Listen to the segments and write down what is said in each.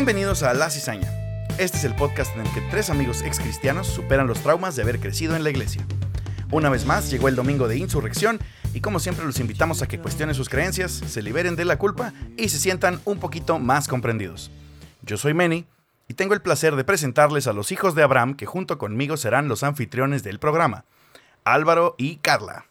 Bienvenidos a La Cizaña. Este es el podcast en el que tres amigos ex cristianos superan los traumas de haber crecido en la iglesia. Una vez más llegó el domingo de insurrección y como siempre los invitamos a que cuestionen sus creencias, se liberen de la culpa y se sientan un poquito más comprendidos. Yo soy Manny y tengo el placer de presentarles a los hijos de Abraham que junto conmigo serán los anfitriones del programa, Álvaro y Carla.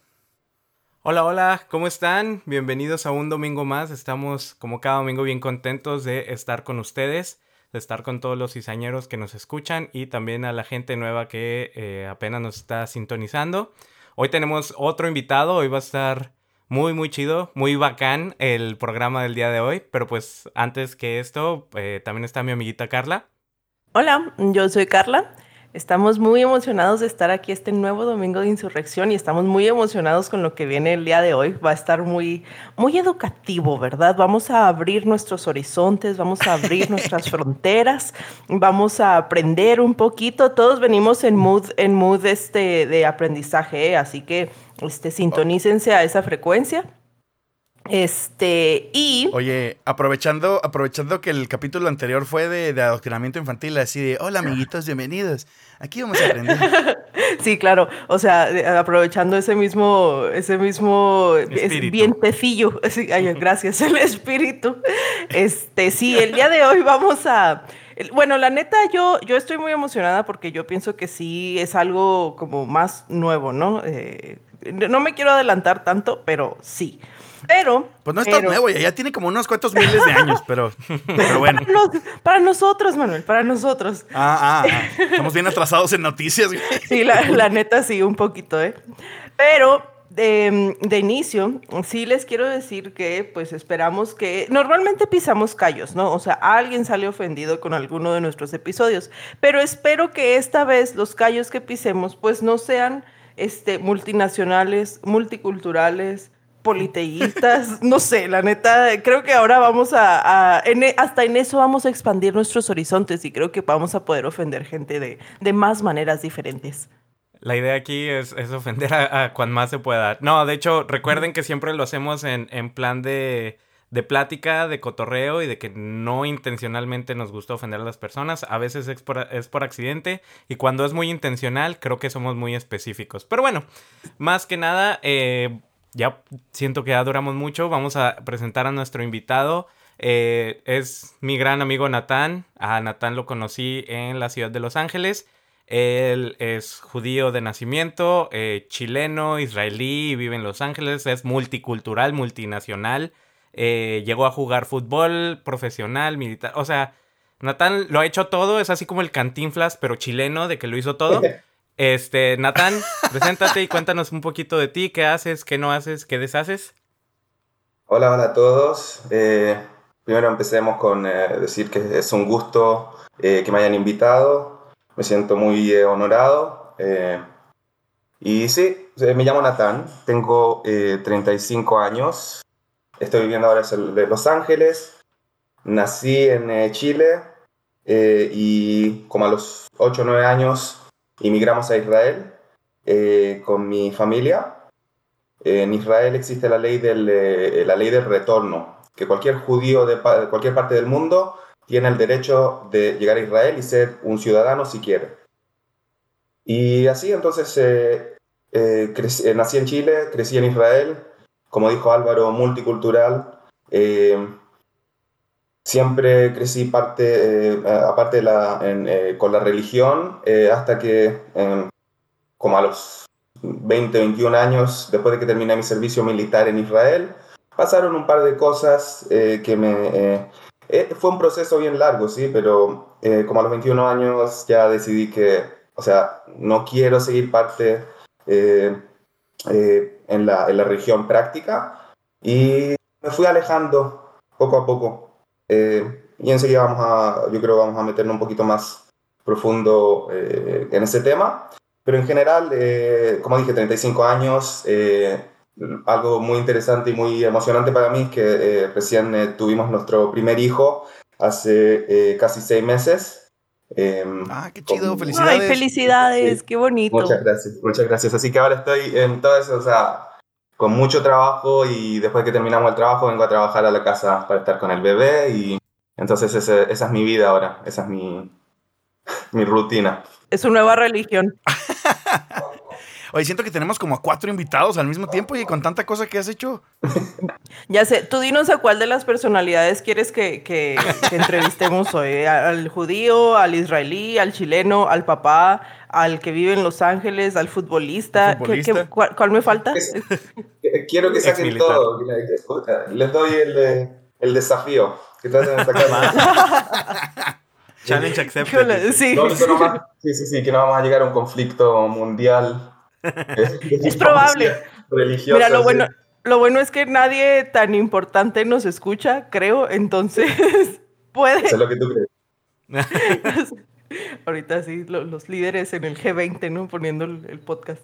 Hola, hola, ¿cómo están? Bienvenidos a un domingo más. Estamos como cada domingo bien contentos de estar con ustedes, de estar con todos los cizañeros que nos escuchan y también a la gente nueva que eh, apenas nos está sintonizando. Hoy tenemos otro invitado, hoy va a estar muy, muy chido, muy bacán el programa del día de hoy, pero pues antes que esto, eh, también está mi amiguita Carla. Hola, yo soy Carla. Estamos muy emocionados de estar aquí este nuevo domingo de insurrección y estamos muy emocionados con lo que viene el día de hoy. Va a estar muy, muy educativo, ¿verdad? Vamos a abrir nuestros horizontes, vamos a abrir nuestras fronteras, vamos a aprender un poquito. Todos venimos en mood, en mood este, de aprendizaje, ¿eh? así que este, sintonícense a esa frecuencia. Este, y. Oye, aprovechando, aprovechando que el capítulo anterior fue de, de, adoctrinamiento infantil, así de: Hola, amiguitos, bienvenidos. Aquí vamos a aprender. sí, claro. O sea, aprovechando ese mismo, ese mismo vientecillo. Ay, gracias, el espíritu. Este, sí, el día de hoy vamos a. Bueno, la neta, yo, yo estoy muy emocionada porque yo pienso que sí es algo como más nuevo, ¿no? Eh, no me quiero adelantar tanto, pero sí. Pero. Pues no es tan nuevo, ya, tiene como unos cuantos miles de años, pero, pero bueno. Para, nosotros, Manuel, para nosotros. Ah, ah, ah. Estamos bien atrasados en noticias, Sí, la, neta sí, un poquito, ¿eh? Pero de, de, inicio, sí les quiero decir que pues esperamos que normalmente pisamos callos, ¿no? O sea, alguien sale ofendido con alguno de nuestros episodios, pero espero que esta vez los callos que pisemos pues no sean este, multinacionales, multiculturales, politeístas, no sé, la neta, creo que ahora vamos a, e, hasta en eso vamos a expandir nuestros horizontes y creo que vamos a poder ofender gente de, de más maneras diferentes. La idea aquí es, es ofender a, a más se pueda. No, de hecho, recuerden que siempre lo hacemos en, en plan de, de plática, de cotorreo y de que no intencionalmente nos gusta ofender a las personas. A veces es por, es por accidente y cuando es muy intencional creo que somos muy específicos. Pero bueno, más que nada, eh, ya siento que adoramos mucho. Vamos a presentar a nuestro invitado. Eh, es mi gran amigo Natán. A Natán lo conocí en la ciudad de Los Ángeles. Él es judío de nacimiento, eh, chileno, israelí, vive en Los Ángeles, es multicultural, multinacional. Eh, llegó a jugar fútbol profesional, militar. O sea, Natán lo ha hecho todo, es así como el cantinflas, pero chileno, de que lo hizo todo. Este, Natán, preséntate y cuéntanos un poquito de ti, qué haces, qué no haces, qué deshaces. Hola, hola a todos. Eh, primero empecemos con eh, decir que es un gusto eh, que me hayan invitado. Me siento muy honorado. y sí, me llamo Natán, tengo 35 años. Estoy viviendo ahora en Los Ángeles. Nací en Chile y como a los 8 o 9 años Inmigramos a Israel eh, con mi familia. en Israel existe la ley, del, eh, la ley del retorno, que cualquier judío de, cualquier parte del mundo tiene el derecho de llegar a Israel y ser un ciudadano si quiere. Y así entonces eh, nací en Chile, crecí en Israel, como dijo Álvaro, multicultural. Siempre crecí parte, eh, aparte la, eh, con la religión eh, hasta que, como a los 20, 21 años, después de que terminé mi servicio militar en Israel, pasaron un par de cosas que me... fue un proceso bien largo, sí, pero como a los 21 años ya decidí que, o sea, no quiero seguir parte en, la, en la religión práctica y me fui alejando poco a poco. Eh, y enseguida vamos a, yo creo vamos a meternos un poquito más profundo eh, en ese tema. Pero en general, eh, como dije, 35 años, algo muy interesante y muy emocionante para mí es que recién tuvimos nuestro primer hijo hace casi seis meses. ah, qué chido, felicidades. Ay, felicidades, qué bonito. Muchas gracias, muchas gracias. Así que ahora estoy en todo eso, o sea, con mucho trabajo y después que terminamos el trabajo vengo a trabajar a la casa para estar con el bebé y Entonces esa es mi vida ahora, esa es mi, mi rutina. Es su nueva religión. Oye, siento que tenemos como a cuatro invitados al mismo tiempo y con tanta cosa que has hecho. Ya sé, tú dinos a cuál de las personalidades quieres que, que, entrevistemos hoy. Al judío, al israelí, al chileno, al papá, al que vive en Los Ángeles, al futbolista. cuál, me falta? quiero que saquen todo. Les doy el, el desafío. Que traten de sacar Challenge accepted. Sí. sí, sí, sí, que no vamos a llegar a un conflicto mundial es probable. Mira, lo bueno, lo bueno es que nadie tan importante nos escucha, creo, entonces puede. Eso es lo que tú crees. Ahorita sí, los líderes en el G20, ¿no? Poniendo el, podcast.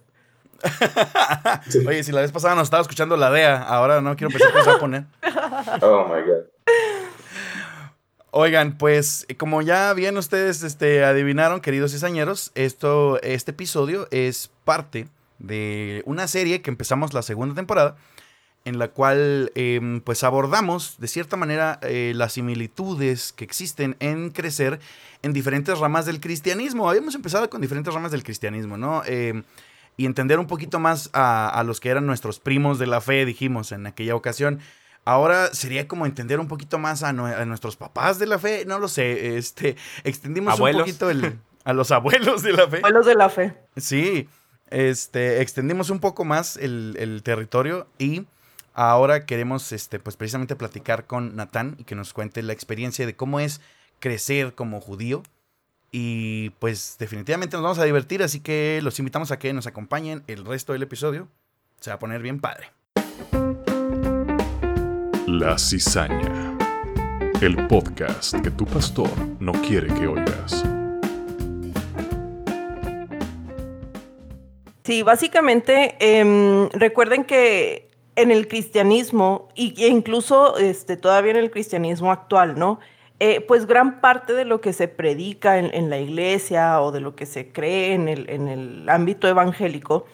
Oye, si la vez pasada nos estaba escuchando la DEA, ahora no quiero pensar que se va a poner. Oh my God. Oigan, pues como ya bien ustedes este, adivinaron, queridos cizañeros, esto, este episodio es parte de una serie que empezamos la segunda temporada, en la cual em, pues abordamos de cierta manera eh, las similitudes que existen en crecer en diferentes ramas del cristianismo. Habíamos empezado con diferentes ramas del cristianismo, ¿no? Em, y entender un poquito más a, a los que eran nuestros primos de la fe, dijimos en aquella ocasión. Ahora sería como entender un poquito más a, nuestros papás de la fe, no lo sé, este, extendimos un poquito el, a los abuelos de la fe. Abuelos de la fe. Sí, este, extendimos un poco más el, territorio y ahora queremos, este, pues precisamente platicar con Natán y que nos cuente la experiencia de cómo es crecer como judío. Y pues definitivamente nos vamos a divertir, así que los invitamos a que nos acompañen el resto del episodio. Se va a poner bien padre. La cizaña. El podcast que tu pastor no quiere que oigas. Sí, básicamente em, recuerden que en el cristianismo, e incluso este, todavía en el cristianismo actual, ¿no? Eh, pues gran parte de lo que se predica en, la iglesia o de lo que se cree en el, en el ámbito evangélico,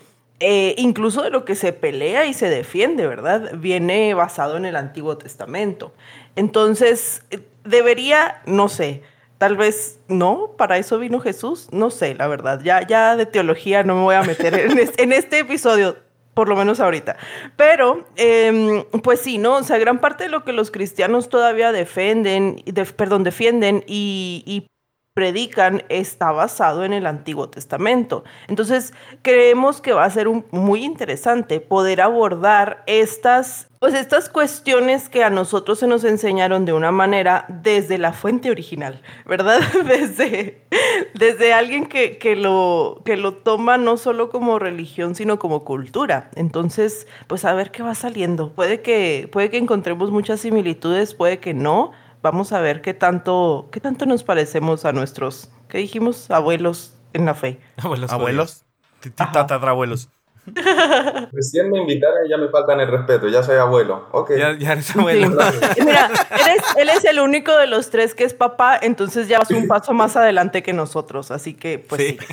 eh, incluso de lo que se pelea y se defiende, ¿verdad? Viene basado en el Antiguo Testamento. Entonces, eh, debería, no sé, tal vez no, para eso vino Jesús, no sé, la verdad, ya, ya de teología no me voy a meter en, este, episodio, por lo menos ahorita. Pero, em, pues sí, ¿no? O sea, gran parte de lo que los cristianos todavía defienden, perdón, defienden y, y predican está basado en el Antiguo Testamento. Entonces, creemos que va a ser muy interesante poder abordar estas, pues estas cuestiones que a nosotros se nos enseñaron de una manera desde la fuente original, ¿verdad? Desde, desde alguien que, que, lo, que lo toma no solo como religión, sino como cultura. Entonces, pues a ver qué va saliendo. Puede que, puede que encontremos muchas similitudes, puede que no, vamos a ver qué tanto, qué tanto nos parecemos a nuestros, ¿qué dijimos? Abuelos en la fe. Abuelos. Abuelos. Tatarabuelos. Recién me invitaron y ya me faltan el respeto, ya soy abuelo. Okay. Ya, ya eres abuelo. Mira, él es el único de los tres que es papá, entonces ya vas un paso más adelante que nosotros, así que pues sí.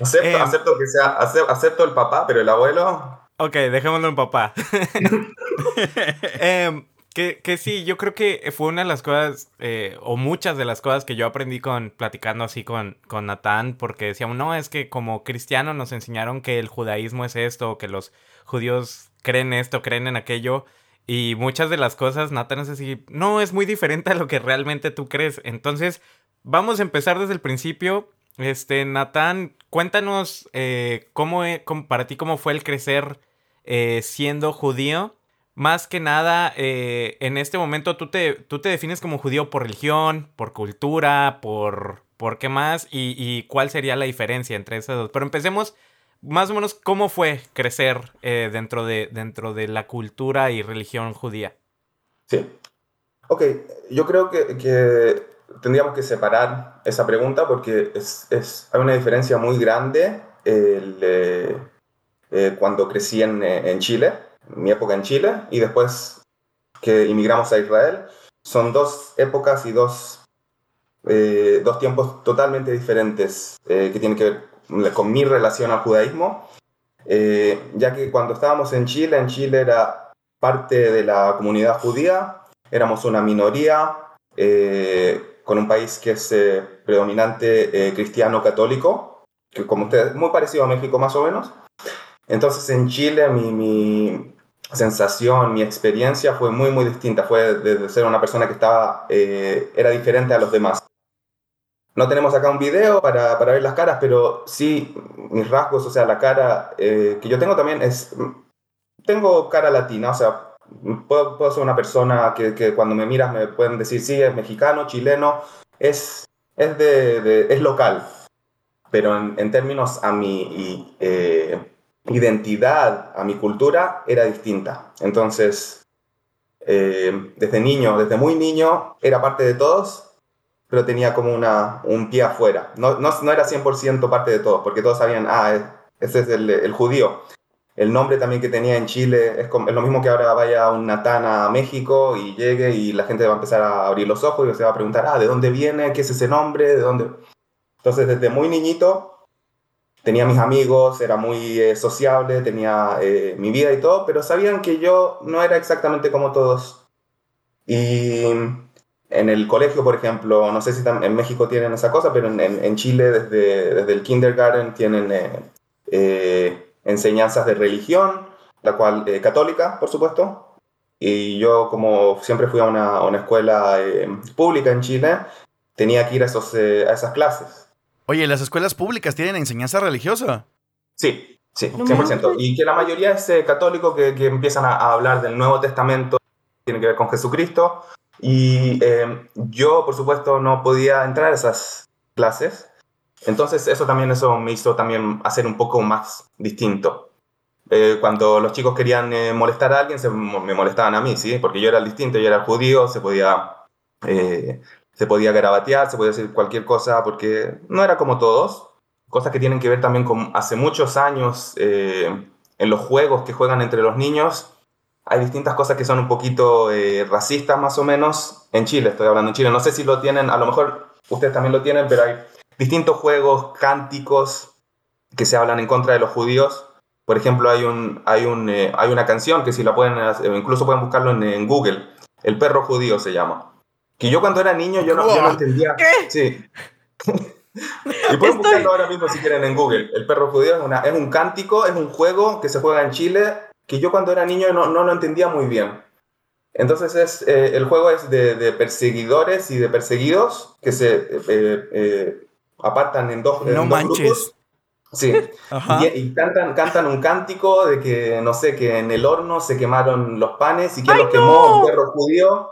Acepto, eh, acepto, que sea, acepto, el papá, pero el abuelo. Ok, dejémoslo en papá. eh, que, que sí, yo creo que fue una de las cosas, eh, o muchas de las cosas que yo aprendí con platicando así con, con Natán, porque decíamos, no, es que como cristiano nos enseñaron que el judaísmo es esto, que los judíos creen esto, creen en aquello, y muchas de las cosas, Natán es así, no, es muy diferente a lo que realmente tú crees. Entonces, vamos a empezar desde el principio. Este, Natán, cuéntanos eh, cómo, e, para ti cómo fue el crecer eh, siendo judío más que nada, eh, en este momento tú te, tú te defines como judío por religión, por cultura, por, por qué más y, cuál sería la diferencia entre esas dos. Pero empecemos más o menos cómo fue crecer eh, dentro, de, dentro de la cultura y religión judía. Sí. Ok, yo creo que, tendríamos que separar esa pregunta porque es, hay una diferencia muy grande eh, cuando crecí en, en Chile mi época en Chile y después que inmigramos a Israel, son dos épocas y dos, eh, dos tiempos totalmente diferentes eh, que tienen que ver con mi relación al judaísmo, eh, ya que cuando estábamos en Chile, en Chile era parte de la comunidad judía, éramos una minoría, con un país que es predominante cristiano católico, que como ustedes, muy parecido a México más o menos. Entonces en Chile mi sensación, mi experiencia fue muy, muy distinta. Fue de, ser una persona que estaba, era diferente a los demás. No tenemos acá un video para, para, ver las caras, pero sí mis rasgos, o sea, la cara que yo tengo también es... Tengo cara latina, o sea, puedo, puedo ser una persona que, que, cuando me miras me pueden decir, sí, es mexicano, chileno, es, es, de, es local. Pero en, en términos a mi eh, identidad, a mi cultura, era distinta. Entonces, eh, desde niño, desde muy niño, era parte de todos, pero tenía como una, un pie afuera. No, no, no era 100% parte de todos, porque todos sabían, ah, ese es el, judío el nombre también que tenía en Chile es, lo mismo que ahora vaya un Natán a México y llegue y la gente va a empezar a abrir los ojos y se va a preguntar, ah, ¿de dónde viene? ¿Qué es ese nombre? ¿De dónde? Entonces, desde muy niñito tenía mis amigos, era muy eh, sociable, tenía eh, mi vida y todo, pero sabían que yo no era exactamente como todos. Y en el colegio, por ejemplo, no sé si en México tienen esa cosa, pero en, Chile desde, desde el kindergarten tienen... Eh, enseñanzas de religión, la cual eh, católica, por supuesto. Y yo, como siempre fui a una, una escuela eh, pública en Chile, tenía que ir a, esos, eh, a esas clases. Oye, ¿las escuelas públicas tienen enseñanza religiosa? Sí, sí, 100%. Y que la mayoría es católico, que, que empiezan a, a, hablar del Nuevo Testamento, tiene que ver con Jesucristo. Y yo, por supuesto, no podía entrar a esas clases entonces eso también eso me hizo también hacer un poco más distinto. Eh, cuando los chicos querían eh, molestar a alguien, se, me molestaban a mí, ¿sí? Porque yo era el distinto, yo era el judío, se podía, eh, se podía garabatear, se podía decir cualquier cosa, porque no era como todos. Cosas que tienen que ver también con hace muchos años en los juegos que juegan entre los niños. Hay distintas cosas que son un poquito racistas más o menos. En Chile, estoy hablando en Chile. No sé si lo tienen, a lo mejor ustedes también lo tienen, pero hay distintos juegos, cánticos que se hablan en contra de los judíos. Por ejemplo, hay, un, hay, un, eh, hay una canción que si la pueden, incluso pueden buscarlo en, Google, El perro judío se llama. Que yo cuando era niño yo no, yo no entendía. ¿Qué? Sí. y pueden buscarlo ahora mismo si quieren en Google. El perro judío es, una, es un cántico, es un juego que se juega en Chile que yo cuando era niño no, no lo entendía muy bien. Entonces es, eh, el juego es de, de, perseguidores y de perseguidos que se eh, eh apartan en dos, no manches. grupos. Sí, y, cantan, cantan un cántico de que, no sé, que en el horno se quemaron los panes y que los quemó un perro judío.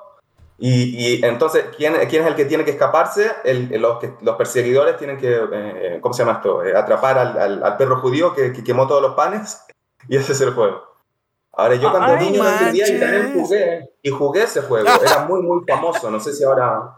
Y, y, entonces, ¿quién, ¿quién es el que tiene que escaparse? El, los, que, los perseguidores tienen que, eh, ¿cómo se llama esto? Eh, atrapar al, al, perro judío que, que, quemó todos los panes. Y ese es el juego. Ahora, yo cuando niño no entendía y también jugué. Y jugué ese juego. Era muy, muy famoso. No sé si ahora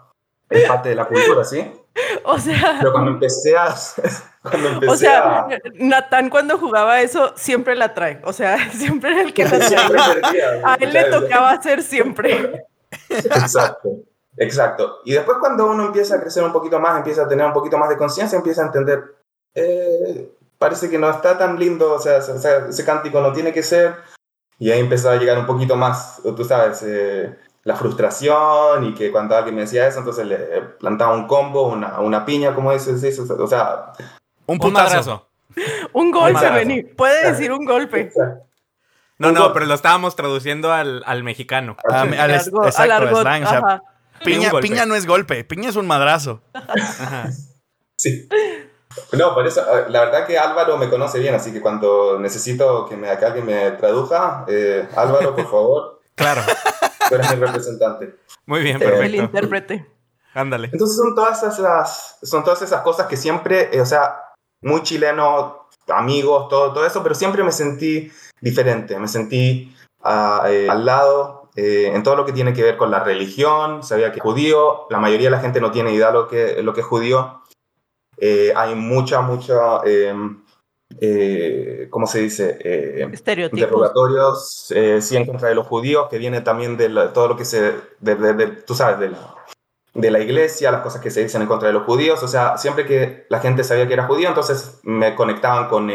es parte de la cultura, ¿sí? O sea. Pero cuando empecé a. Cuando empecé o sea, Natán cuando jugaba eso siempre la trae. O sea, siempre era el que la trae. A él le tocaba hacer siempre. Exacto. Exacto. Y después cuando uno empieza a crecer un poquito más, empieza a tener un poquito más de conciencia, empieza a entender, eh, parece que no está tan lindo, o sea, ese cántico no tiene que ser. Y ahí empezó a llegar un poquito más, tú sabes, eh, la frustración y que cuando alguien me decía eso, entonces le plantaba un combo, una, una piña, como dices, eso, o sea... Un putazo. un golpe, Benny. Puede decir un golpe. No, no, pero lo estábamos traduciendo al, al mexicano. Ah, al, exacto, slang, o sea, piña, piña no es golpe, piña es un madrazo. Sí. No, por eso, la verdad que Álvaro me conoce bien, así que cuando necesito que, me, que alguien me traduja, eh, Álvaro, por favor. Claro eres mi representante. Muy bien, perfecto. El intérprete. Ándale. Entonces son todas esas, son todas esas cosas que siempre, eh, o sea, muy chileno, amigos, todo, todo eso, pero siempre me sentí diferente, me sentí uh, eh, al lado eh, en todo lo que tiene que ver con la religión, sabía que judío, la mayoría de la gente no tiene idea de lo que, lo que es judío, eh, hay mucha, mucha em, eh, ¿cómo se dice? Estereotipos. Interrogatorios, sí, en contra de los judíos, que viene también de todo lo que se, de, tú sabes, de la, de la iglesia, las cosas que se dicen en contra de los judíos, o sea, siempre que la gente sabía que era judío, entonces me conectaban con,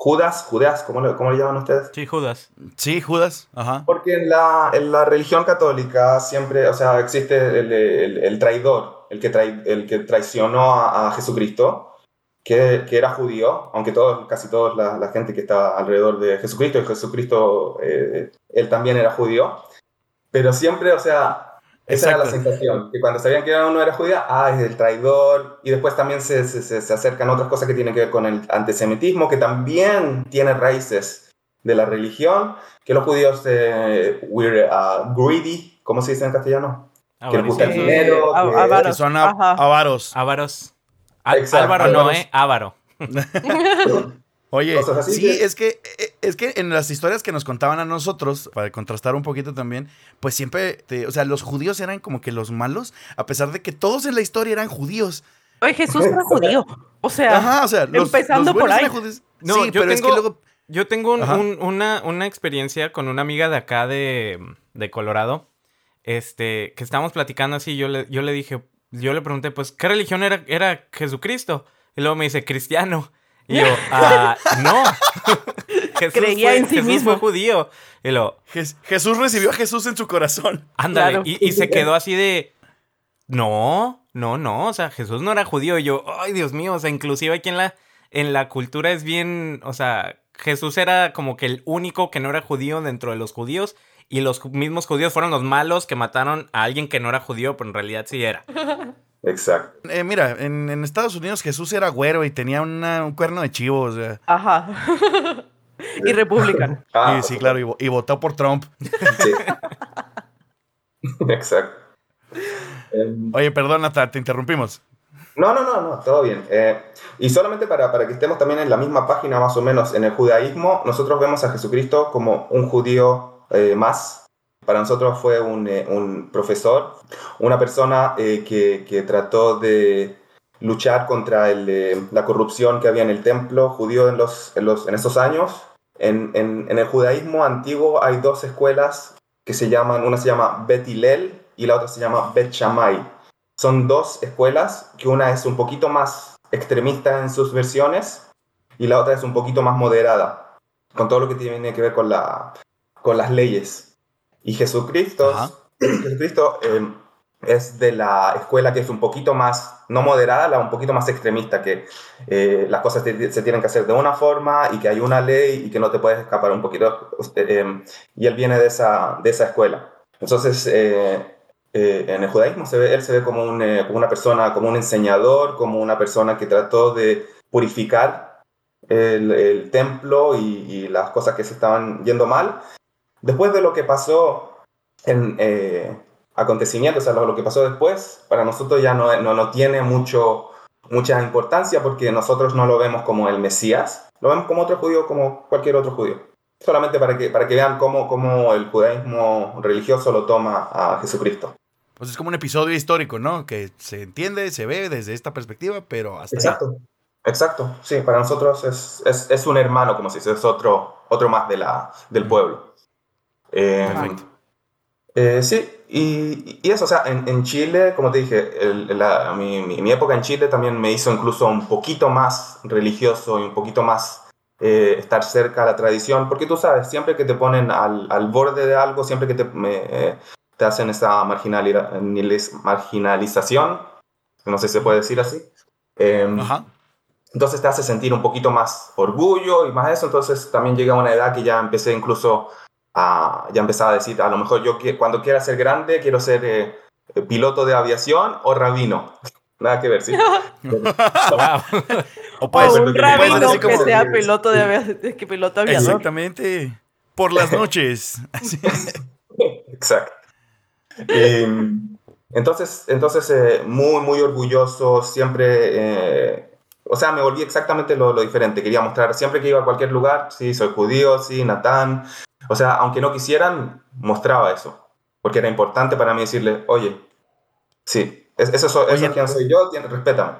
Judas, Judas, ¿cómo le, ¿cómo le llaman ustedes? Sí, Judas. Sí, Judas. Ajá. Porque en la, en la religión católica siempre, o sea, existe el, el- el traidor, el que, trai- el que traicionó a, a Jesucristo, que, que era judío, aunque todos, casi toda la, la gente que estaba alrededor de Jesucristo, y Jesucristo, eh, él también era judío, pero siempre, o sea, esa era la sensación, que cuando sabían que uno era judía, ah, es el traidor, y después también se, se, se- se acercan otras cosas que tienen que ver con el antisemitismo, que también tiene raíces de la religión, que los judíos eh, we're uh, greedy, ¿cómo se dice en castellano? Que les gusta el dinero, que- avaros. son Ajá. avaros. Exacto, Álvaro no. ¿eh? Ávaro. Oye, sí, que- es que eh, es que en las historias que nos contaban a nosotros, para contrastar un poquito también, pues siempre, te- o sea, los judíos eran como que los malos, a pesar de que todos en la historia eran judíos. Oye, Jesús era judío. O sea, Ajá, o sea, los, empezando los por ahí. No, sí, yo pero es que luego Yo tengo un- Ajá. un- una, una experiencia con una amiga de acá de, de Colorado. Este, que estábamos platicando así. Yo le, yo le dije, yo le pregunté, pues, ¿qué religión era, era Jesucristo? Y luego me dice, cristiano. Y yo, ah, no. Jesús Creía fue, en sí Jesús mismo. fue judío. Y Jes- Jesús recibió a Jesús en su corazón. ándale. Claro. Y, y se quedó así de, no, no, no. O sea, Jesús no era judío. Y yo, ay, Dios mío. O sea, inclusive aquí en la, en la cultura es bien, o sea, Jesús era como que el único que no era judío dentro de los judíos. Y los mismos judíos fueron los malos que mataron a alguien que no era judío, pero en realidad sí era. Exacto. Eh, mira, en, en Estados Unidos Jesús era güero y tenía una- un cuerno de chivo, o sea. Ajá. y republicano. Ah, sí, sí, claro, y, vo- y votó por Trump. sí. Exacto. Em, Oye, perdón, Nata, te interrumpimos. No, no, no, no, todo bien. Eh, y solamente para, para que estemos también en la misma página, más o menos, en el judaísmo, nosotros vemos a Jesucristo como un judío eh, más. Para nosotros fue un, eh, un profesor, una persona eh, que, que trató de luchar contra el, eh, la corrupción que había en el templo judío en, los, en, los, en esos años. En, en, en el judaísmo antiguo hay dos escuelas que se llaman, una se llama Bet Hillel y la otra se llama Bet Shammai son dos escuelas, que una es un poquito más extremista en sus versiones y la otra es un poquito más moderada, con todo lo que tiene que ver con, la, con las leyes. Y Jesucristo, Ajá. Jesucristo eh, es de la escuela que es un poquito más, no moderada, la un poquito más extremista, que eh, las cosas te- se tienen que hacer de una forma y que hay una ley y que no te puedes escapar un poquito. eh, eh, y él viene de esa, de esa escuela. Entonces, eh, eh, en el judaísmo se ve, él se ve como, un, eh, como una persona, como un enseñador, como una persona que trató de purificar el, el templo y, y las cosas que se estaban yendo mal. Después de lo que pasó en eh, acontecimientos, o sea, lo, lo que pasó después, para nosotros ya no, no, no tiene mucho, mucha importancia porque nosotros no lo vemos como el Mesías, lo vemos como otro judío, como cualquier otro judío. Solamente para que, para que vean cómo, cómo el judaísmo religioso lo toma a Jesucristo. Pues es como un episodio histórico, ¿no? Que se entiende, se ve desde esta perspectiva, pero hasta ahí. Exacto. Exacto, sí, para nosotros es, es, es un hermano, como dice, es otro, otro más de la, del pueblo. Eh, Perfecto. eh, sí, y, y eso, o sea, en, en Chile, como te dije, el- la- mi, mi- mi época en Chile también me hizo incluso un poquito más religioso y un poquito más eh, estar cerca a la tradición, porque tú sabes, siempre que te ponen al, al borde de algo, siempre que te, me- eh, te hacen esa marginali- marginalización, no sé si se puede decir así, eh, Ajá. entonces te hace sentir un poquito más orgullo y más eso. Entonces también llega una edad que ya empecé incluso a, ya empezaba a decir, a lo mejor yo cuando quiera ser grande quiero ser eh, piloto de aviación o rabino. Nada que ver, sí. O puede ser, un rabino que como- sea piloto de avia- que piloto aviador. Exactamente. Por las noches. Exacto. Y, entonces, entonces eh, muy, muy orgulloso, siempre, eh, o sea, me volví exactamente lo, lo diferente. Quería mostrar, siempre que iba a cualquier lugar, sí, soy judío, sí, Natán. O sea, aunque no quisieran, mostraba eso. Porque era importante para mí decirle, oye, sí, es- eso, soy, eso Oye, es quien soy yo, respétame.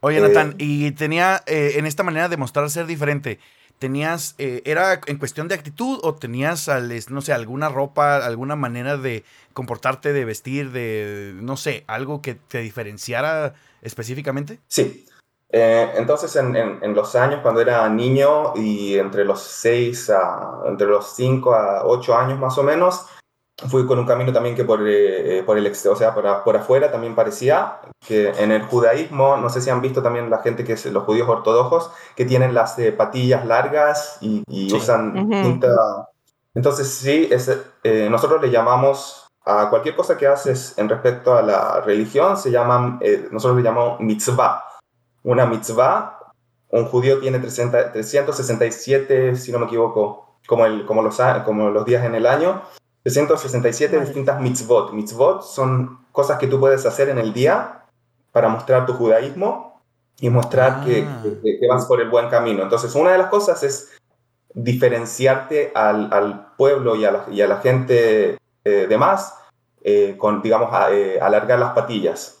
Oye, Eh, Natán, y tenía, eh, en esta manera de mostrar ser diferente, ¿tenías, eh, era en cuestión de actitud o tenías, no sé, alguna ropa, alguna manera de comportarte, de vestir, de, no sé, algo que te diferenciara específicamente? Sí. Eh, entonces, en, en, en, los años, cuando era niño y entre los 6 a, entre los 5 a 8 años más o menos, fui con un camino también que por, eh, por el o sea, por, por, afuera también parecía que en el judaísmo, no sé si han visto también la gente que es los judíos ortodoxos, que tienen las eh, patillas largas y, y sí. usan uh -huh. tinta. Entonces, sí, es, eh, nosotros le llamamos a cualquier cosa que haces en respecto a la religión, se llaman, eh, nosotros le llamamos mitzvah. Una mitzvah, un judío tiene 300, 367, si no me equivoco, como, el, como, los, como los días en el año, 367 vale. distintas mitzvot. Mitzvot son cosas que tú puedes hacer en el día para mostrar tu judaísmo y mostrar ah. que, que, que, vas por el buen camino. Entonces, una de las cosas es diferenciarte al, al pueblo y a la, y a la gente eh, demás eh, con, digamos, a, eh, alargar las patillas.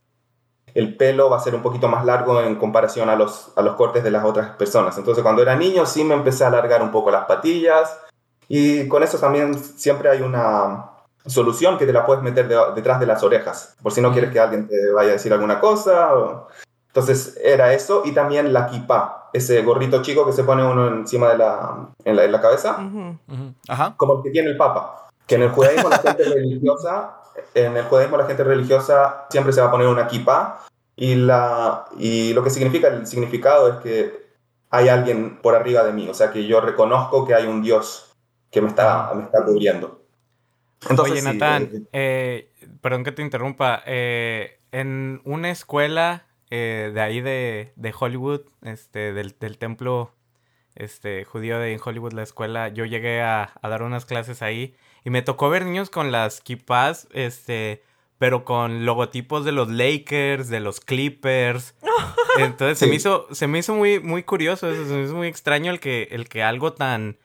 El pelo va a ser un poquito más largo en comparación a los, a los cortes de las otras personas. Entonces, cuando era niño, sí me empecé a alargar un poco las patillas y con eso también siempre hay una solución que te la puedes meter de, detrás de las orejas, por si no quieres que alguien te vaya a decir alguna cosa. O... Entonces era eso y también la kippah, ese gorrito chico que se pone uno encima de la, en la, en la cabeza, uh -huh. Uh -huh. Ajá. como el que tiene el papa. Que en el judaísmo la gente religiosa, en el judaísmo la gente religiosa siempre se va a poner una kippah y, la, y lo que significa, el significado es que hay alguien por arriba de mí, o sea que yo reconozco que hay un Dios que me está, me está cubriendo. Entonces, Oye, Natán, sí, eh, perdón que te interrumpa. Eh, en una escuela eh, de ahí de, de Hollywood, este, del, del, templo este, judío de Hollywood, la escuela, yo llegué a, a, dar unas clases ahí y me tocó ver niños con las kippahs, este, pero con logotipos de los Lakers, de los Clippers. Entonces sí. se me hizo, se me hizo muy, muy curioso, eso, se me hizo muy extraño el que, el que algo tan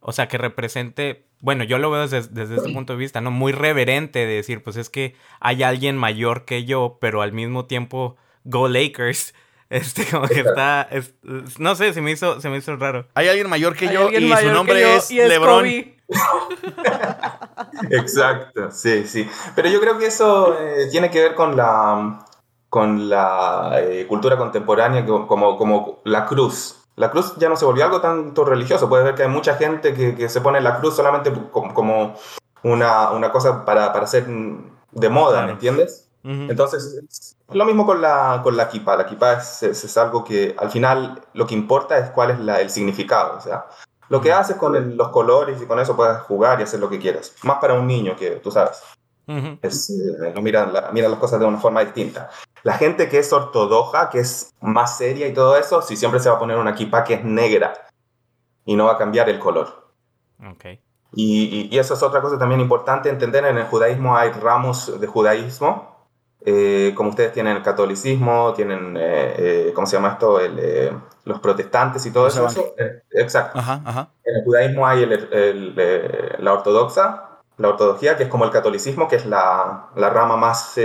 o sea, que represente, bueno, yo lo veo desde, desde este punto de vista, ¿no? Muy reverente de decir, pues es que hay alguien mayor que yo, pero al mismo tiempo, Go Lakers. Este, como que está, es, no sé, se me hizo, se me hizo raro. Hay alguien mayor que yo y su nombre yo, es, es, LeBron. Exacto, sí, sí. Pero yo creo que eso eh, tiene que ver con la, con la eh, cultura contemporánea, como, como la cruz la cruz ya no se volvió algo tanto religioso. Puedes ver que hay mucha gente que, que se pone la cruz solamente como, como una, una, cosa para, para ser de moda, claro. ¿me entiendes? Uh -huh. Entonces, lo mismo con la, con la kippah. La kippah es, es, es, algo que al final lo que importa es cuál es la, el significado. O sea, lo que haces con el, los colores y con eso puedes jugar y hacer lo que quieras. Más para un niño que tú sabes. Uh -huh. es, eh, miran, la, miran las cosas de una forma distinta. La gente que es ortodoxa, que es más seria y todo eso, sí siempre se va a poner una kippah que es negra y no va a cambiar el color. Okay. Y, y, y, eso es otra cosa también importante entender. En el judaísmo hay ramos de judaísmo. Eh, como ustedes tienen el catolicismo, tienen, eh, eh, ¿cómo se llama esto? El, eh, los protestantes y todo eso. eso eh, exacto. Ajá, ajá. En el judaísmo hay el, el, eh, la ortodoxa, la ortodoxia, que es como el catolicismo, que es la, la rama más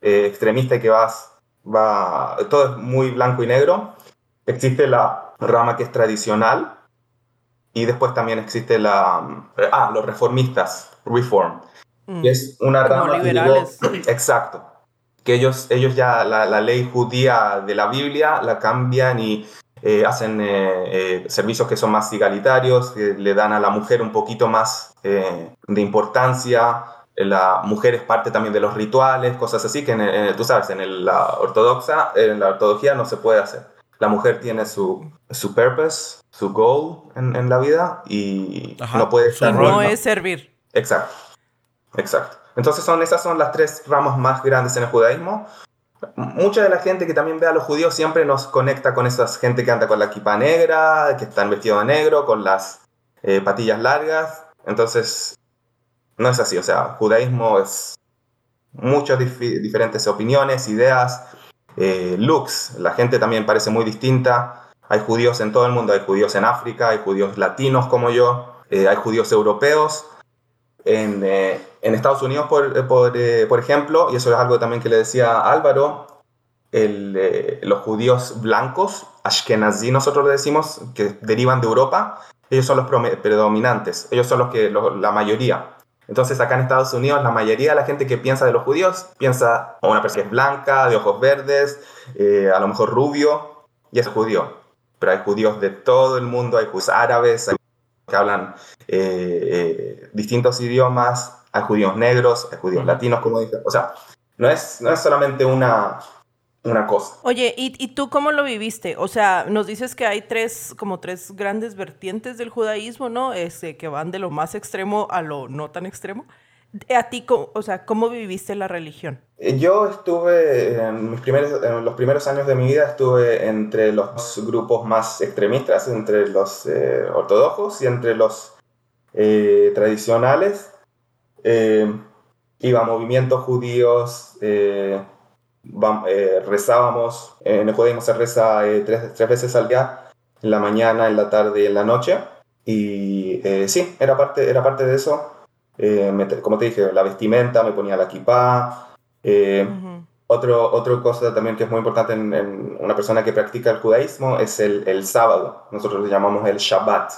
extremista y que vas, va, todo es muy blanco y negro. Existe la rama que es tradicional y después también existe la, ah, los reformistas, reform, mm. que es una Como rama... liberales. Digo, exacto. Que ellos, ellos ya la, la, ley judía de la Biblia la cambian y eh, hacen eh, eh, servicios que son más igualitarios, le dan a la mujer un poquito más eh, de importancia, la mujer es parte también de los rituales, cosas así que en el, en el, tú sabes, en el, la ortodoxa, en la ortodoxia no se puede hacer. La mujer tiene su, su purpose, su goal en, en la vida y Ajá. no puede estar... No es servir. Exacto, exacto. Entonces son, esas son las tres ramas más grandes en el judaísmo. Mucha de la gente que también ve a los judíos siempre nos conecta con esa gente que anda con la equipa negra, que están vestidos de negro, con las eh, patillas largas. Entonces, no es así, o sea, judaísmo es muchas dif diferentes opiniones, ideas, eh, looks, la gente también parece muy distinta, hay judíos en todo el mundo, hay judíos en África, hay judíos latinos como yo, eh, hay judíos europeos, en, eh, en Estados Unidos, por, por, eh, por, ejemplo, y eso es algo también que le decía Álvaro, el, eh, los judíos blancos, Ashkenazí nosotros le decimos, que derivan de Europa, ellos son los predominantes, ellos son los que, los, la mayoría Entonces acá en Estados Unidos la mayoría de la gente que piensa de los judíos piensa a una persona que es blanca, de ojos verdes, eh, a lo mejor rubio, y es judío. Pero hay judíos de todo el mundo, hay judíos árabes, hay que hablan eh, eh, distintos idiomas, hay judíos negros, hay judíos latinos, como dije. O sea, no es, no es solamente una, una cosa. Oye, ¿y, ¿y, tú cómo lo viviste? O sea, nos dices que hay tres, como tres grandes vertientes del judaísmo, ¿no? Este, que van de lo más extremo a lo no tan extremo. A ti, o sea, ¿cómo viviste la religión? Eh, yo estuve, en, mis primeros, en los primeros años de mi vida, estuve entre los grupos más extremistas, entre los eh, ortodoxos y entre los eh, tradicionales. Eh, iba a movimientos judíos, eh, rezábamos, en el judaísmo se reza tres, tres veces al día, en la mañana, en la tarde y en la noche. Y sí, era parte, era parte de eso. Eh, me, como te dije, la vestimenta, me ponía la kippah. Eh, uh-huh. otro, otra cosa también que es muy importante en, en, una persona que practica el judaísmo es el, el sábado. Nosotros le llamamos el Shabbat.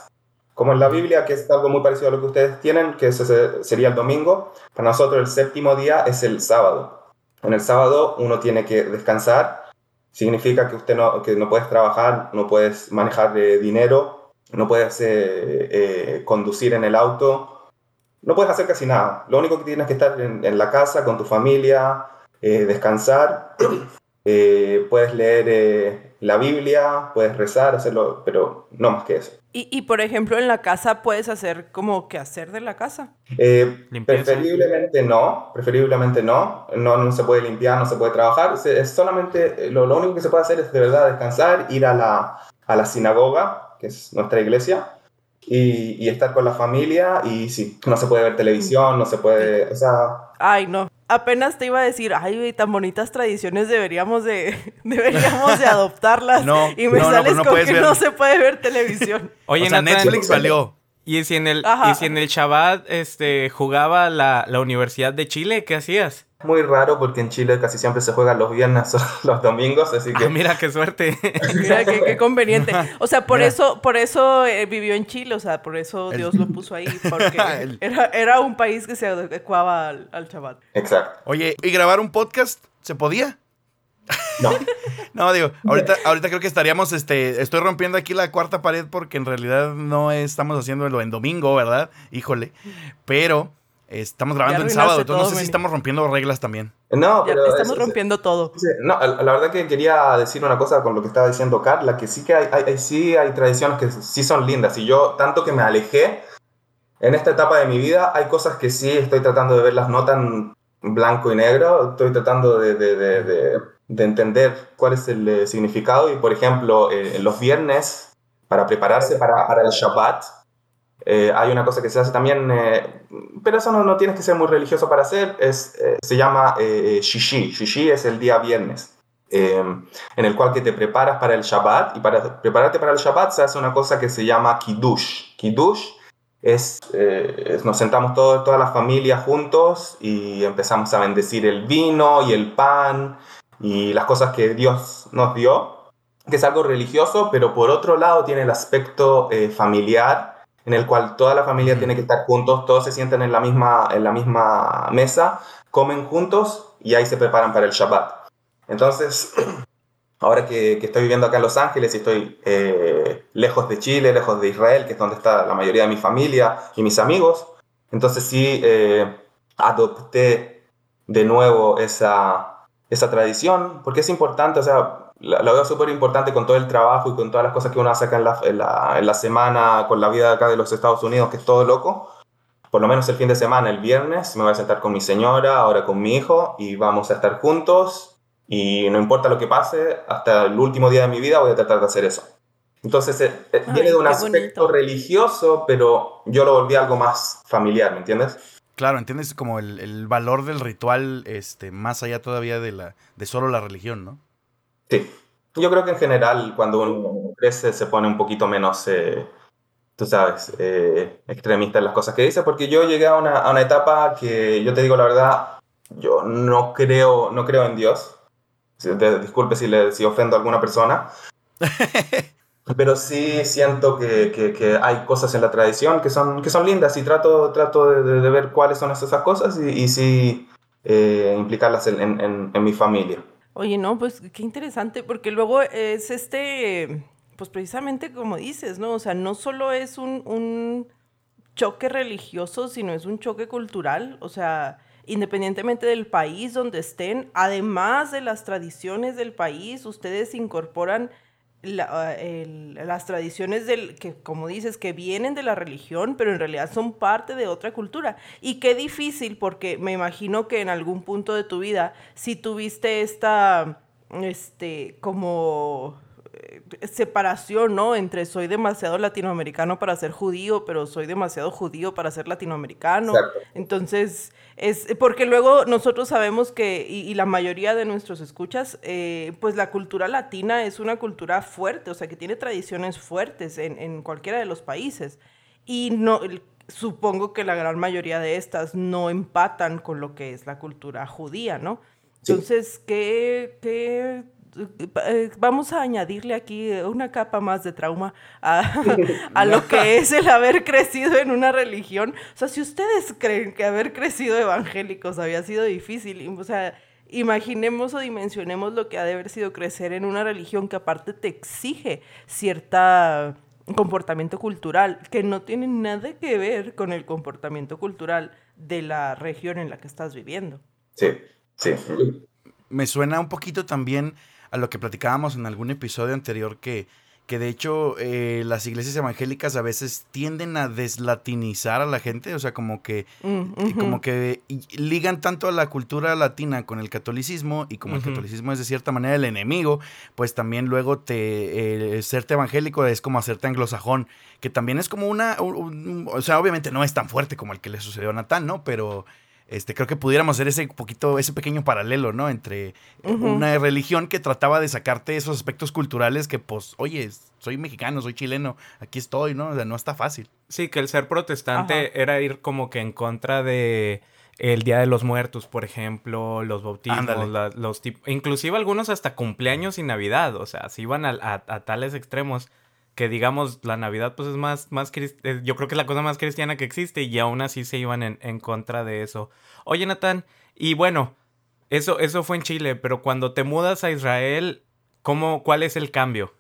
Como en la Biblia, que es algo muy parecido a lo que ustedes tienen, que ese sería el domingo, para nosotros el séptimo día es el sábado. En el sábado uno tiene que descansar, significa que usted no, que no puedes trabajar, no puedes manejar eh, dinero, no puedes eh, eh, conducir en el auto, no puedes hacer casi nada. Lo único que tienes que estar en, en la casa con tu familia, eh, descansar, eh, puedes leer eh, la Biblia, puedes rezar, hacerlo, pero no más que eso. Y, y, por ejemplo, en la casa puedes hacer como que hacer de la casa. Eh, preferiblemente no, preferiblemente no. no. No se puede limpiar, no se puede trabajar. Es solamente, lo, lo único que se puede hacer es de verdad descansar, ir a la, a la sinagoga, que es nuestra iglesia, y, y, estar con la familia y sí, no se puede ver televisión, no se puede, o sea... Ay, no. Apenas te iba a decir, ay, tan bonitas tradiciones deberíamos de, deberíamos de adoptarlas. no, y me no, sales no, con que ver. no se puede ver televisión. Oye, o sea, Netflix valió. ¿Y si en el, y si en el Shabbat este, jugaba la, la Universidad de Chile? ¿Qué hacías? Muy raro porque en Chile casi siempre se juega los viernes o los domingos, así que... Ah, mira, qué suerte. mira, qué, qué, conveniente. O sea, por mira. eso, por eso eh, vivió en Chile, o sea, por eso Dios lo puso ahí, porque era, era un país que se adecuaba al, al Shabbat. Exacto. Oye, ¿y grabar un podcast se podía? No. no, digo, ahorita, ahorita creo que estaríamos, este, estoy rompiendo aquí la cuarta pared porque en realidad no estamos haciéndolo en domingo, ¿verdad? Híjole. Pero estamos grabando en sábado, entonces no sé si estamos rompiendo reglas también. No, ya pero estamos es, rompiendo todo. No, la verdad que quería decir una cosa con lo que estaba diciendo Carla, que sí que hay, hay, sí hay tradiciones que sí son lindas. Y yo, tanto que me alejé, en esta etapa de mi vida, hay cosas que sí estoy tratando de verlas no tan blanco y negro, estoy tratando de, de, de, de de entender cuál es el eh, significado y por ejemplo eh, los viernes para prepararse para, para el Shabbat eh, hay una cosa que se hace también eh, pero eso no, no, tienes que ser muy religioso para hacer es, eh, se llama shishi. Shishi es el día viernes en el cual que te preparas para el Shabbat y para prepararte para el Shabbat se hace una cosa que se llama kiddush. Kiddush es, es, nos sentamos todo, toda la familia juntos y empezamos a bendecir el vino y el pan y las cosas que Dios nos dio, que es algo religioso, pero por otro lado tiene el aspecto eh, familiar, en el cual toda la familia mm. tiene que estar juntos, todos se sienten en la misma, en la misma mesa, comen juntos y ahí se preparan para el Shabbat. Entonces, ahora que, que estoy viviendo acá en Los Ángeles y estoy eh, lejos de Chile, lejos de Israel, que es donde está la mayoría de mi familia y mis amigos, entonces sí eh, adopté de nuevo esa esa tradición, porque es importante, o sea, la, la veo súper importante con todo el trabajo y con todas las cosas que uno hace acá en la, en, la, en la, semana, con la vida acá de los Estados Unidos, que es todo loco. Por lo menos el fin de semana, el viernes, me voy a sentar con mi señora, ahora con mi hijo, y vamos a estar juntos. Y no importa lo que pase, hasta el último día de mi vida voy a tratar de hacer eso. Entonces, eh, eh, Ay, viene de un aspecto bonito. religioso, pero yo lo volví algo más familiar, ¿me entiendes? Claro, entiendes como el, el, valor del ritual, este, más allá todavía de la, de solo la religión, ¿no? Sí. Yo creo que en general, cuando uno crece, se pone un poquito menos, eh, tú sabes, eh, extremista en las cosas que dice, porque yo llegué a una, a una, etapa que, yo te digo la verdad, yo no creo, no creo en Dios. Disculpe si, le, si ofendo a alguna persona. pero sí siento que, que, que, hay cosas en la tradición que son, que son lindas y trato, trato de, de ver cuáles son esas cosas y, y sí eh, implicarlas en, en, en, mi familia. Oye, no, pues qué interesante, porque luego es este, pues precisamente como dices, ¿no? O sea, no solo es un, un choque religioso, sino es un choque cultural, o sea, independientemente del país donde estén, además de las tradiciones del país, ustedes incorporan el, las tradiciones del que como dices que vienen de la religión pero en realidad son parte de otra cultura. Y qué difícil porque me imagino que en algún punto de tu vida si tuviste esta este como separación, ¿no? Entre soy demasiado latinoamericano para ser judío, pero soy demasiado judío para ser latinoamericano. Exacto. Entonces, es porque luego nosotros sabemos que, y, y la mayoría de nuestros escuchas, eh, pues la cultura latina es una cultura fuerte, o sea, que tiene tradiciones fuertes en, en cualquiera de los países. Y no, supongo que la gran mayoría de estas no empatan con lo que es la cultura judía, ¿no? Entonces, sí. ¿qué, ¿qué vamos a añadirle aquí una capa más de trauma a, a, lo que es el haber crecido en una religión. O sea, si ustedes creen que haber crecido evangélicos había sido difícil, o sea, imaginemos o dimensionemos lo que ha de haber sido crecer en una religión que aparte te exige cierta comportamiento cultural que no tiene nada que ver con el comportamiento cultural de la región en la que estás viviendo. Sí, sí. Me suena un poquito también a lo que platicábamos en algún episodio anterior que, que de hecho eh, las iglesias evangélicas a veces tienden a deslatinizar a la gente, o sea, como que, mm, uh -huh. como que ligan tanto a la cultura latina con el catolicismo y como uh -huh. el catolicismo es de cierta manera el enemigo, pues también luego te eh, serte evangélico es como hacerte anglosajón, que también es como una, un, un, o sea, obviamente no es tan fuerte como el que le sucedió a Natán, ¿no? Pero este, creo que pudiéramos hacer ese poquito, ese pequeño paralelo, ¿no? Entre uh -huh. una religión que trataba de sacarte esos aspectos culturales que, pues, oye, soy mexicano, soy chileno, aquí estoy, ¿no? O sea, no está fácil. Sí, que el ser protestante Ajá. era ir como que en contra de el Día de los Muertos, por ejemplo, los bautismos, la, los inclusive algunos hasta cumpleaños y Navidad, o sea, se iban a, a, a tales extremos que digamos la Navidad pues es más, más eh, yo creo que es la cosa más cristiana que existe y aún así se iban en, en contra de eso. Oye Natán, y bueno, eso, eso fue en Chile, pero cuando te mudas a Israel, ¿cómo, ¿cuál es el cambio?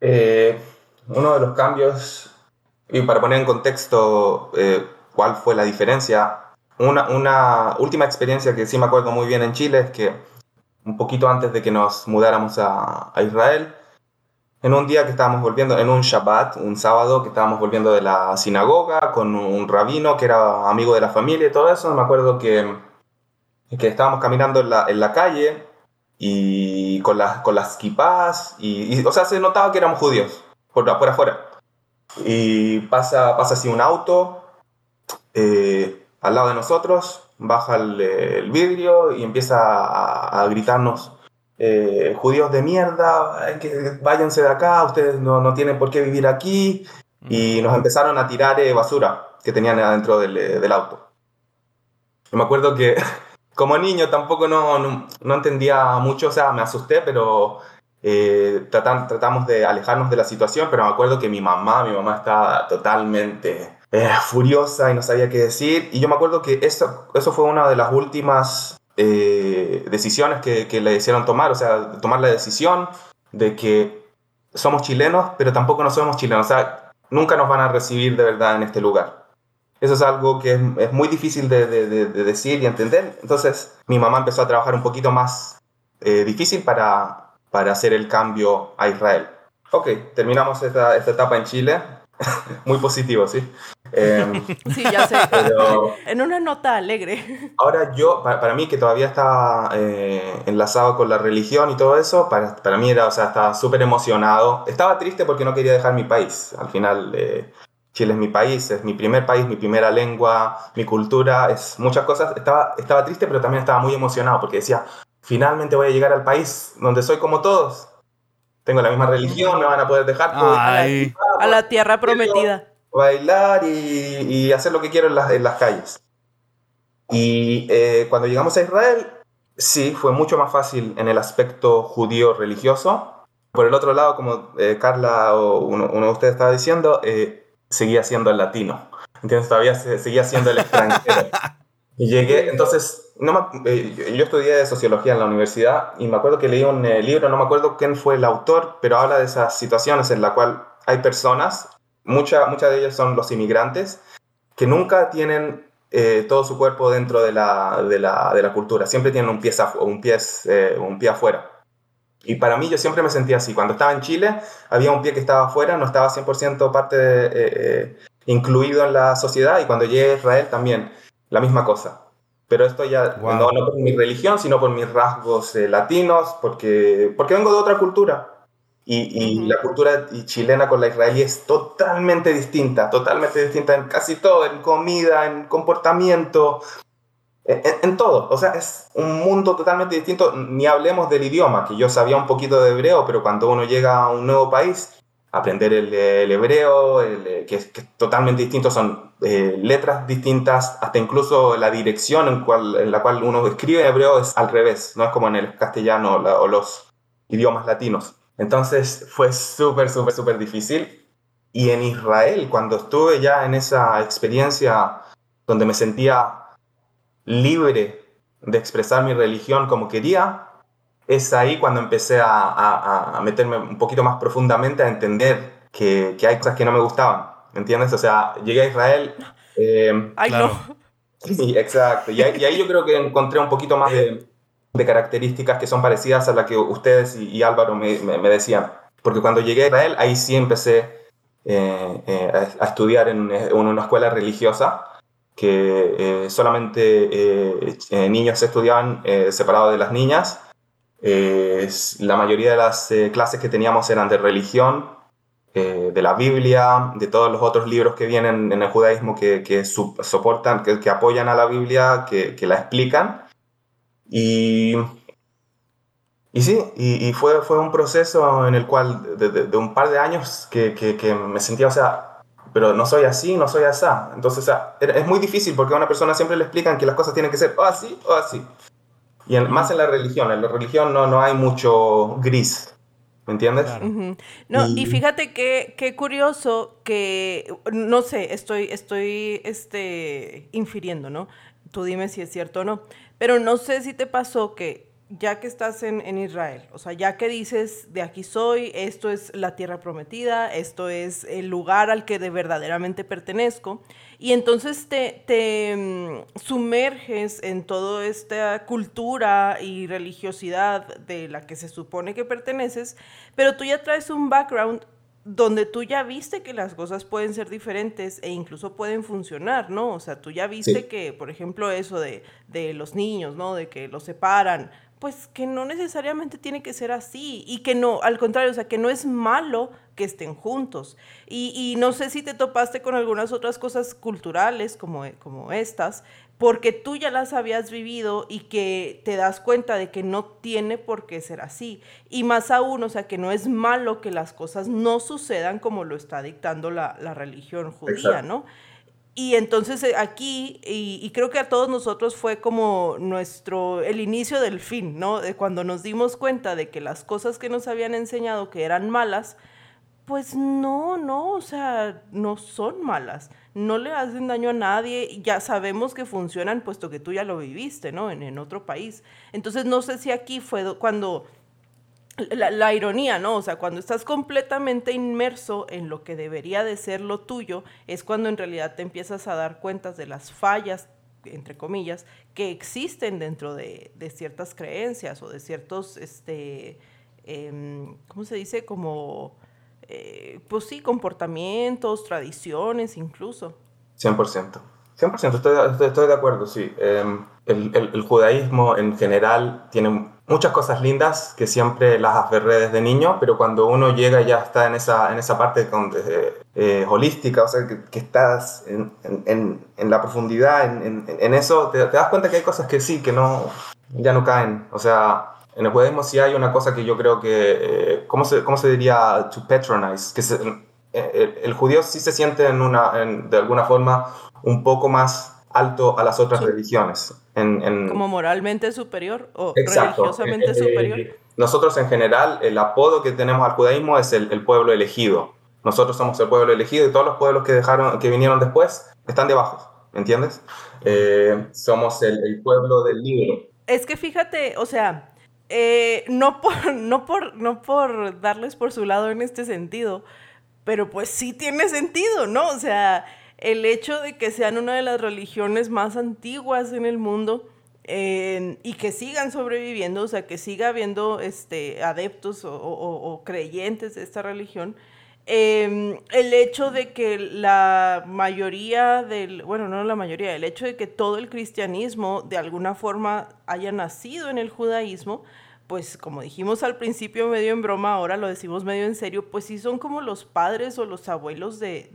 Eh, uno de los cambios, y para poner en contexto eh, cuál fue la diferencia, una, una última experiencia que sí me acuerdo muy bien en Chile es que un poquito antes de que nos mudáramos a, a Israel, en un día que estábamos volviendo, en un Shabbat, un sábado, que estábamos volviendo de la sinagoga con un rabino que era amigo de la familia y todo eso, me acuerdo que, que estábamos caminando en la, en la calle y con, las con las kippahs, y, y, o sea, se notaba que éramos judíos, por, por afuera. Y pasa, pasa así un auto eh, al lado de nosotros, baja el, el vidrio y empieza a, a gritarnos eh, judíos de mierda, que váyanse de acá, ustedes no, no, tienen por qué vivir aquí. Y nos empezaron a tirar eh, basura que tenían adentro del, eh, del auto. Y me acuerdo que como niño tampoco no, no, no, entendía mucho, o sea, me asusté, pero eh, tratan, tratamos de alejarnos de la situación, pero me acuerdo que mi mamá, mi mamá estaba totalmente eh, furiosa y no sabía qué decir. Y yo me acuerdo que eso, eso fue una de las últimas eh, decisiones que, le hicieron tomar, o sea, tomar la decisión de que somos chilenos, pero tampoco no somos chilenos, o sea, nunca nos van a recibir de verdad en este lugar. Eso es algo que es, muy difícil de, decir y entender. Entonces, mi mamá empezó a trabajar un poquito más eh, difícil para, para hacer el cambio a Israel. Ok, terminamos esta, esta etapa en Chile. muy positivo, ¿sí? Eh, sí, ya sé. Pero, en una nota alegre. Ahora yo, para, para mí que todavía estaba eh, enlazado con la religión y todo eso, para, para mí era, o sea, estaba súper emocionado. Estaba triste porque no quería dejar mi país. Al final, eh, Chile es mi país, es mi primer país, mi primera lengua, mi cultura, es muchas cosas. Estaba, estaba triste, pero también estaba muy emocionado porque decía, finalmente voy a llegar al país donde soy como todos. Tengo la misma religión, me van a poder dejar. Ay. A, la, a la tierra prometida bailar y, y, hacer lo que quiero en las, en las calles. Y eh, cuando llegamos a Israel, sí, fue mucho más fácil en el aspecto judío religioso, por el otro lado, como eh, Carla o uno, uno, de ustedes estaba diciendo, eh, seguía siendo el latino. ¿Entiendes? Todavía seguía siendo el extranjero. y llegué, entonces, no eh, yo estudié sociología en la universidad y me acuerdo que leí un libro, no me acuerdo quién fue el autor, pero habla de esas situaciones en la cual hay personas, muchas muchas de ellas son los inmigrantes, que nunca tienen todo su cuerpo dentro de la, de la, de la cultura, siempre tienen un pie, un pie, un pie afuera. Y para mí yo siempre me sentía así. Cuando estaba en Chile había un pie que estaba afuera, no estaba 100% parte eh, eh, incluido en la sociedad y cuando llegué a Israel también la misma cosa. Pero esto ya no, por mi religión, sino por mis rasgos eh, latinos, porque, porque vengo de otra cultura. Y, y la cultura chilena con la israelí es totalmente distinta, totalmente distinta en casi todo, en comida, en comportamiento, en, todo, o sea, es un mundo totalmente distinto, ni hablemos del idioma, que yo sabía un poquito de hebreo, pero cuando uno llega a un nuevo país, aprender el, hebreo, eh, que, es, totalmente distinto, son eh, letras distintas, hasta incluso la dirección en, cual, en, la cual uno escribe hebreo es al revés, no es como en el castellano o los idiomas latinos. Entonces fue súper, súper, súper difícil. Y en Israel, cuando estuve ya en esa experiencia donde me sentía libre de expresar mi religión como quería, es ahí cuando empecé a, meterme un poquito más profundamente a entender que, hay cosas que no me gustaban, ¿entiendes? O sea, llegué a Israel... Eh, Ay, no. Sí, exacto. Y ahí, yo creo que encontré un poquito más de, características que son parecidas a las que ustedes y, Álvaro me, decían. Porque cuando llegué a Israel, ahí sí empecé eh, eh, a, estudiar en, en, una escuela religiosa que eh, solamente eh, eh, niños estudiaban separados de las niñas. la mayoría de las clases que teníamos eran de religión, de la Biblia, de todos los otros libros que vienen en el judaísmo que, que soportan, que, que, apoyan a la Biblia, que, que la explican. Y, y sí, y, fue, fue un proceso en el cual de, de, de un par de años que, que, me sentía, o sea, pero no soy así, no soy así. Entonces, es muy difícil porque a una persona siempre le explican que las cosas tienen que ser o así o así. Y más en la religión, en la religión no, no hay mucho gris, ¿me entiendes? No, y, fíjate que, qué curioso que, no sé, estoy, estoy este, infiriendo, ¿no? Tú dime si es cierto o no, pero no sé si te pasó que ya que estás en, Israel, o sea, ya que dices, de aquí soy, esto es la tierra prometida, esto es el lugar al que de verdaderamente pertenezco, y entonces te, te mm, sumerges en toda esta cultura y religiosidad de la que se supone que perteneces, pero tú ya traes un background donde tú ya viste que las cosas pueden ser diferentes e incluso pueden funcionar, ¿no? O sea, tú ya viste que, por ejemplo, eso de, de, los niños, ¿no? De que los separan, pues que no necesariamente tiene que ser así y que no, al contrario, o sea, que no es malo que estén juntos. Y, no sé si te topaste con algunas otras cosas culturales como, como estas, porque tú ya las habías vivido y que te das cuenta de que no tiene por qué ser así. Y más aún, o sea, que no es malo que las cosas no sucedan como lo está dictando la, religión judía, ¿no? Y entonces eh, aquí, y, creo que a todos nosotros fue como nuestro, el inicio del fin, ¿no? De cuando nos dimos cuenta de que las cosas que nos habían enseñado que eran malas, pues no, no, o sea, no son malas, no le hacen daño a nadie, ya sabemos que funcionan puesto que tú ya lo viviste, ¿no? En, otro país. Entonces no sé si aquí fue cuando la, ironía, ¿no? O sea, cuando estás completamente inmerso en lo que debería de ser lo tuyo, es cuando en realidad te empiezas a dar cuenta de las fallas, entre comillas, que existen dentro de, ciertas creencias o de ciertos, este, em, ¿cómo se dice? Como, eh, pues sí, comportamientos, tradiciones incluso. 100%. 100%, estoy, estoy, de acuerdo, sí. Em, el, el, judaísmo en general tiene muchas cosas lindas que siempre las aferré desde niño, pero cuando uno llega ya está en esa, en esa parte eh, holística, o sea, que, estás en, en, en, la profundidad, en, eso, te, das cuenta que hay cosas que sí, que no, ya no caen. O sea, en el judaísmo sí hay una cosa que yo creo que, eh, ¿cómo, se, ¿cómo se diría? To patronize, que el, el, judío sí se siente en una, de alguna forma un poco más alto a las otras religiones. Como moralmente superior o religiosamente eh, superior. nosotros en general, el apodo que tenemos al judaísmo es el, pueblo elegido. Nosotros somos el pueblo elegido y todos los pueblos que, dejaron, que vinieron después están debajo, ¿entiendes? Eh, somos el, pueblo del libro. Es que fíjate, o sea, eh, no, por, no, por, no por darles por su lado en este sentido, pero pues sí tiene sentido, ¿no? O sea, el hecho de que sean una de las religiones más antiguas en el mundo y que sigan sobreviviendo, o sea, que siga habiendo este, adeptos o, creyentes de esta religión, em, el hecho de que la mayoría del, bueno, no la mayoría, el hecho de que todo el cristianismo de alguna forma haya nacido en el judaísmo, pues como dijimos al principio medio en broma, ahora lo decimos medio en serio, pues sí son como los padres o los abuelos de,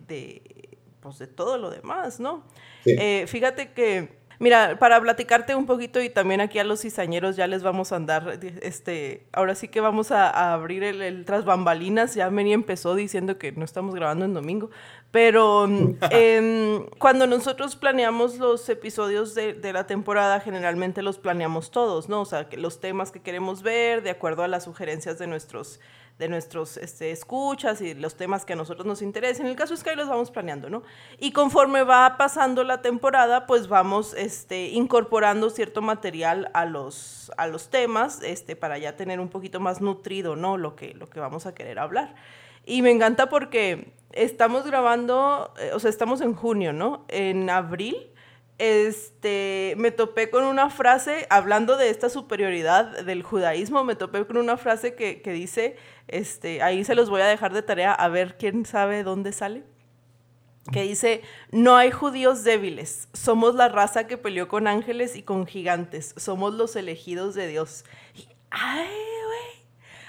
pues, de todo lo demás, ¿no? Eh, fíjate que, mira, para platicarte un poquito y también aquí a los cizañeros ya les vamos a andar, este, ahora sí que vamos a, abrir el, tras bambalinas, ya Meni empezó diciendo que no estamos grabando en domingo, pero em, cuando nosotros planeamos los episodios de, de, la temporada, generalmente los planeamos todos, ¿no? O sea, que los temas que queremos ver, de acuerdo a las sugerencias de nuestros de nuestros este, escuchas y los temas que a nosotros nos interesen. El caso es que ahí los vamos planeando, ¿no? Y conforme va pasando la temporada, pues vamos este, incorporando cierto material a los, a los temas este, para ya tener un poquito más nutrido, ¿no? Lo que, lo que vamos a querer hablar. Y me encanta porque estamos grabando, eh, o sea, estamos en junio, ¿no? En abril este, me topé con una frase, hablando de esta superioridad del judaísmo, me topé con una frase que, que dice, este, ahí se los voy a dejar de tarea a ver quién sabe dónde sale, que dice, no hay judíos débiles, somos la raza que peleó con ángeles y con gigantes, somos los elegidos de Dios. ay, güey,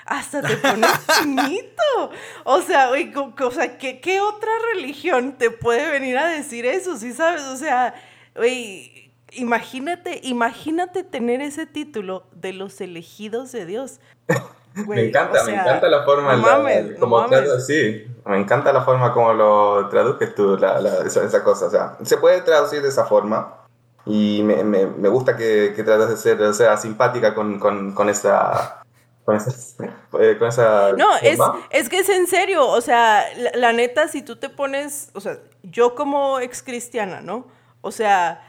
hasta te pones chinito. O sea, güey, o sea ¿qué, ¿qué otra religión te puede venir a decir eso? ¿Sí sabes? O sea Oye, imagínate, imagínate tener ese título de los elegidos de Dios. me encanta, me encanta la forma, no mames, como sí, me encanta la forma como lo traduces tú, esa, cosa, o sea, se puede traducir de esa forma y me, me, me gusta que, que, trates de ser, o sea, simpática con, con, con esa... Con esa, eh, con esa no, es, es, que es en serio, o sea, la, la, neta, si tú te pones, o sea, yo como ex cristiana, ¿no? O sea,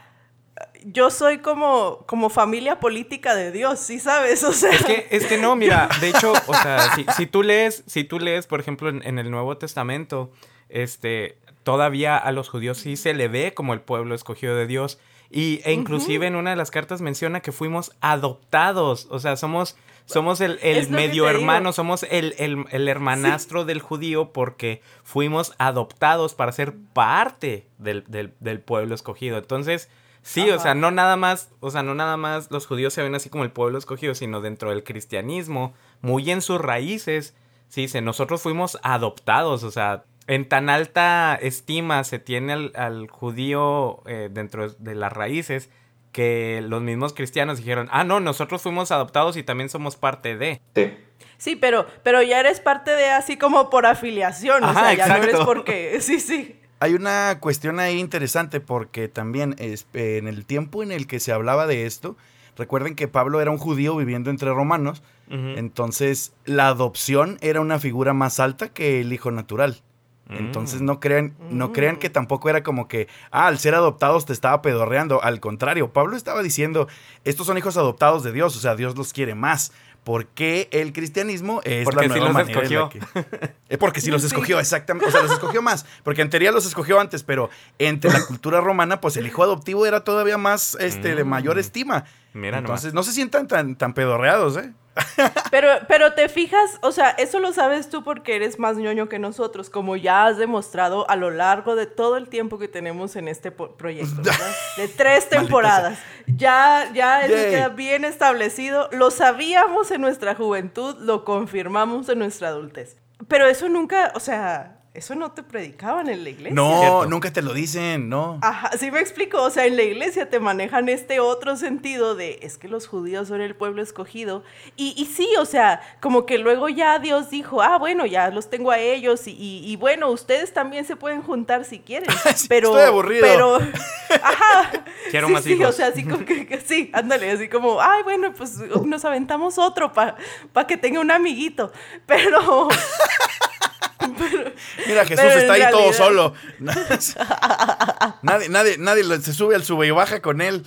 yo soy como, como familia política de Dios, ¿sí sabes? O sea... Es que, es que no, mira, de hecho, o sea, si, tú lees, si tú lees, por ejemplo, en, el Nuevo Testamento, este, todavía a los judíos sí se le ve como el pueblo escogido de Dios. Y, e inclusive en una de las cartas menciona que fuimos adoptados, o sea, somos, somos el, medio hermano, somos el, hermanastro del judío porque fuimos adoptados para ser parte del, pueblo escogido. Entonces, sí, o sea, no nada más, o sea, no nada más los judíos se ven así como el pueblo escogido, sino dentro del cristianismo, muy en sus raíces, sí, dice, nosotros fuimos adoptados, o sea, en tan alta estima se tiene al, judío eh, dentro de las raíces que los mismos cristianos dijeron, ah, no, nosotros fuimos adoptados y también somos parte de. Sí. Sí, pero, pero ya eres parte de así como por afiliación, o sea, ya no eres porque, sí, sí. Hay una cuestión ahí interesante porque también en el tiempo en el que se hablaba de esto, recuerden que Pablo era un judío viviendo entre romanos, entonces la adopción era una figura más alta que el hijo natural. Entonces mm. no crean, no crean que mm. tampoco era como que, ah, al ser adoptados te estaba pedorreando. Al contrario, Pablo estaba diciendo, estos son hijos adoptados de Dios, o sea, Dios los quiere más. porque el cristianismo es porque la nueva si los escogió. Es porque si los escogió, exactamente. O sea, los escogió más. Porque en teoría los escogió antes, pero entre la cultura romana, pues el hijo adoptivo era todavía más, este, de mayor mm. estima. Mira Entonces, no se sientan tan, tan pedorreados, ¿eh? Pero, pero te fijas, o sea, eso lo sabes tú porque eres más ñoño que nosotros, como ya has demostrado a lo largo de todo el tiempo que tenemos en este proyecto, ¿verdad? De tres temporadas. Ya, ya bien establecido. Lo sabíamos en nuestra juventud, lo confirmamos en nuestra adultez. Pero eso nunca, o sea, eso no te predicaban en la iglesia. No, Cierto. nunca te lo dicen, no. Ajá, sí me explico, o sea, en la iglesia te manejan este otro sentido de, es que los judíos son el pueblo escogido, y, y sí, o sea, como que luego ya Dios dijo, ah, bueno, ya los tengo a ellos, y, y- y bueno, ustedes también se pueden juntar si quieren, pero... estoy aburrido. Pero, ajá. Quiero sí, más sí, hijos. o sea, así como que, que sí, ándale, así como, ay, bueno, pues nos aventamos otro para que tenga un amiguito, pero... Mira, Jesús Pero está ahí todo solo. nadie, nadie, nadie se sube al sube y baja con él.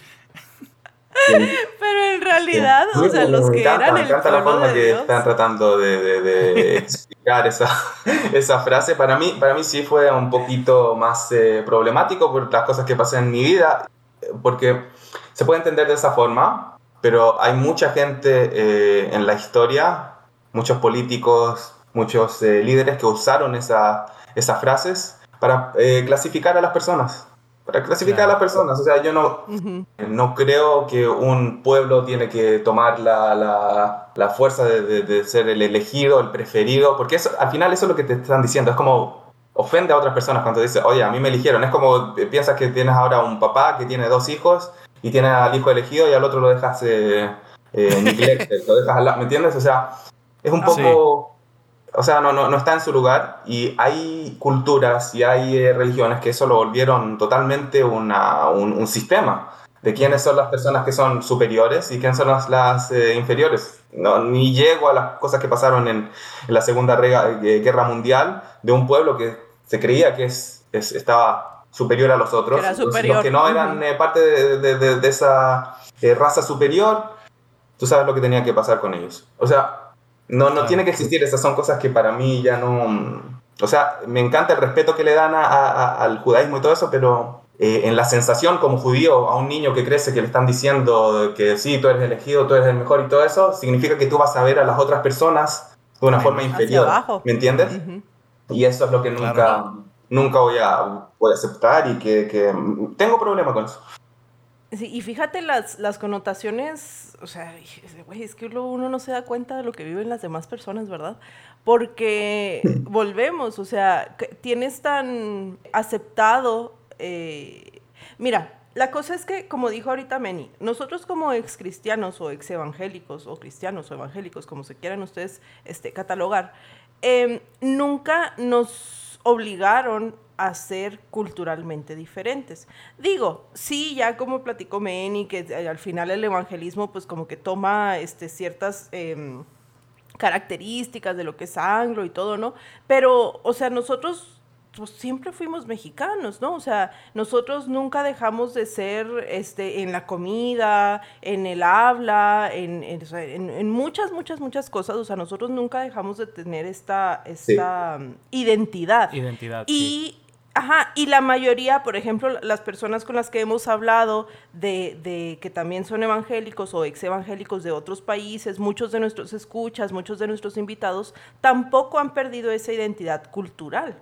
Pero en realidad, o sea, los que encanta, eran me el encanta la pueblo forma de que Dios. están tratando de, de- de explicar esa, esa frase. Para mí, para mí sí fue un poquito más eh, problemático por las cosas que pasan en mi vida, porque se puede entender de esa forma, pero hay mucha gente eh, en la historia, muchos políticos, muchos eh, líderes que usaron esa- esas frases para eh, clasificar a las personas. Para clasificar a las personas. O sea, yo no, Ujú. no creo que un pueblo tiene que tomar la, la- la fuerza de, de- de ser el elegido, el preferido, porque eso, al final eso es lo que te están diciendo, es como ofende a otras personas cuando dice, oye, a mí me eligieron, es como eh, piensas que tienes ahora un papá que tiene dos hijos y tiene al hijo elegido y al otro lo dejas eh, eh, neglected, lo dejas al lado, ¿me entiendes? O sea, es un Ah. poco... O sea, no, no, no está en su lugar y hay culturas y hay eh, religiones que eso lo volvieron totalmente una- un, un sistema de quiénes son las personas que son superiores y quiénes son las, las, eh, inferiores. No, ni llego a las cosas que pasaron en, en la Segunda Rega- eh, Guerra Mundial de un pueblo que se creía que es, es- estaba superior a los otros. Que Entonces. Los que no eran parte de, de- de- de esa raza superior, tú sabes lo que tenía que pasar con ellos. O sea, no, no tiene que existir, esas son cosas que para mí ya no... O sea, me encanta el respeto que le dan a- a- a- al judaísmo y todo eso, pero eh, en la sensación como judío a un niño que crece que le están diciendo que sí, tú eres elegido, tú eres el mejor y todo eso, significa que tú vas a ver a las otras personas de una forma inferior. abajo. ¿Me entiendes? Y eso es lo que nunca, Claro. nunca voy, a, voy a aceptar y que, que tengo problema con eso. Sí, y fíjate las, las connotaciones, o sea, güey, es que uno no se da cuenta de lo que viven las demás personas, ¿verdad? Porque volvemos, o sea, tienes tan aceptado, eh, mira, la cosa es que, como dijo ahorita Meni, nosotros como ex cristianos o ex evangélicos o cristianos o evangélicos, como se quieran ustedes este, catalogar, eh, nunca nos obligaron a ser culturalmente diferentes. Digo, sí, ya como platicó Meni, que eh, al final el evangelismo pues como que toma este, ciertas em, características de lo que es anglo y todo, ¿no? Pero, o sea, nosotros pues siempre fuimos mexicanos, ¿no? O sea, nosotros nunca dejamos de ser este, en la comida, en el habla, en, en, muchas, muchas, muchas cosas. O sea, nosotros nunca dejamos de tener esta, esta um, identidad. Identidad. sí. Ajá, y la mayoría, por ejemplo, las personas con las que hemos hablado de, de que también son evangélicos o ex evangélicos de otros países, muchos de nuestros escuchas, muchos de nuestros invitados, tampoco han perdido esa identidad cultural.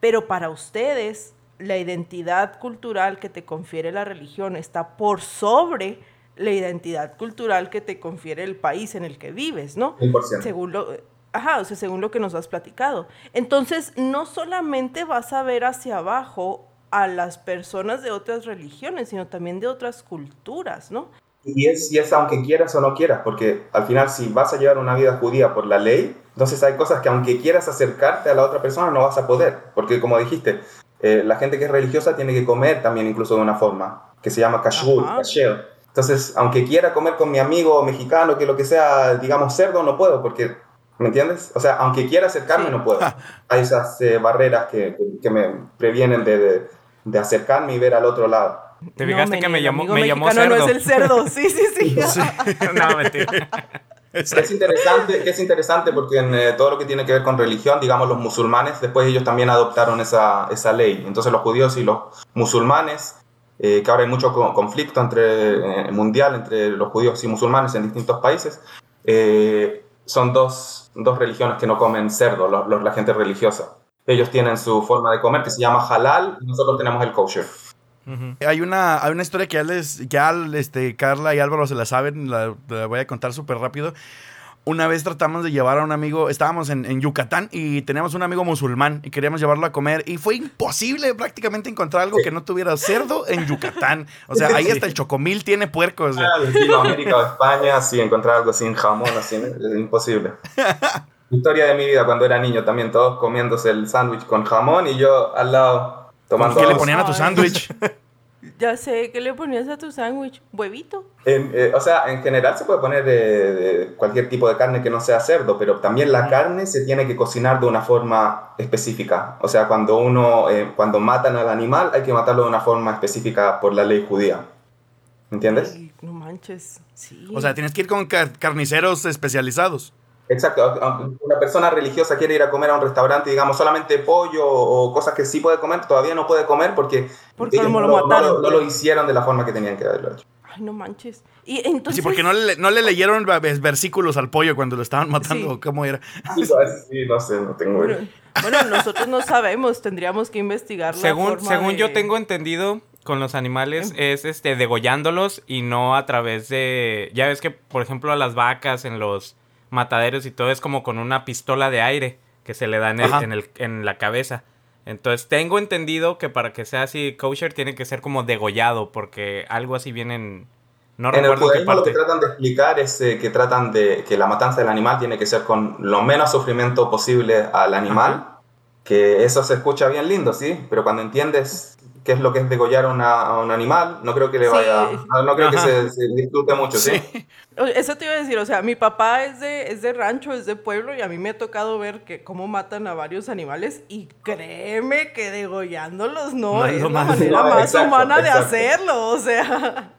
Pero para ustedes, la identidad cultural que te confiere la religión está por sobre la identidad cultural que te confiere el país en el que vives, ¿no? 100%. Según lo, ajá, o sea, según lo que nos has platicado. Entonces, no solamente vas a ver hacia abajo a las personas de otras religiones, sino también de otras culturas, ¿no? Y es, y es aunque quieras o no quieras, porque al final si vas a llevar una vida judía por la ley, entonces hay cosas que aunque quieras acercarte a la otra persona no vas a poder, porque como dijiste, eh, la gente que es religiosa tiene que comer también incluso de una forma, que se llama kashrut, kasher. Entonces, aunque quiera comer con mi amigo mexicano, que lo que sea, digamos, cerdo, no puedo, porque, ¿me entiendes? O sea, aunque quiera acercarme, Sí. no puedo. Hay esas eh, barreras que, que- que me previenen de, de- de acercarme y ver al otro lado. ¿Te No, fijaste que Meni, me llamó, me llamó cerdo? no es el cerdo, sí, sí, sí. no, mentira. Que es interesante, que es interesante porque en eh, todo lo que tiene que ver con religión, digamos los musulmanes, después ellos también adoptaron esa, esa ley. Entonces los judíos y los musulmanes, eh, que ahora hay mucho co- conflicto entre, eh, mundial entre los judíos y musulmanes en distintos países, eh, son dos, dos religiones que no comen cerdo, los- la gente religiosa. Ellos tienen su forma de comer que se llama halal y nosotros tenemos el kosher. Ujú. Hay una, hay una historia que ya, les, ya este, Carla y Álvaro se la saben, la, la voy a contar súper rápido. Una vez tratamos de llevar a un amigo, estábamos en, en, Yucatán y teníamos un amigo musulmán y queríamos llevarlo a comer y fue imposible prácticamente encontrar algo que no tuviera cerdo en Yucatán. O sea, ahí hasta el chocomil tiene puercos. Ah, en Latinoamérica o España, sí, encontrar algo sin jamón, así, es imposible. Historia de mi vida cuando era niño también, todos comiéndose el sándwich con jamón y yo al lado tomando... ¿Qué le ponían a tu sándwich? Ya sé, ¿qué le ponías a tu sándwich? ¿Huevito? Eh, o sea, en general se puede poner eh, cualquier tipo de carne que no sea cerdo, pero también la carne se tiene que cocinar de una forma específica. O sea, cuando uno, eh, cuando matan al animal, hay que matarlo de una forma específica por la ley judía. ¿Entiendes? no manches, sí. O sea, tienes que ir con carniceros especializados. Exacto, una persona religiosa quiere ir a comer a un restaurante, digamos, solamente pollo o cosas que sí puede comer, todavía no puede comer porque, porque no, lo, no, lo, hicieron de la forma que tenían que haberlo hecho. Ay, no manches. Y entonces... Sí, porque no le, no le leyeron versículos al pollo cuando lo estaban matando, ¿cómo era? Sí, no sé, no tengo bueno, bueno, nosotros no sabemos, tendríamos que investigar según, Según yo tengo entendido, con los animales em. es este degollándolos y no a través de... Ya ves que, por ejemplo, a las vacas en los mataderos y todo es como con una pistola de aire que se le da en, el, en, la cabeza. Entonces tengo entendido que para que sea así kosher tiene que ser como degollado porque algo así viene en... No en recuerdo el qué parte. lo que tratan de explicar es eh, que tratan de que la matanza del animal tiene que ser con lo menos sufrimiento posible al animal. Que eso se escucha bien lindo, ¿sí? Pero cuando entiendes qué es lo que es degollar a un animal, no creo que le vaya, no, creo que se, disfrute mucho, ¿sí? Eso te iba a decir, o sea, mi papá es de, es de rancho, es de pueblo y a mí me ha tocado ver que cómo matan a varios animales y créeme que degollándolos no, es, la manera más humana de hacerlo, o sea...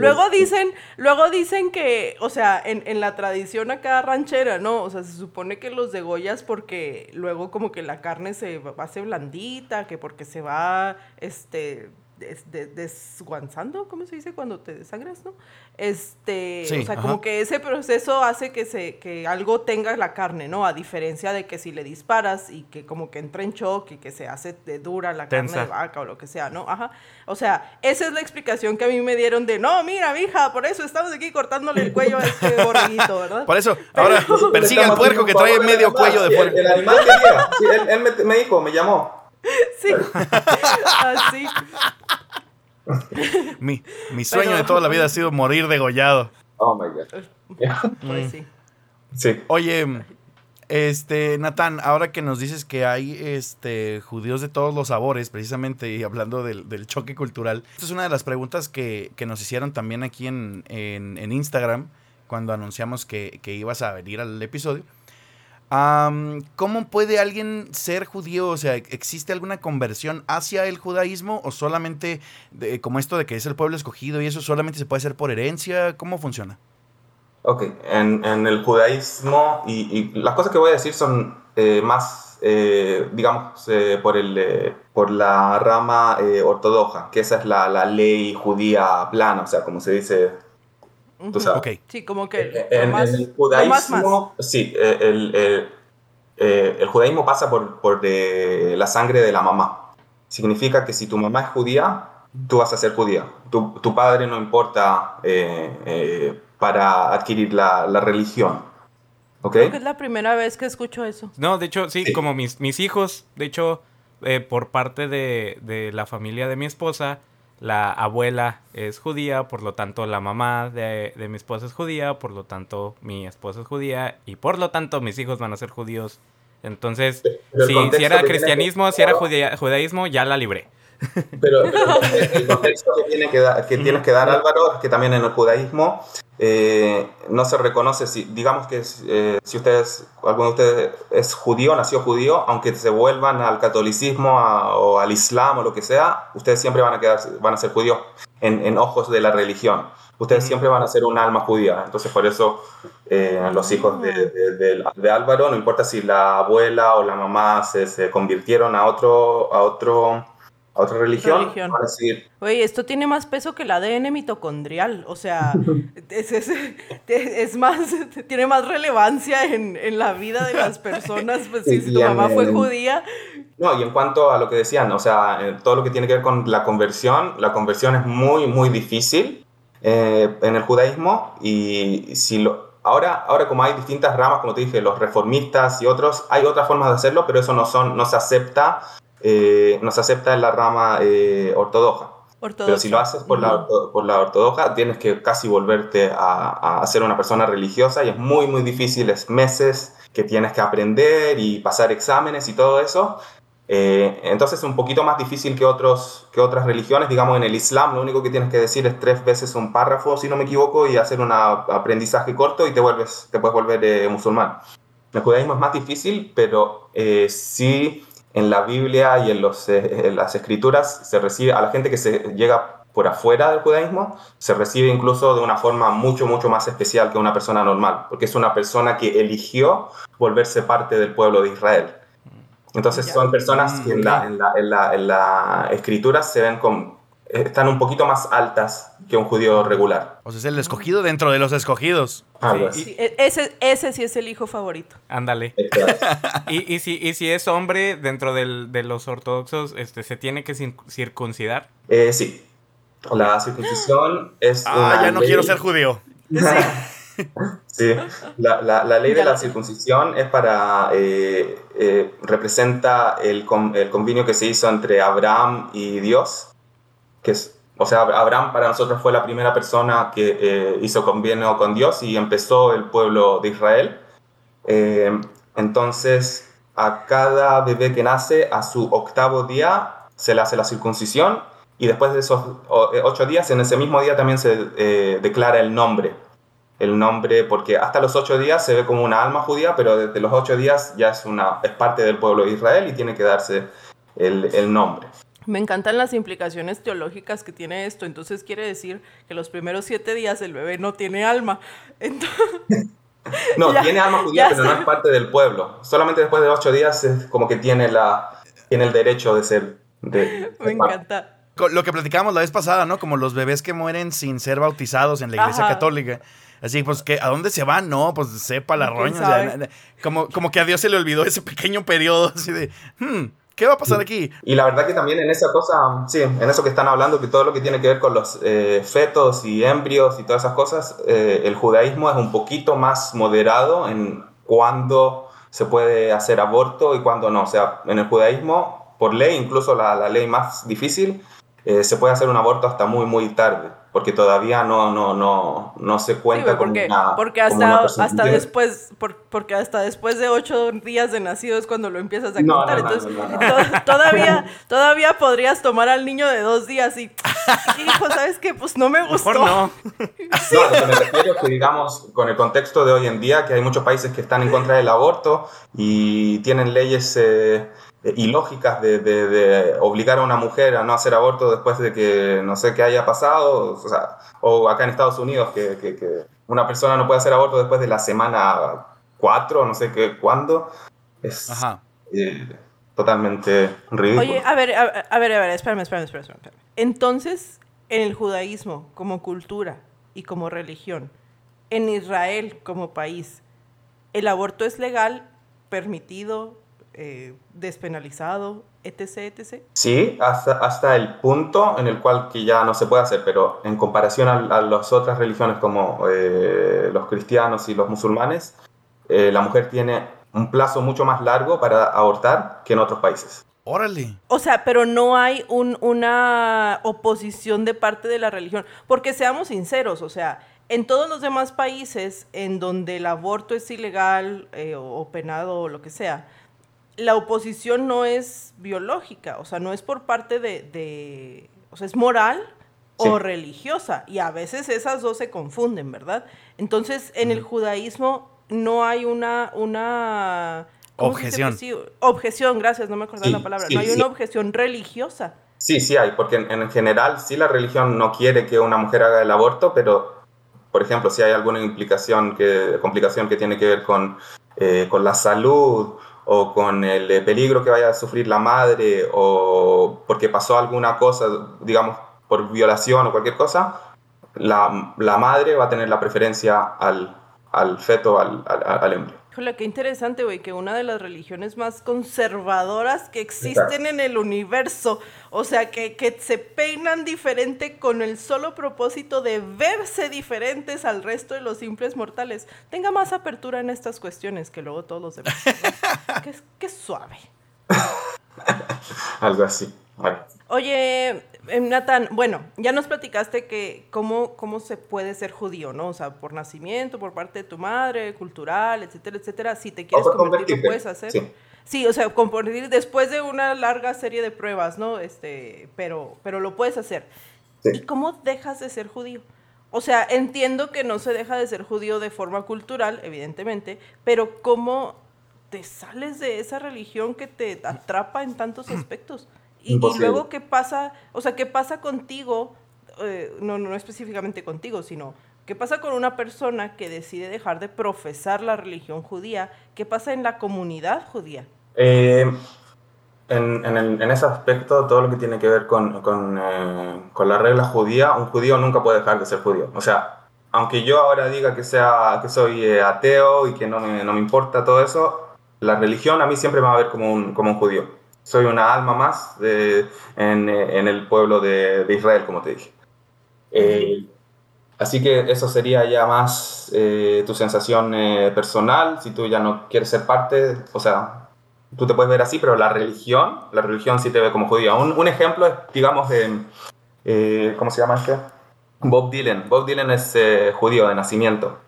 Luego dicen, luego dicen que, o sea, en, en, la tradición acá ranchera, ¿no? O sea, se supone que los degollas porque luego como que la carne se hace blandita, que porque se va, este, desguanzando, ¿cómo se dice cuando te desangras, no? Este, o sea, como que ese proceso hace que se que algo tenga la carne, ¿no? A diferencia de que si le disparas y que como que entra en shock y que se hace de dura la carne de vaca o lo que sea, ¿no? Ajá. O sea, esa es la explicación que a mí me dieron de, "No, mira, mija, por eso estamos aquí cortándole el cuello a este borreguito, ¿verdad?" Por eso, ahora persigue al puerco que trae medio cuello de fuera. El, animal quería. Sí, él, me, me dijo, me llamó. Sí. Así. mi, mi sueño de toda la vida ha sido morir degollado. Oh my God. Pues sí. Sí. Oye, este, Natán, ahora que nos dices que hay este, judíos de todos los sabores, precisamente, y hablando del, del choque cultural, esta es una de las preguntas que, que nos hicieron también aquí en, en, en Instagram, cuando anunciamos que, que, ibas a venir al episodio. ¿Cómo puede alguien ser judío? O sea, ¿existe alguna conversión hacia el judaísmo o solamente como esto de que es el pueblo escogido y eso solamente se puede hacer por herencia? ¿Cómo funciona? Ok, en, el judaísmo, y, las cosas que voy a decir son eh, más, eh, digamos, eh, por, el, por la rama ortodoxa, que esa es la, la ley judía plana, o sea, como se dice Sí, como que en, el judaísmo, sí, eh, el, eh, eh, el, judaísmo pasa por, por de la sangre de la mamá. Significa que si tu mamá es judía, tú vas a ser judía. Tu, tu padre no importa para adquirir la, la religión. ¿Okay? Creo que es la primera vez que escucho eso. No, de hecho, sí, como mis, mis hijos, de hecho, por parte de, de la familia de mi esposa, la abuela es judía, por lo tanto la mamá de, mi esposa es judía, por lo tanto mi esposa es judía y por lo tanto mis hijos van a ser judíos. Entonces, si, era cristianismo, si era judaísmo, ya la libré. Pero, el contexto que, tiene que, que tienes que dar, Álvaro, es que también en el judaísmo eh, no se reconoce, si, digamos que eh, si ustedes, alguno de ustedes es judío, nació judío, aunque se vuelvan al catolicismo o al islam o lo que sea, ustedes siempre van a, quedar, van a ser judíos en, ojos de la religión. Ustedes siempre van a ser un alma judía. Entonces, por eso eh, los hijos de, de, Álvaro, no importa si la abuela o la mamá se, se convirtieron a otro, a otro a otra religión, Oye, esto tiene más peso que el ADN mitocondrial, o sea, es, más, tiene más relevancia en, la vida de las personas, pues si tu mamá fue judía. No, y en cuanto a lo que decían, o sea, todo lo que tiene que ver con la conversión, la conversión es muy, muy difícil eh, en el judaísmo y si lo, ahora, ahora como hay distintas ramas, como te dije, los reformistas y otros, hay otras formas de hacerlo, pero eso no, son, no se acepta, eh, no se acepta en la rama eh, ortodoxa. Pero si lo haces por, la, por la ortodoxa, tienes que casi volverte a, a, ser una persona religiosa y es muy, muy difícil, es meses que tienes que aprender y pasar exámenes y todo eso. Eh, entonces es un poquito más difícil que, otros, que otras religiones. Digamos, en el Islam lo único que tienes que decir es tres veces un párrafo, si no me equivoco, y hacer un aprendizaje corto y te, vuelves, te puedes volver eh, musulmán. El judaísmo es más difícil, pero eh, sí en la Biblia y en, los, en las escrituras se recibe a la gente que se llega por afuera del judaísmo, se recibe incluso de una forma mucho, mucho más especial que una persona normal, porque es una persona que eligió volverse parte del pueblo de Israel. Entonces son personas que en la, en la, en la, en la escritura se ven con, están un poquito más altas que un judío regular. O sea, es el escogido dentro de los escogidos. Sí, e, ese, ese sí es el hijo favorito. Ándale. y, y, si, y si es hombre dentro del, de los ortodoxos, este, ¿se tiene que circuncidar? Eh, sí. La circuncisión es... Ah, ya no quiero ser judío. Sí, la, la, ley de la circuncisión es para, eh, eh, representa el, el, convenio que se hizo entre Abraham y Dios, que es, o sea, Abraham para nosotros fue la primera persona que eh, hizo convenio con Dios y empezó el pueblo de Israel. entonces, a cada bebé que nace, a su octavo día, se le hace la circuncisión y después de esos ocho días, en ese mismo día también se declara el nombre el nombre, porque hasta los ocho días se ve como una alma judía, pero desde los ocho días ya es, una, es parte del pueblo de Israel y tiene que darse el nombre. Me encantan las implicaciones teológicas que tiene esto. Entonces quiere decir que los primeros siete días el bebé no tiene alma. no, tiene alma judía, pero no es parte del pueblo. Solamente después de ocho días es como que tiene, la, tiene el derecho de ser... De, Me encanta. Lo que platicábamos la vez pasada, ¿no? Como los bebés que mueren sin ser bautizados en la iglesia católica. Así, pues, que ¿a dónde se van? No, pues sepa la roña. como, como que a Dios se le olvidó ese pequeño periodo así de, hmm, ¿qué va a pasar aquí? Y la verdad que también en esa cosa, sí, en eso que están hablando, que todo lo que tiene que ver con los eh, fetos y embrios y todas esas cosas, eh, el judaísmo es un poquito más moderado en cuándo se puede hacer aborto y cuándo no. O sea, en el judaísmo, por ley, incluso la, la ley más difícil, eh, se puede hacer un aborto hasta muy, muy tarde, porque todavía no, no, no, no se cuenta sí, porque, con una, Porque hasta, hasta después, porque hasta después de ocho días de nacido es cuando lo empiezas a contar. Entonces, todavía, todavía podrías tomar al niño de dos días y, hijo, ¿sabes qué? Pues no me gustó. Mejor no. sí. No, lo que me refiero es que, digamos, con el contexto de hoy en día, que hay muchos países que están en contra del aborto y tienen leyes... Eh, ilógicas de, de, de, obligar a una mujer a no hacer aborto después de que no sé qué haya pasado, o, sea, o acá en Estados Unidos que, que, que, una persona no puede hacer aborto después de la semana 4, no sé qué, cuándo, es eh, totalmente ridículo. Oye, a ver, a, a, ver, a ver, espérame, espérame, espérame, espérame. Entonces, en el judaísmo como cultura y como religión, en Israel como país, ¿el aborto es legal, permitido, eh, despenalizado, etc, etc. Sí, hasta, hasta el punto en el cual que ya no se puede hacer, pero en comparación a, a las otras religiones como eh, los cristianos y los musulmanes, eh, la mujer tiene un plazo mucho más largo para abortar que en otros países. Órale. O sea, pero no hay un, una oposición de parte de la religión, porque seamos sinceros, o sea, en todos los demás países en donde el aborto es ilegal eh, o penado o lo que sea, la oposición no es biológica, o sea, no es por parte de, o sea, es moral o religiosa, y a veces esas dos se confunden, ¿verdad? Entonces, en el judaísmo no hay una, una objeción. objeción, gracias, no me acordaba la palabra, no hay una objeción religiosa. Sí, sí hay, porque en, general sí la religión no quiere que una mujer haga el aborto, pero, por ejemplo, si hay alguna implicación que, complicación que tiene que ver con, eh, con la salud o con el eh, peligro que vaya a sufrir la madre o porque pasó alguna cosa, digamos, por violación o cualquier cosa, la, la madre va a tener la preferencia al, al feto, al, al, embrión. Híjole, qué interesante, güey, que una de las religiones más conservadoras que existen en el universo, o sea, que, que, se peinan diferente con el solo propósito de verse diferentes al resto de los simples mortales, tenga más apertura en estas cuestiones que luego todos los demás. qué, qué suave. Algo así. Oye, Nathan, bueno, ya nos platicaste que cómo, cómo se puede ser judío, ¿no? O sea, por nacimiento, por parte de tu madre, cultural, etcétera, etcétera. Si te quieres convertir, lo puedes hacer. Sí. o sea, convertir después de una larga serie de pruebas, ¿no? Este, pero, pero lo puedes hacer. ¿Y cómo dejas de ser judío? O sea, entiendo que no se deja de ser judío de forma cultural, evidentemente, pero ¿cómo te sales de esa religión que te atrapa en tantos aspectos? Y, luego, ¿qué pasa? O sea, ¿qué pasa contigo? Eh, no, no específicamente contigo, sino ¿qué pasa con una persona que decide dejar de profesar la religión judía? ¿Qué pasa en la comunidad judía? Eh, en, en, en, ese aspecto, todo lo que tiene que ver con, con, eh, con, la regla judía, un judío nunca puede dejar de ser judío. O sea, aunque yo ahora diga que, sea, que soy ateo y que no me, no me importa todo eso, la religión a mí siempre me va a ver como un, como un judío soy una alma más de, en, en, el pueblo de, de, Israel, como te dije. Eh, así que eso sería ya más eh, tu sensación eh, personal, si tú ya no quieres ser parte, o sea, tú te puedes ver así, pero la religión, la religión sí te ve como judía. Un, un ejemplo es, digamos, de, ¿cómo se llama este? Bob Dylan. Bob Dylan es judío de nacimiento.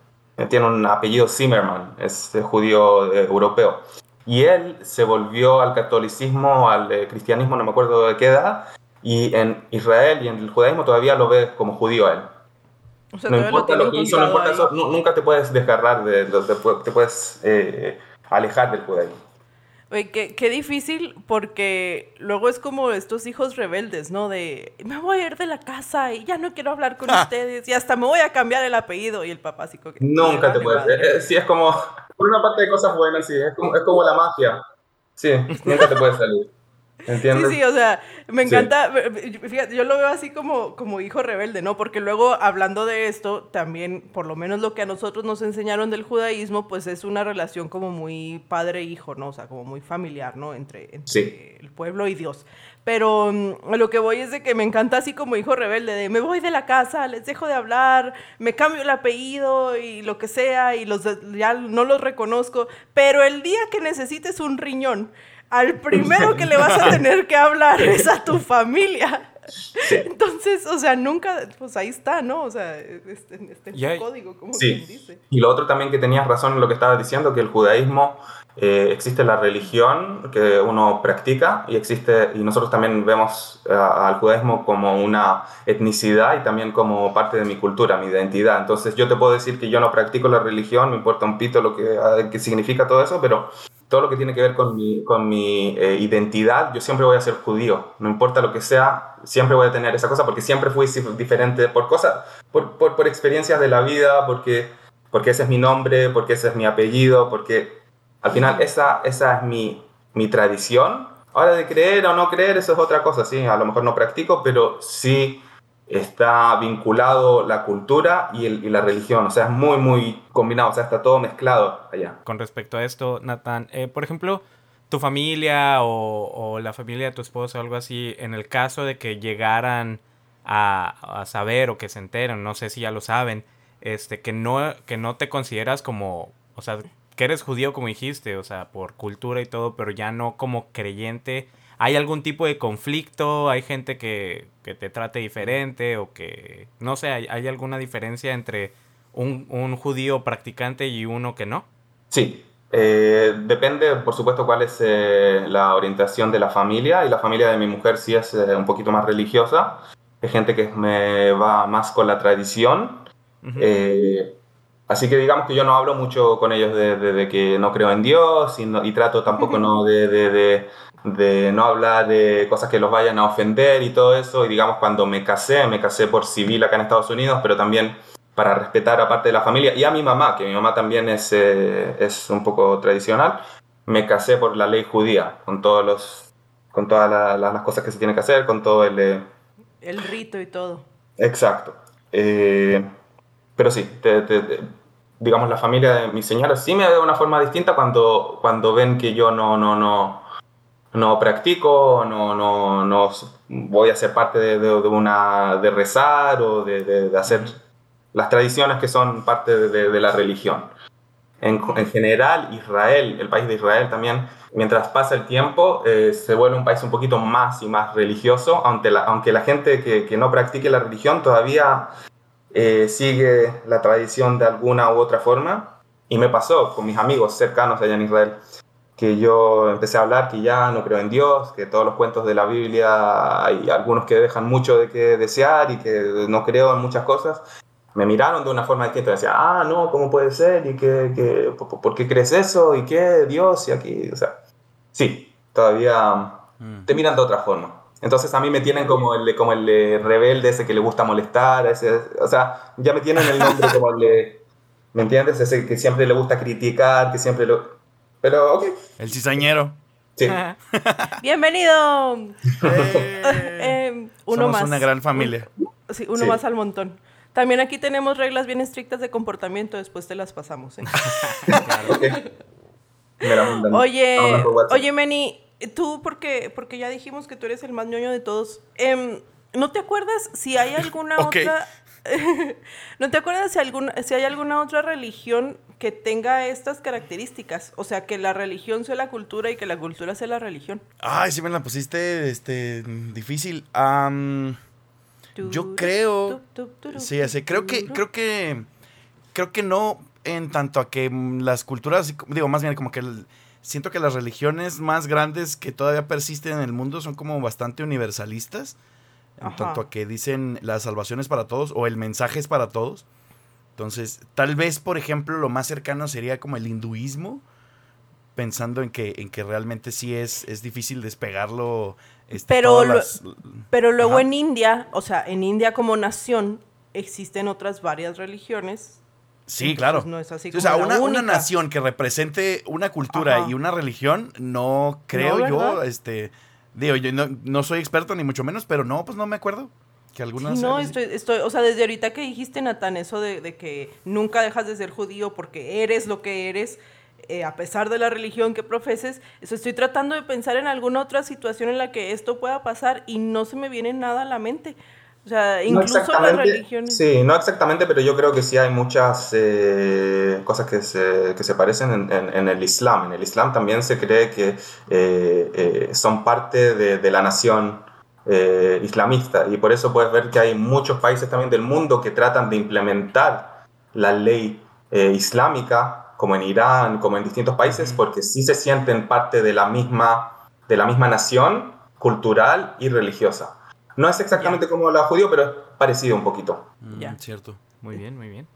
Tiene un apellido Zimmerman, es judío europeo. Y él se volvió al catolicismo, al eh, cristianismo, no me acuerdo de qué edad, y en Israel y en el judaísmo todavía lo ve como judío a él. no importa lo, que hizo, no importa eso, nunca te puedes desgarrar, de, te puedes eh, alejar del judaísmo. Oye, qué, qué, difícil porque luego es como estos hijos rebeldes, ¿no? De me voy a ir de la casa y ya no quiero hablar con ustedes y hasta me voy a cambiar el apellido y el papá así como que... Nunca te puedes... Eh, sí, es como por una parte de cosas buenas, sí, es como, es como la magia. Sí, nunca te puedes salir. ¿Entiendes? Sí, sí, o sea, me encanta, fíjate, yo lo veo así como, como hijo rebelde, ¿no? Porque luego, hablando de esto, también, por lo menos lo que a nosotros nos enseñaron del judaísmo, pues es una relación como muy padre-hijo, ¿no? O sea, como muy familiar, ¿no? Entre, entre el pueblo y Dios. Pero mm, lo que voy es de que me encanta así como hijo rebelde, de me voy de la casa, les dejo de hablar, me cambio el apellido y lo que sea, y los ya no los reconozco, pero el día que necesites un riñón, al primero que le vas a tener que hablar es a tu familia. Entonces, o sea, nunca, pues ahí está, ¿no? O sea, este, este código, como sí. dice. Y lo otro también que tenías razón en lo que estabas diciendo, que el judaísmo eh, existe la religión que uno practica y existe y nosotros también vemos eh, al judaísmo como una etnicidad y también como parte de mi cultura, mi identidad. Entonces yo te puedo decir que yo no practico la religión, me importa un pito lo que, eh, que significa todo eso, pero todo lo que tiene que ver con mi, con mi identidad, yo siempre voy a ser judío, no importa lo que sea, siempre voy a tener esa cosa porque siempre fui diferente por cosas, por, por, por experiencias de la vida, porque, porque ese es mi nombre, porque ese es mi apellido, porque al final, esa, esa es mi, mi tradición. Ahora de creer o no creer, eso es otra cosa, sí, a lo mejor no practico, pero sí está vinculado la cultura y, la religión, o sea, es muy, muy combinado, o sea, está todo mezclado allá. Con respecto a esto, Nathan, eh, por ejemplo, tu familia o, la familia de tu esposo o algo así, en el caso de que llegaran a, a, saber o que se enteren, no sé si ya lo saben, este, que no, que no te consideras como, o sea, que eres judío como dijiste, o sea, por cultura y todo, pero ya no como creyente. ¿Hay algún tipo de conflicto? ¿Hay gente que, que te trate diferente o que, no sé, hay, alguna diferencia entre un, un, judío practicante y uno que no? Sí, eh, depende, por supuesto, cuál es eh, la orientación de la familia y la familia de mi mujer sí es eh, un poquito más religiosa. Hay gente que me va más con la tradición. Uh -huh. Así que digamos que yo no hablo mucho con ellos de, de, de que no creo en Dios y, no, y trato tampoco no de, de, no hablar de cosas que los vayan a ofender y todo eso. Y digamos cuando me casé, me casé por civil acá en Estados Unidos, pero también para respetar a parte de la familia y a mi mamá, que mi mamá también es, eh, es un poco tradicional, me casé por la ley judía, con, todos los, con todas la, la, las cosas que se tiene que hacer, con todo el... Eh... El rito y todo. Exacto. Eh, pero sí, te, te, te, digamos, la familia de mi señora sí me ve de una forma distinta cuando, cuando ven que yo no, no, no, no practico, no, no, no voy a ser parte de, de, una, de rezar o de, de, hacer las tradiciones que son parte de, la religión. En, en, general, Israel, el país de Israel también, mientras pasa el tiempo, eh, se vuelve un país un poquito más y más religioso, aunque la, aunque la gente que, que no practique la religión todavía eh, sigue la tradición de alguna u otra forma. Y me pasó con mis amigos cercanos allá en Israel, que yo empecé a hablar que ya no creo en Dios, que todos los cuentos de la Biblia hay algunos que dejan mucho de que desear y que no creo en muchas cosas. Me miraron de una forma distinta decían, ah, no, ¿cómo puede ser? ¿Y qué, qué, por qué crees eso? ¿Y qué? Dios y aquí, o sea, sí, todavía mm. te miran de otra forma. Entonces a mí me tienen como el, como el rebelde, ese que le gusta molestar, ese, o sea, ya me tienen el nombre como el ¿me entiendes? Ese que siempre le gusta criticar, que siempre lo... Pero, ok. El cizañero. Sí. Bienvenido. Eh, em, uno Somos más. una gran familia. sí, uno más al montón. También aquí tenemos reglas bien estrictas de comportamiento, después te las pasamos. ¿eh? oye, oye, Meni, tú, porque, porque ya dijimos que tú eres el más ñoño de todos, em, ¿no te acuerdas si hay alguna otra... ¿No te acuerdas si, alguna, si hay alguna otra religión que tenga estas características? O sea, que la religión sea la cultura y que la cultura sea la religión. Ay, sí me la pusiste este, difícil. yo creo... Sí, así, creo que, creo que... Creo que no en tanto a que las culturas, digo, más bien como que... El, siento que las religiones más grandes que todavía persisten en el mundo son como bastante universalistas. En tanto a que dicen la salvación es para todos o el mensaje es para todos. Entonces, tal vez, por ejemplo, lo más cercano sería como el hinduismo, pensando en que, en que realmente sí es, es difícil despegarlo. Este, pero, pero luego en India, o sea, en India como nación, existen otras varias religiones Sí, claro. No es así o sea, una, nación que represente una cultura y una religión, no creo yo, este, digo, yo no, soy experto ni mucho menos, pero no, pues no me acuerdo. Que algunas no, estoy, estoy, o sea, desde ahorita que dijiste, Natán, eso de, que nunca dejas de ser judío porque eres lo que eres, eh, a pesar de la religión que profeses, eso estoy tratando de pensar en alguna otra situación en la que esto pueda pasar y no se me viene nada a la mente. O sea, incluso las religiones. Sí, no exactamente, pero yo creo que sí hay muchas eh, cosas que se, que se parecen en, en, el Islam. En el Islam también se cree que eh, eh, son parte de, de la nación islamista y por eso puedes ver que hay muchos países también del mundo que tratan de implementar la ley islámica, como en Irán, como en distintos países, porque sí se sienten parte de la misma, de la misma nación cultural y religiosa. No es exactamente como la judío, pero es parecido un poquito. Mm, ya. Cierto. Muy bien, muy bien.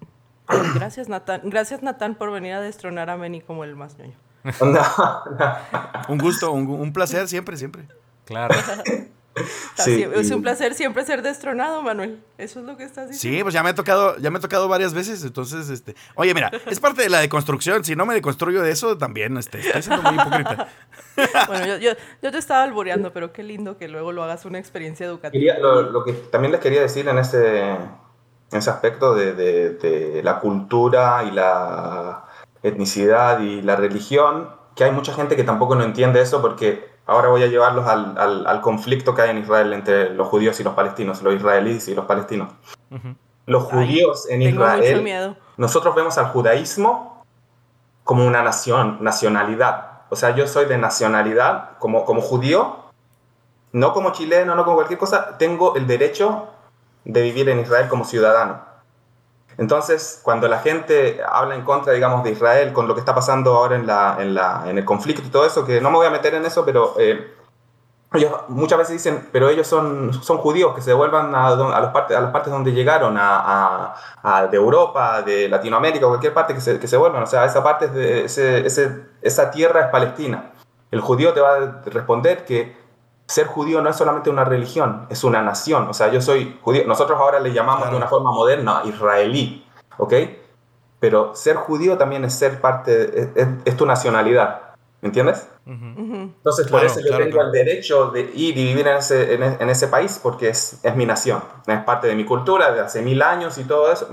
Gracias, Natán. Gracias, Natán, por venir a destronar a Meni como el más ñoño. un gusto, un, placer siempre, siempre. Claro. es un placer siempre ser destronado, Manuel. Eso es lo que estás diciendo. Sí, pues ya me ha tocado, ya me ha tocado varias veces. Entonces, este. Oye, mira, es parte de la deconstrucción. Si no me deconstruyo de eso, también este, estoy siendo muy hipócrita. bueno, yo, te estaba alboreando, pero qué lindo que luego lo hagas una experiencia educativa. lo, que también les quería decir en ese, en ese aspecto de, de la cultura y la etnicidad y la religión, que hay mucha gente que tampoco no entiende eso porque Ahora voy a llevarlos al, al, conflicto que hay en Israel entre los judíos y los palestinos, los israelíes y los palestinos. Los judíos en Israel, nosotros vemos al judaísmo como una nación, nacionalidad. O sea, yo soy de nacionalidad como, como judío, no como chileno, no como cualquier cosa, tengo el derecho de vivir en Israel como ciudadano. Entonces, cuando la gente habla en contra, digamos, de Israel con lo que está pasando ahora en, la, en, la, en el conflicto y todo eso, que no me voy a meter en eso, pero eh, ellos muchas veces dicen, pero ellos son, son judíos, que se devuelvan a, a, los partes, a las partes donde llegaron, a, a, de Europa, de Latinoamérica, cualquier parte que se, que se vuelvan. O sea, esa parte, de ese, ese, esa tierra es Palestina. El judío te va a responder que ser judío no es solamente una religión, es una nación. O sea, yo soy judío. Nosotros ahora le llamamos de una forma moderna israelí, ¿ok? Pero ser judío también es ser parte, es, tu nacionalidad. ¿Me entiendes? Entonces, por eso yo tengo el derecho de ir y vivir en ese, en, ese país porque es, es, mi nación, es parte de mi cultura de hace mil años y todo eso.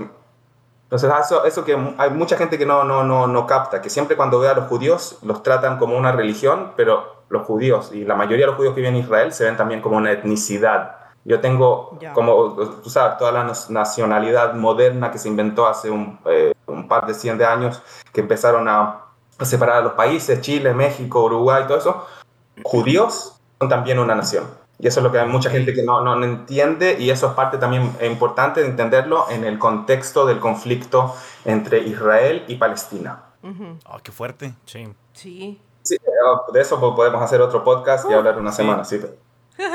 Entonces, eso, eso que hay mucha gente que no, no, no, no capta, que siempre cuando ve a los judíos los tratan como una religión, pero los judíos y la mayoría de los judíos que viven en Israel se ven también como una etnicidad. Yo tengo, Ya. como tú sabes, toda la nacionalidad moderna que se inventó hace un, eh, un par de cien de años, que empezaron a, separar a los países, Chile, México, Uruguay, todo eso. Judíos son también una nación. Y eso es lo que hay mucha gente que no, no, entiende y eso es parte también importante de entenderlo en el contexto del conflicto entre Israel y Palestina. Ujú. Oh, qué fuerte. Sí. Sí. Sí, eh, de eso po- podemos hacer otro podcast y hablar una sí. semana, sí.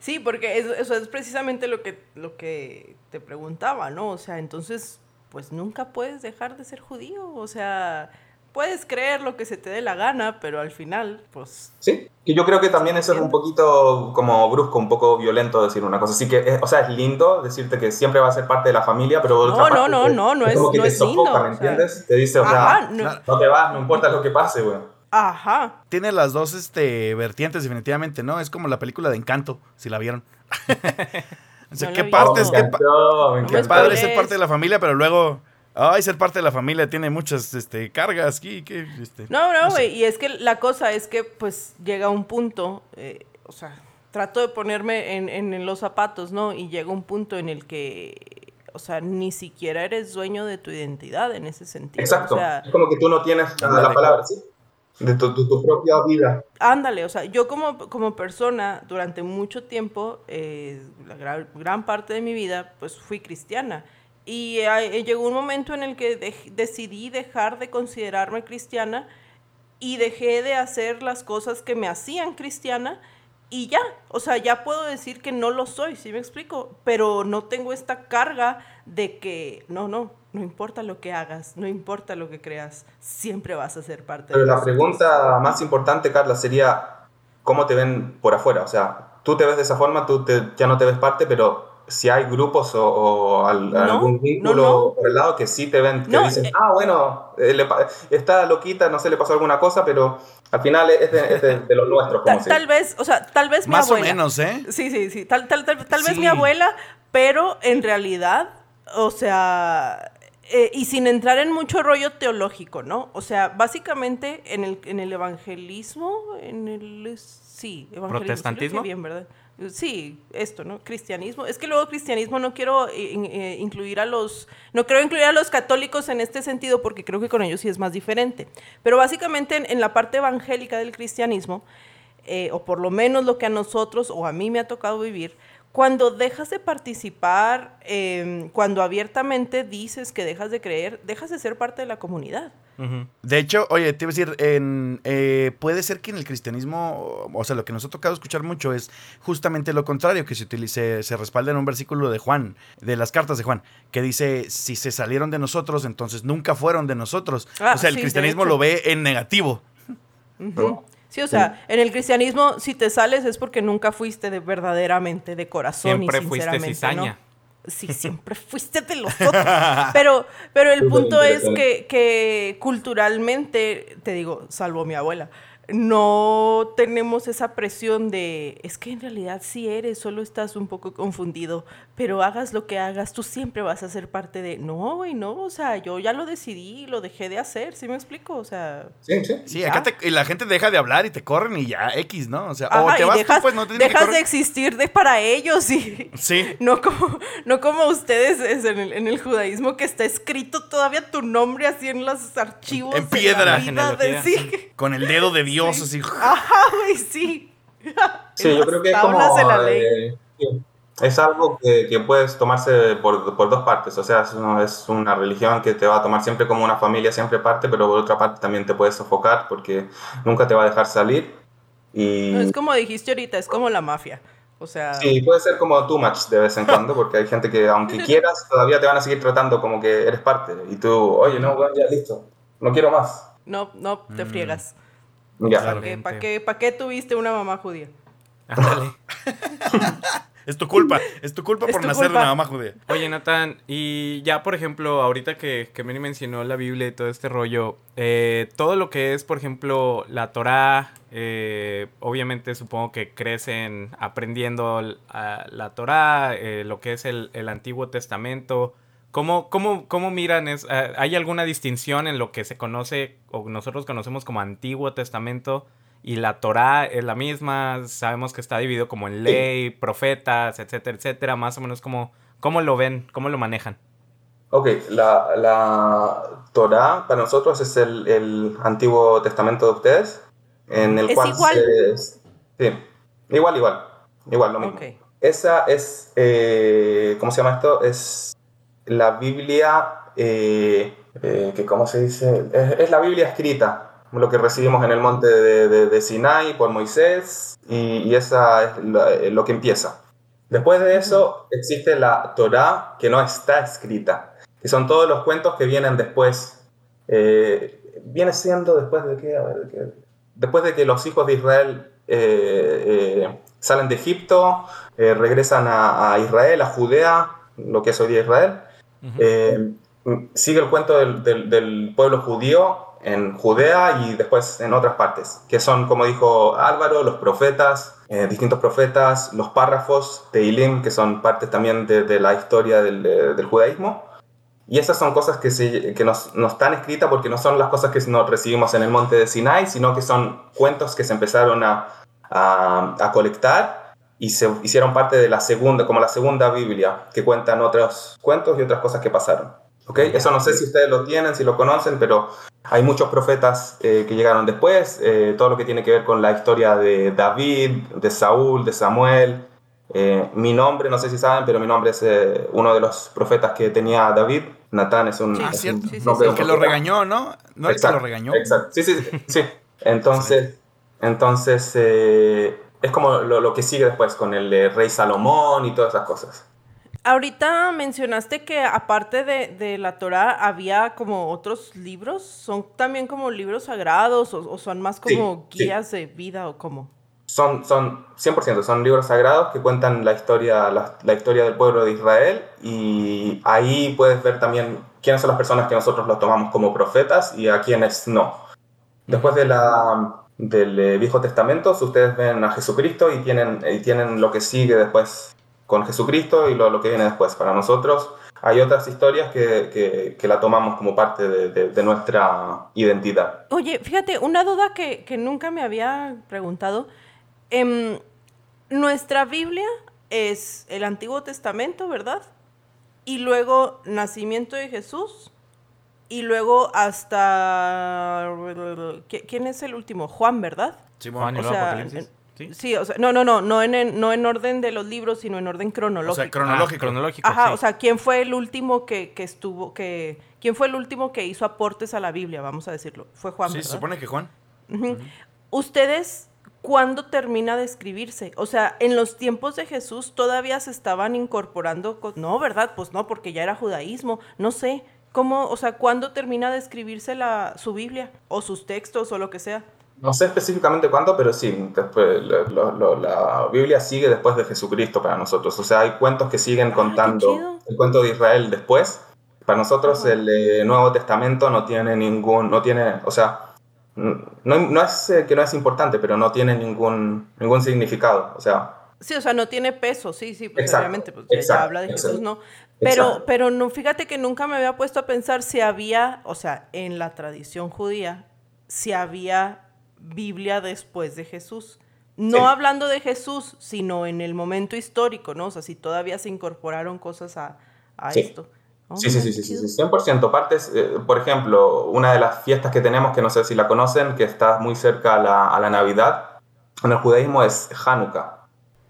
Sí, porque eso, eso es precisamente lo que, lo que te preguntaba, ¿no? O sea, entonces, pues nunca puedes dejar de ser judío. O sea, puedes creer lo que se te dé la gana, pero al final, pues... Sí, y yo creo que también eso es un poquito como brusco, un poco violento decir una cosa. Así que, eh, o sea, es lindo decirte que siempre va a ser parte de la familia, pero No, otra no, no, no, no es- como que no te es lindo, sofoca, ¿me o sea. entiendes? Te dice, o sea, Ajá, no- no te vas, no importa lo que pase, güey. Ajá. Tiene las dos este, vertientes, definitivamente, ¿no? Es como la película de Encanto, si la vieron. o sea, No qué parte es que No qué padre ser parte de la familia, pero luego, ay, ser parte de la familia tiene muchas este, cargas aquí. Que, este, No, no, sé. güey. Y es que la cosa es que, pues, llega un punto, eh, o sea, trato de ponerme en, en- en los zapatos, ¿no? Y llega un punto en el que, o sea, ni siquiera eres dueño de tu identidad en ese sentido. Exacto. O sea, es como que tú no tienes la palabra, ¿sí? De tu, propia vida. ándale, o sea, yo como, como persona, durante mucho tiempo, eh, la gran, gran parte de mi vida, pues fui cristiana. Y eh, llegó un momento en el que decidí dejar de considerarme cristiana y dejé de hacer las cosas que me hacían cristiana y ya, o sea, ya puedo decir que no lo soy, ¿sí me explico? Pero no tengo esta carga de que, no, no, no importa lo que hagas, no importa lo que creas, siempre vas a ser parte Pero de la pregunta más importante, Carla, sería ¿cómo te ven por afuera? O sea, tú te ves de esa forma, tú te- ya no te ves parte, pero si hay grupos o, o al- No, algún vínculo no, no. por el lado que sí te ven, que No, dicen, eh. ah, bueno, eh, le está loquita, no sé, le pasó alguna cosa, pero al final es de, es de- de los nuestros, como Ta- se tal vez, o sea, tal vez mi Más o abuela. menos, ¿eh? Sí, sí, sí. Tal, tal, tal, tal vez Sí. mi abuela, pero en realidad, o sea, eh, y sin entrar en mucho rollo teológico, ¿no? O sea, básicamente en el, en el evangelismo, en el... Sí, evangelismo. sí ¿Protestantismo? bien, ¿verdad? Sí, esto, ¿no? Cristianismo. Es que luego cristianismo no quiero eh, eh, incluir a los, no quiero incluir a los católicos en este sentido porque creo que con ellos sí es más diferente. Pero básicamente en, en la parte evangélica del cristianismo, eh, o por lo menos lo que a nosotros o a mí me ha tocado vivir, cuando dejas de participar, eh, cuando abiertamente dices que dejas de creer, dejas de ser parte de la comunidad. De hecho, oye, te iba a decir, en, eh, puede ser que en el cristianismo, o sea, lo que nos ha tocado escuchar mucho es justamente lo contrario, que se utilice, se respalda en un versículo de Juan, de las cartas de Juan, que dice, si se salieron de nosotros, entonces nunca fueron de nosotros. Ah, o sea, el sí, cristianismo lo ve en negativo. Ujú. Sí, o sea, en el cristianismo, si te sales es porque nunca fuiste de verdaderamente, de corazón Siempre y fuiste sinceramente, cizaña. ¿no? Sí, siempre fuiste de los otros. Pero, pero el punto es que, que culturalmente, te digo, salvo mi abuela, no tenemos esa presión de, es que en realidad sí eres, solo estás un poco confundido, pero hagas lo que hagas, tú siempre vas a ser parte de, no, güey, no, o sea, yo ya lo decidí, lo dejé de hacer, ¿sí me explico? O sea, Sí, sí. Sí, acá te- y la gente deja de hablar y te corren y ya, X, ¿no? O sea, Ajá, o te vas tú, dejas, pues no te tienen que dejas de existir de para ellos y Sí. no como, no como ustedes es en, el, en el judaísmo que está escrito todavía tu nombre así en los archivos En de piedra. la La vida de- sí. Con el dedo de Dios, así. Ajá, güey, sí. Sí, yo creo que es como... de la ley. eh, es algo que, que puedes tomarse por, por dos partes. O sea, es, una- es una religión que te va a tomar siempre como una familia, siempre parte, pero por otra parte también te puedes sofocar porque nunca te va a dejar salir. Y No, es como dijiste ahorita, es como la mafia. O sea, sí, puede ser como too much de vez en cuando porque hay gente que aunque quieras, todavía te van a seguir tratando como que eres parte. Y tú, oye, no, bueno, ya listo, no quiero más. no, no te Mm. friegas. Ya. ¿Para qué, pa' qué- pa' qué tuviste una mamá judía? Ándale. Es tu culpa, es tu culpa Es por tu nacer de una mamá judía. Oye, Nathan, y ya, por ejemplo, ahorita que, que Mary mencionó la Biblia y todo este rollo, eh, todo lo que es, por ejemplo, la Torá, eh, obviamente supongo que crecen aprendiendo l- a la Torá, eh, lo que es el, el Antiguo Testamento. ¿Cómo, cómo, cómo miran? Es, eh, ¿Hay alguna distinción en lo que se conoce o nosotros conocemos como Antiguo Testamento y la Torá es la misma? Sabemos que está dividido como en ley, profetas, etcétera, etcétera. Más o menos, ¿cómo, cómo lo ven? ¿Cómo lo manejan? Ok, la, la Torá para nosotros es el, el, Antiguo Testamento de ustedes, en el ¿Es cual igual? se- sí, igual, igual, igual lo mismo. Esa es, eh, ¿cómo se llama esto? Es la Biblia, eh, eh, que ¿cómo se dice? Es, la Biblia escrita, lo que recibimos en el monte de, de- Sinai por Moisés, y, y esa es lo, eh, lo que empieza. Después de eso existe la Torá que no está escrita, que son todos los cuentos que vienen después. Viene siendo después de qué- después de que los hijos de Israel salen de Egipto, regresan a, a Israel, a Judea, lo que es hoy día Israel. Eh, sigue el cuento del, pueblo judío en Judea y después en otras partes, que son, como dijo Álvaro, los profetas, eh, distintos profetas, los párrafos de Ilim, que son partes también de, la historia del, de- del judaísmo. Y esas son cosas que, se, que nos, no están escritas porque no son las cosas que nos recibimos en el monte de Sinai, sino que son cuentos que se empezaron a, a, a colectar y se hicieron parte de la segunda, como la segunda Biblia, que cuentan otros cuentos y otras cosas que pasaron. ¿Ok? Eso no sé si ustedes lo tienen, si lo conocen, pero hay muchos profetas eh, que llegaron después, eh, todo lo que tiene que ver con la historia de David, de Saúl, de Samuel. Eh, mi nombre, no sé si saben, pero mi nombre es eh, uno de los profetas que tenía David. Natán es un, Sí. Es cierto. un Sí, sí, nombre El que lo regañó, ¿no? No el que lo regañó. Exacto. Sí, sí, sí. sí. Entonces, entonces eh, es como lo, lo que sigue después con el eh, rey Salomón y todas esas cosas. Ahorita mencionaste que aparte de, de la Torah había como otros libros. ¿Son también como libros sagrados o, o son más como sí. guías de vida o cómo? Son, son 100%, son libros sagrados que cuentan la historia, la, la historia del pueblo de Israel y ahí puedes ver también quiénes son las personas que nosotros los tomamos como profetas y a quienes no. Después de la, del eh, Viejo Testamento, ustedes ven a Jesucristo y tienen, y tienen lo que sigue después con Jesucristo y lo, lo que viene después. Para nosotros hay otras historias que, que, que la tomamos como parte de, de- de nuestra identidad. Oye, fíjate, una duda que, que nunca me había preguntado. Em, nuestra Biblia es el Antiguo Testamento, ¿verdad? Y luego nacimiento de Jesús. Y luego hasta... ¿qui- ¿Quién es el último? Juan, ¿verdad? Simón. Juan y o sea, Apocalipsis. ¿Sí? Sí, o sea, no, no, no, no en, en- no en orden de los libros, sino en orden cronológico. O sea, Ah, cronológico. cronológico. Ajá, sí. o sea, ¿quién fue el último que, que estuvo, que... ¿Quién fue el último que hizo aportes a la Biblia, vamos a decirlo? Fue Juan, Sí, se ¿verdad? supone que Juan. ¿Ustedes cuándo termina de escribirse? O sea, en los tiempos de Jesús todavía se estaban incorporando... co- No, ¿verdad? Pues no, porque ya era judaísmo. No sé. ¿Cómo, o sea, cuándo termina de escribirse la, su Biblia? O sus textos o lo que sea. No sé específicamente cuándo, pero sí, después, lo- lo- la Biblia sigue después de Jesucristo para nosotros. O sea, hay cuentos que siguen Ah, contando el cuento de Israel después. Para nosotros Ajá. el eh, Nuevo Testamento no tiene ningún, no tiene, o sea, no, no es eh, que no es importante, pero no tiene ningún, ningún significado. O sea, Sí, o sea, no tiene peso, sí, sí, pues Exacto, obviamente, pues ya- ya, exacto, habla de Jesús, exacto, ¿no? Pero, exacto. pero no, fíjate que nunca me había puesto a pensar si había, o sea, en la tradición judía, si había Biblia después de Jesús. No Sí. hablando de Jesús, sino en el momento histórico, ¿no? O sea, si todavía se incorporaron cosas a, a Sí. esto. Oh, Sí, sí, sí, sí, sí, 100%. Partes, eh, por ejemplo, una de las fiestas que tenemos, que no sé si la conocen, que está muy cerca a la, a la Navidad, en el judaísmo es Hanukkah.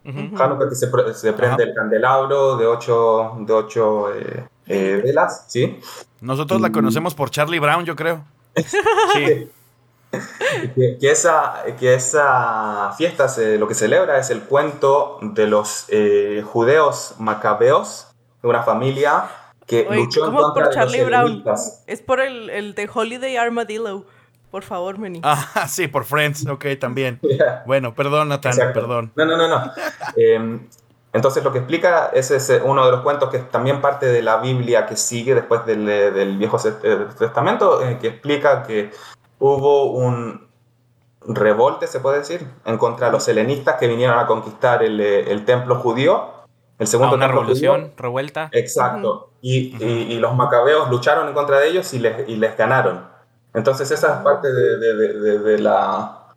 Ujú. Hanukkah que se, pre- se prende Ajá. el candelabro de ocho, de ocho eh, eh, velas, ¿sí? Nosotros la conocemos por Charlie Brown, yo creo. Sí. Que, que esa, que esa fiesta se- lo que celebra es el cuento de los eh, judeos macabeos, de una familia que Oye, luchó en ¿cómo contra por de los Charlie Brown? Es por el, el de Holiday Armadillo. Por favor, Meni. Ah, sí, por Friends, ok, también. Bueno, perdón, Nathan, Exacto. perdón. No, no, no, no. Eh, entonces lo que explica ese es uno de los cuentos que es también parte de la Biblia que sigue después del, eh, del Viejo eh, Testamento, eh, que explica que hubo un revolte, se puede decir, en contra de los helenistas que vinieron a conquistar el, el templo judío, el Ah, segundo una templo revolución, judío. revuelta. Exacto. y, y, los macabeos lucharon en contra de ellos y les, y les ganaron. Entonces esa es parte de, de, de, la,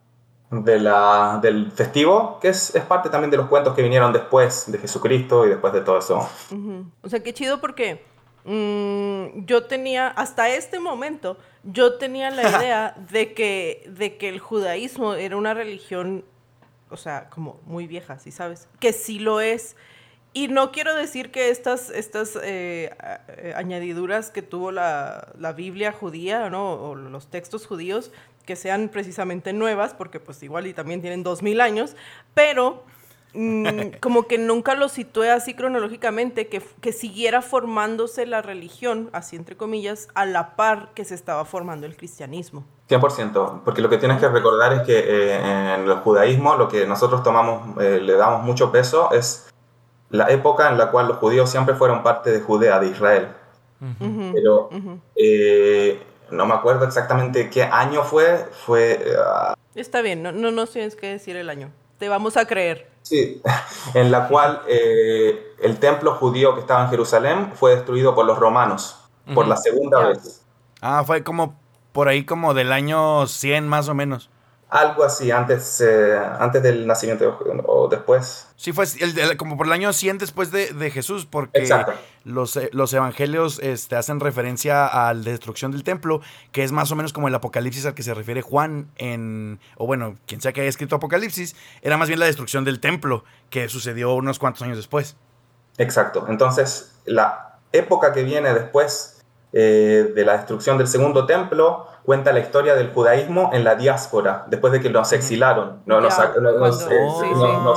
de la, del festivo, que es, es, parte también de los cuentos que vinieron después de Jesucristo y después de todo eso. O sea, qué chido porque mm, yo tenía, hasta este momento, yo tenía la idea de que, de que el judaísmo era una religión, o sea, como muy vieja, ¿sí sabes? Que sí lo es. Y no quiero decir que estas, estas eh, eh, añadiduras que tuvo la, la, Biblia judía ¿no? o los textos judíos que sean precisamente nuevas, porque pues igual y también tienen dos mil años, pero mm, como que nunca lo situé así cronológicamente, que, que, siguiera formándose la religión, así entre comillas, a la par que se estaba formando el cristianismo. 100%, porque lo que tienes que recordar es que eh, en el judaísmo lo que nosotros tomamos, le damos mucho peso es la época en la cual los judíos siempre fueron parte de Judea, de Israel. Pero eh, no me acuerdo exactamente qué año fue. fue ah, Está bien, no, no nos tienes que decir el año. Te vamos a creer. Sí, en la cual eh, el templo judío que estaba en Jerusalén fue destruido por los romanos por la segunda vez. Ah, fue como por ahí como del año 100 más o menos. Algo así, antes, eh, antes del nacimiento o después. Sí, fue como por el año 100 después de, de Jesús, porque los, eh, los evangelios este, hacen referencia a la destrucción del templo, que es más o menos como el apocalipsis al que se refiere Juan en, o bueno, quien sea que haya escrito apocalipsis, era más bien la destrucción del templo, que sucedió unos cuantos años después. Exacto, entonces la época que viene después eh, de la destrucción del segundo templo cuenta la historia del judaísmo en la diáspora, después de que nos exilaron, no, nos,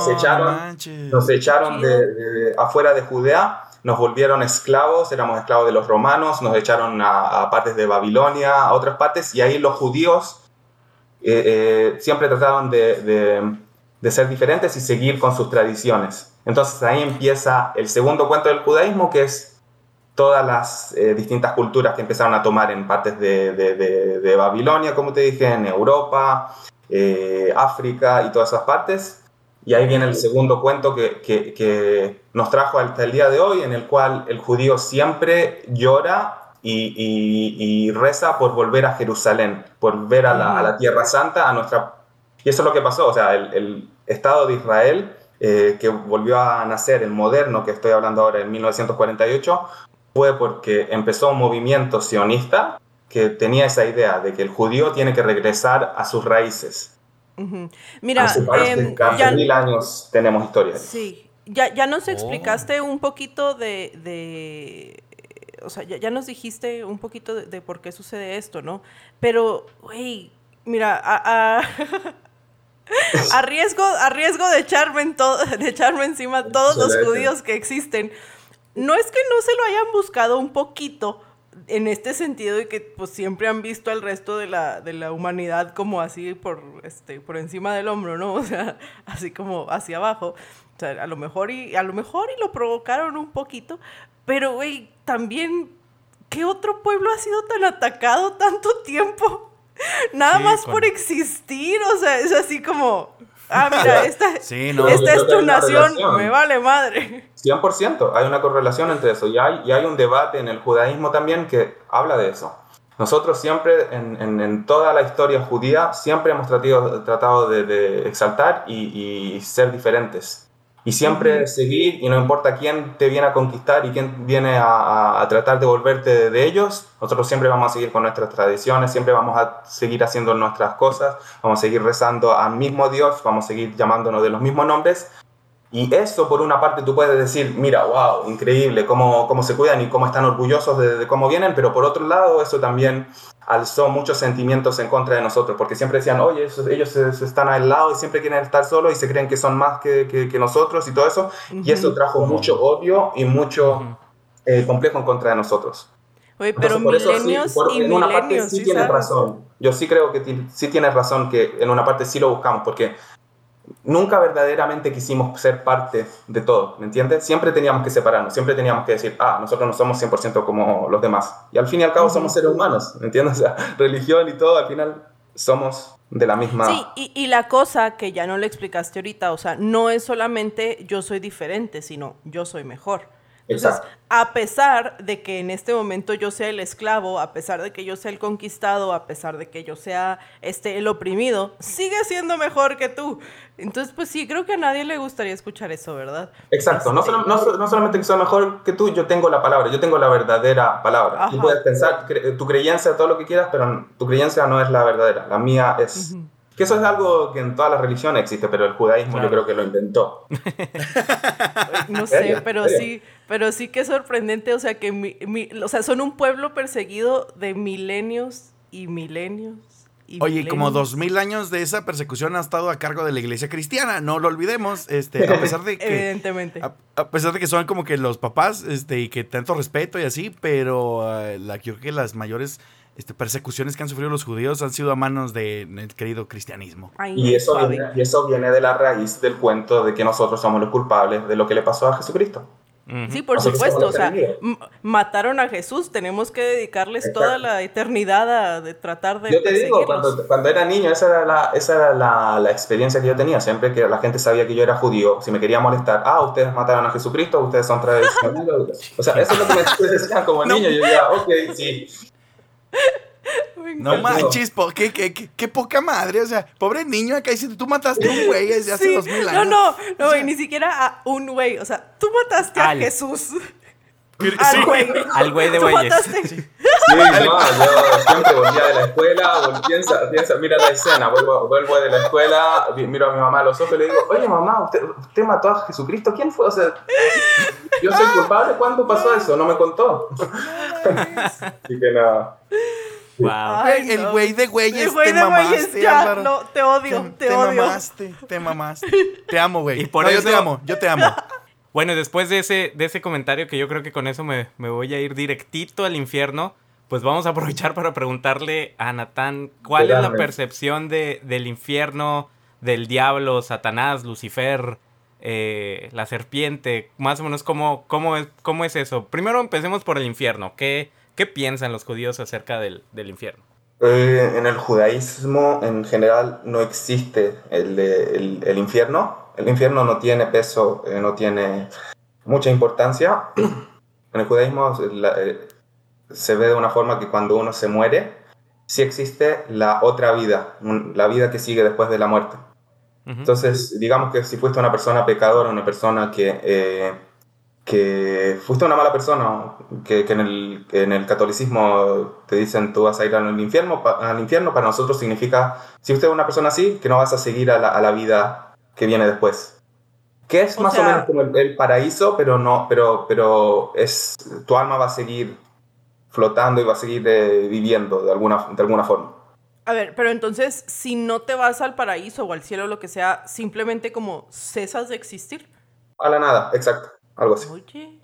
echaron, nos echaron de, afuera de Judea, nos volvieron esclavos, éramos esclavos de los romanos, nos echaron a, partes de Babilonia, a otras partes, y ahí los judíos eh, eh, siempre trataron de, de ser diferentes y seguir con sus tradiciones. Entonces ahí empieza el segundo cuento del judaísmo, que es todas las eh, distintas culturas que empezaron a tomar en partes de, de, Babilonia, como te dije, en Europa, eh, África y todas esas partes. Y ahí viene el segundo cuento que, que, nos trajo hasta el día de hoy, en el cual el judío siempre llora y, y, reza por volver a Jerusalén, por volver a la, a la, Tierra Santa, a nuestra... Y eso es lo que pasó, o sea, el, el Estado de Israel, eh, que volvió a nacer, el moderno que estoy hablando ahora, en 1948, fue porque empezó un movimiento sionista que tenía esa idea de que el judío tiene que regresar a sus raíces. Mira, eh, ya, mil años tenemos historia. Sí, ya, ya nos explicaste un poquito de, de o sea, ya, nos dijiste un poquito de, por qué sucede esto, ¿no? Pero, güey, mira, a, a, riesgo, a riesgo de echarme, en todo, de echarme encima todos los judíos que existen, no es que no se lo hayan buscado un poquito en este sentido de que pues siempre han visto al resto de la, de la humanidad como así por, este, por encima del hombro, ¿no? O sea, así como hacia abajo. O sea, a lo mejor y, a lo mejor y lo provocaron un poquito, pero güey, también, ¿qué otro pueblo ha sido tan atacado tanto tiempo? Nada más por existir, o sea, es así como, ah, mira, esta, esta es tu nación, me vale madre. 100%, hay una correlación entre eso y hay, y hay un debate en el judaísmo también que habla de eso. Nosotros siempre, en, en, toda la historia judía, siempre hemos tratado, tratado de, exaltar y, y, ser diferentes. Y siempre seguir, y no importa quién te viene a conquistar y quién viene a, a, tratar de volverte de ellos, nosotros siempre vamos a seguir con nuestras tradiciones, siempre vamos a seguir haciendo nuestras cosas, vamos a seguir rezando al mismo Dios, vamos a seguir llamándonos de los mismos nombres, y eso, por una parte, tú puedes decir, mira, wow, increíble, cómo, cómo se cuidan y cómo están orgullosos de, cómo vienen, pero por otro lado, eso también alzó muchos sentimientos en contra de nosotros, porque siempre decían, oye, ellos se, están al lado y siempre quieren estar solos y se creen que son más que, que, nosotros y todo eso, y eso trajo mucho odio y mucho eh, complejo en contra de nosotros. Oye, pero milenios y en una parte sí, tienes razón. Yo sí creo que sí tienes razón que en una parte sí lo buscamos, porque nunca verdaderamente quisimos ser parte de todo, ¿me entiendes? Siempre teníamos que separarnos, siempre teníamos que decir, ah, nosotros no somos 100% como los demás. Y al fin y al cabo somos seres humanos, ¿me entiendes? O sea, religión y todo, al final somos de la misma... Sí, y, y, la cosa que ya no le explicaste ahorita, o sea, no es solamente yo soy diferente, sino yo soy mejor. Entonces, a pesar de que en este momento yo sea el esclavo, a pesar de que yo sea el conquistado, a pesar de que yo sea este, el oprimido, sigue siendo mejor que tú. Entonces, pues sí, creo que a nadie le gustaría escuchar eso, ¿verdad? Exacto, no, solo- no, no solamente que sea mejor que tú, yo tengo la palabra, yo tengo la verdadera palabra. Tú puedes pensar cre- tu creencia, todo lo que quieras, pero tu creencia no es la verdadera, la mía es... Que eso es algo que en todas las religiones existe, pero el judaísmo yo creo que lo inventó. No sé, pero sí, pero sí que es sorprendente, o sea, que mi- mi- o sea, son un pueblo perseguido de milenios y milenios. Y Oye, como dos mil años de esa persecución ha estado a cargo de la iglesia cristiana, no lo olvidemos, este, a pesar de que... Evidentemente. A, a pesar de que son como que los papás, este, y que tanto respeto y así, pero eh, la, yo creo que las mayores este, persecuciones que han sufrido los judíos han sido a manos del querido cristianismo. Ay, Y eso, viene, y eso viene de la raíz del cuento de que nosotros somos los culpables de lo que le pasó a Jesucristo. Ujú. Sí, por Nosotros supuesto, o sea, mataron a Jesús, tenemos que dedicarles Exacto. toda la eternidad a de tratar de Yo te digo, cuando, cuando era niño, esa era, la, esa era la, la experiencia que yo tenía. Siempre que la gente sabía que yo era judío, si me quería molestar, ah, ustedes mataron a Jesucristo, ustedes son tradicionales. O sea, eso es lo que me decían como No. niño. Yo decía, ok, sí. No manches, po- qué, qué, qué- qué poca madre, o sea, pobre niño acá dice, tú mataste a un güey desde hace Sí, dos mil No, años. no, no, O sea, y ni siquiera a un güey, o sea, tú mataste Al. a Jesús. Sí. Al güey. Al güey de mataste. Sí, no, yo siempre volvía de la escuela, vol- piensa, piensa, mira la escena, vuelvo, vuelvo de la escuela, miro a mi mamá a los ojos y le digo, oye mamá, ¿usted, usted mató a Jesucristo? ¿Quién fue? O sea, yo soy culpable, ¿cuándo pasó eso? No me contó. Así que nada. Wow. Ay, el güey de güeyes, El güey te de mamaste, güeyes, ya, Álvaro. no, te odio, te, odio. mamaste, te mamaste. Te amo, güey. Y por No, yo eso- te amo, yo te amo. Bueno, después de ese, de ese comentario, que yo creo que con eso me, me voy a ir directito al infierno, pues vamos a aprovechar para preguntarle a Natán cuál es la percepción de, del infierno, del diablo, Satanás, Lucifer, eh, la serpiente, más o menos cómo, cómo, es, cómo es eso. Primero empecemos por el infierno. ¿Qué, qué piensan los judíos acerca del, del infierno? Eh, en el judaísmo en general no existe el, de- el, el infierno. El infierno no tiene peso, eh, no tiene mucha importancia. En el judaísmo la- eh, se ve de una forma que cuando uno se muere, sí existe la otra vida, la vida que sigue después de la muerte. Entonces, digamos que si fuiste una persona pecadora, una persona que, eh, que fuiste una mala persona, que, que en, el, que en el catolicismo te dicen tú vas a ir al infierno, pa- al infierno, para nosotros significa, si usted es una persona así, que no vas a seguir a la, a la vida que viene después. Que es O más sea- o menos como el, el paraíso, pero no, pero, pero es, tu alma va a seguir flotando y va a seguir eh, viviendo de alguna, de alguna forma. A ver, pero entonces, si no te vas al paraíso o al cielo o lo que sea, simplemente como cesas de existir. A la nada, exacto, algo así. Oye,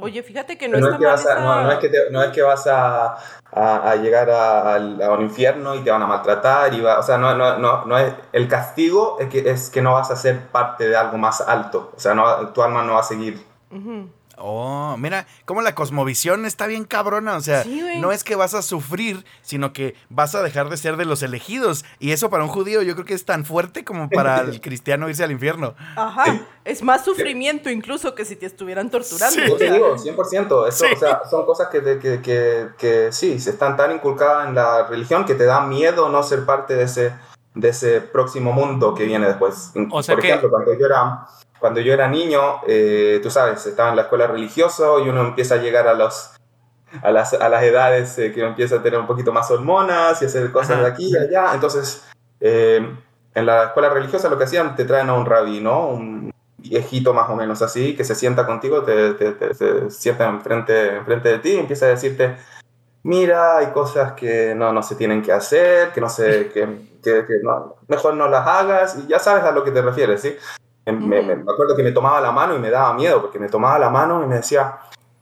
oye, fíjate que no, No, está es que mal vas a, esa- no, no es que te- no es que vas a, a- a llegar a, un infierno y te van a maltratar. Y va, o sea, no, no, no, no es, el castigo es que, es que no vas a ser parte de algo más alto. O sea, no, tu alma no va a seguir. Ujú. Oh, mira, como la cosmovisión está bien cabrona. O sea, Sí, no es que vas a sufrir, sino que vas a dejar de ser de los elegidos. Y eso para un judío yo creo que es tan fuerte como para el cristiano irse al infierno. Ajá, es más sufrimiento incluso que si te estuvieran torturando. Sí. Yo te digo, 100%. Eso, Sí. o sea, son cosas que, que, que, que sí, se están tan inculcadas en la religión que te da miedo no ser parte de ese, de ese próximo mundo que viene después. O sea Por que- ejemplo, cuando yo era, cuando yo era niño, eh, tú sabes, estaba en la escuela religiosa y uno empieza a llegar a los a las, a las edades eh, que empieza a tener un poquito más hormonas y hacer cosas Ajá. de aquí y allá. Entonces, eh, en la escuela religiosa lo que hacían, te traen a un rabí, ¿no? Un viejito más o menos así, que se sienta contigo, te, te- te- se sienta enfrente, enfrente de ti y empieza a decirte, mira, hay cosas que no, no se tienen que hacer, que no sé, que, que- que no- mejor no las hagas, y ya sabes a lo que te refieres, ¿sí? Me, me- me- me acuerdo que me tomaba la mano y me daba miedo, porque me tomaba la mano y me decía,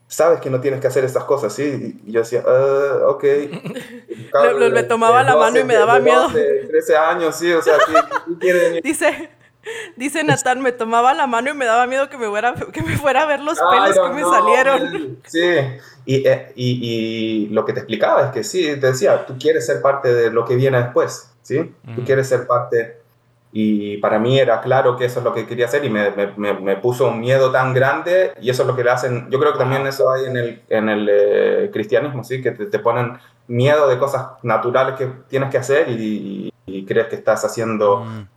sabes que no tienes que hacer estas cosas, ¿sí? Y yo decía, "Ah, ok. Le- le- me tomaba la mano y me daba miedo. 12, 13 años, sí, o sea. Dice, dice Natán, me tomaba la mano y me daba miedo que me fuera, que me fuera a ver los pelos que me no, salieron. man. Sí, y, eh, y, y lo que te explicaba es que sí, te decía, tú quieres ser parte de lo que viene después, ¿sí? Tú Ujú. quieres ser parte Y para mí era claro que eso es lo que quería hacer y me, me, me puso un miedo tan grande y eso es lo que le hacen, yo creo que también eso hay en el, en el eh, cristianismo, ¿sí? que te, te, ponen miedo de cosas naturales que tienes que hacer y, y crees que estás haciendo mm.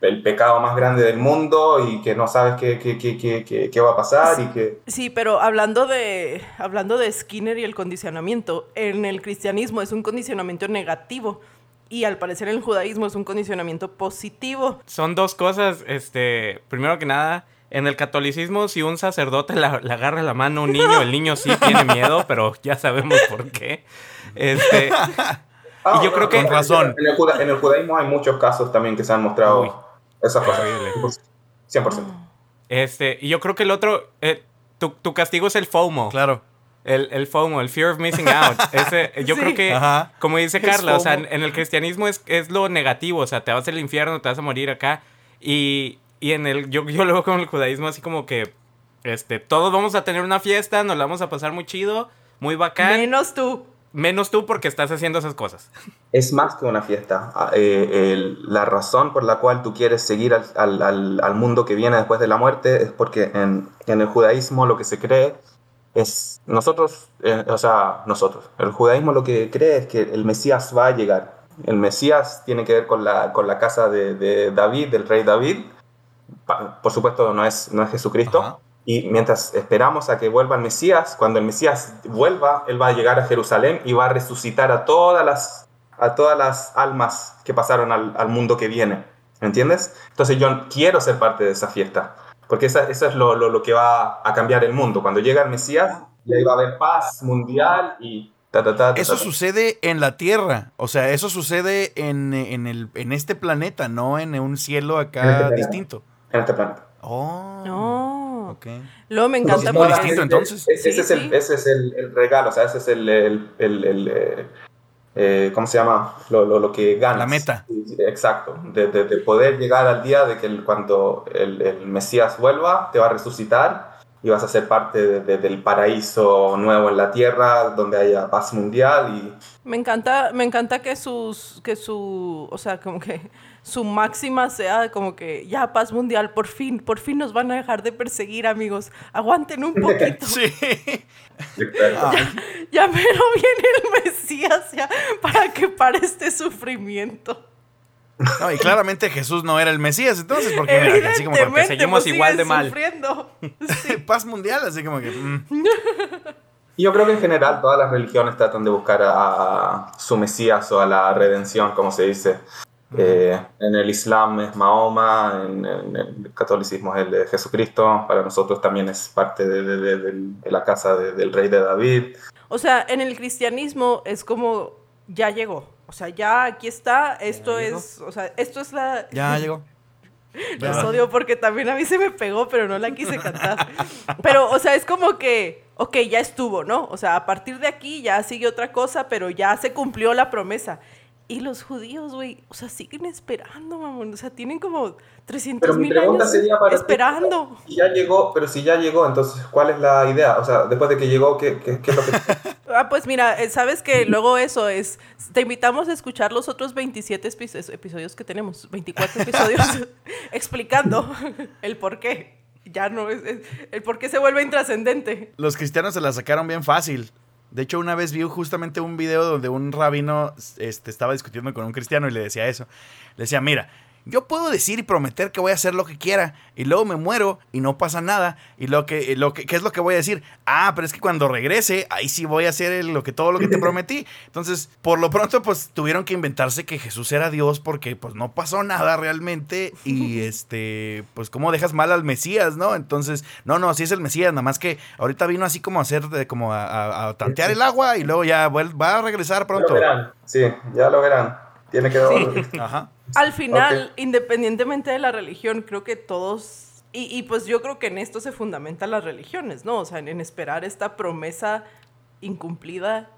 el pecado más grande del mundo y que no sabes qué, qué, qué, qué, qué va a pasar y que... Sí, pero hablando de, hablando de Skinner y el condicionamiento, en el cristianismo es un condicionamiento negativo y al parecer el judaísmo es un condicionamiento positivo. Son dos cosas, este, primero que nada, en el catolicismo si un sacerdote le agarra la mano a un niño, el niño sí tiene miedo, pero ya sabemos por qué. Este, y yo creo que... Con razón. En el, judaísmo hay muchos casos también que se han mostrado esas cosas. 100%. Este, y yo creo que el otro, eh, tu, tu castigo es el FOMO. Claro. El, el, FOMO, el Fear of Missing Out. Ese, yo creo que, como dice Carla, o sea, en, el cristianismo es, es, lo negativo, o sea, te vas al infierno, te vas a morir acá. Y, y en el, yo, yo lo veo con el judaísmo así como que, este, todos vamos a tener una fiesta, nos la vamos a pasar muy chido, muy bacán. Menos tú. Menos tú porque estás haciendo esas cosas. Es más que una fiesta. Ah, eh, la razón por la cual tú quieres seguir al, al, al, mundo que viene después de la muerte es porque en, en el judaísmo lo que se cree es nosotros, eh, o sea, nosotros. El judaísmo lo que cree es que el Mesías va a llegar. El Mesías tiene que ver con la, con la casa de, de David, del rey David. Por supuesto, no es, no es Jesucristo. Y mientras esperamos a que vuelva el Mesías, cuando el Mesías vuelva, Él va a llegar a Jerusalén y va a resucitar a todas las, a todas las almas que pasaron al, al mundo que viene. ¿Me entiendes? Entonces yo quiero ser parte de esa fiesta porque eso es lo, lo, lo, que va a cambiar el mundo. Cuando llega el Mesías, y ahí va a haber paz mundial y... Ta, ta, ta, eso sucede en la Tierra, o sea, eso sucede en, en, el, en este planeta, no en un cielo acá este distinto. En este planeta. Oh. No. Ok. Luego me encanta. muy distinto entonces. Ese, es, el, ese es el, el, regalo, o sea, ese es el, el, el eh, eh, ¿cómo se llama? Lo, lo, lo, que ganas. La meta. Exacto, de, de, de, poder llegar al día de que el, cuando el, el, Mesías vuelva, te va a resucitar y vas a ser parte de, del paraíso nuevo en la tierra, donde haya paz mundial y... Me encanta, me encanta que sus, que su, o sea, como que su máxima sea como que ya paz mundial, por fin, por fin nos van a dejar de perseguir, amigos. Aguanten un poquito. sí. ya, ya mero viene el Mesías ya para que pare este sufrimiento. No, y claramente Jesús no era el Mesías, entonces, porque mira, así como porque seguimos pues igual de mal. Sí. Paz mundial, así como que. Mm. Y yo creo que en general todas las religiones tratan de buscar a, a, su Mesías o a la redención, como se dice. Eh, en el Islam es Mahoma, en, en, el catolicismo es el de Jesucristo, para nosotros también es parte de, de, de, de la casa del rey de David. O sea, en el cristianismo es como ya llegó, o sea, ya aquí está, esto es, o sea, esto es la... Ya llegó. Los odio porque también a mí se me pegó, pero no la quise cantar. Pero, o sea, es como que, ok, ya estuvo, ¿no? O sea, a partir de aquí ya sigue otra cosa, pero ya se cumplió la promesa. Y los judíos, güey, o sea, siguen esperando, mamón. O sea, tienen como 300 mil años esperando. si ya llegó, pero si ya llegó, entonces, ¿cuál es la idea? O sea, después de que llegó, ¿qué, qué, qué es lo que...? ah, pues mira, eh, sabes que luego eso es... Te invitamos a escuchar los otros 27 episodios que tenemos. 24 episodios explicando el por qué. Ya no es, es... El por qué se vuelve intrascendente. Los cristianos se la sacaron bien fácil. De hecho, una vez vi justamente un video donde un rabino este, estaba discutiendo con un cristiano y le decía eso. Le decía, mira, yo puedo decir y prometer que voy a hacer lo que quiera y luego me muero y no pasa nada. Y lo que, lo que, ¿qué es lo que voy a decir? Ah, pero es que cuando regrese, ahí sí voy a hacer lo que, todo lo que te prometí. Entonces, por lo pronto, pues tuvieron que inventarse que Jesús era Dios porque pues no pasó nada realmente. Y este, pues cómo dejas mal al Mesías, ¿no? Entonces, no, no, sí es el Mesías, nada más que ahorita vino así como a hacer, como a, a, a tantear el agua y luego ya va a regresar pronto. Sí, ya lo verán. Tiene que sí. Ajá. Al final, okay. independientemente de la religión, creo que todos, y, y, pues yo creo que en esto se fundamentan las religiones, ¿no? O sea, en, en esperar esta promesa incumplida,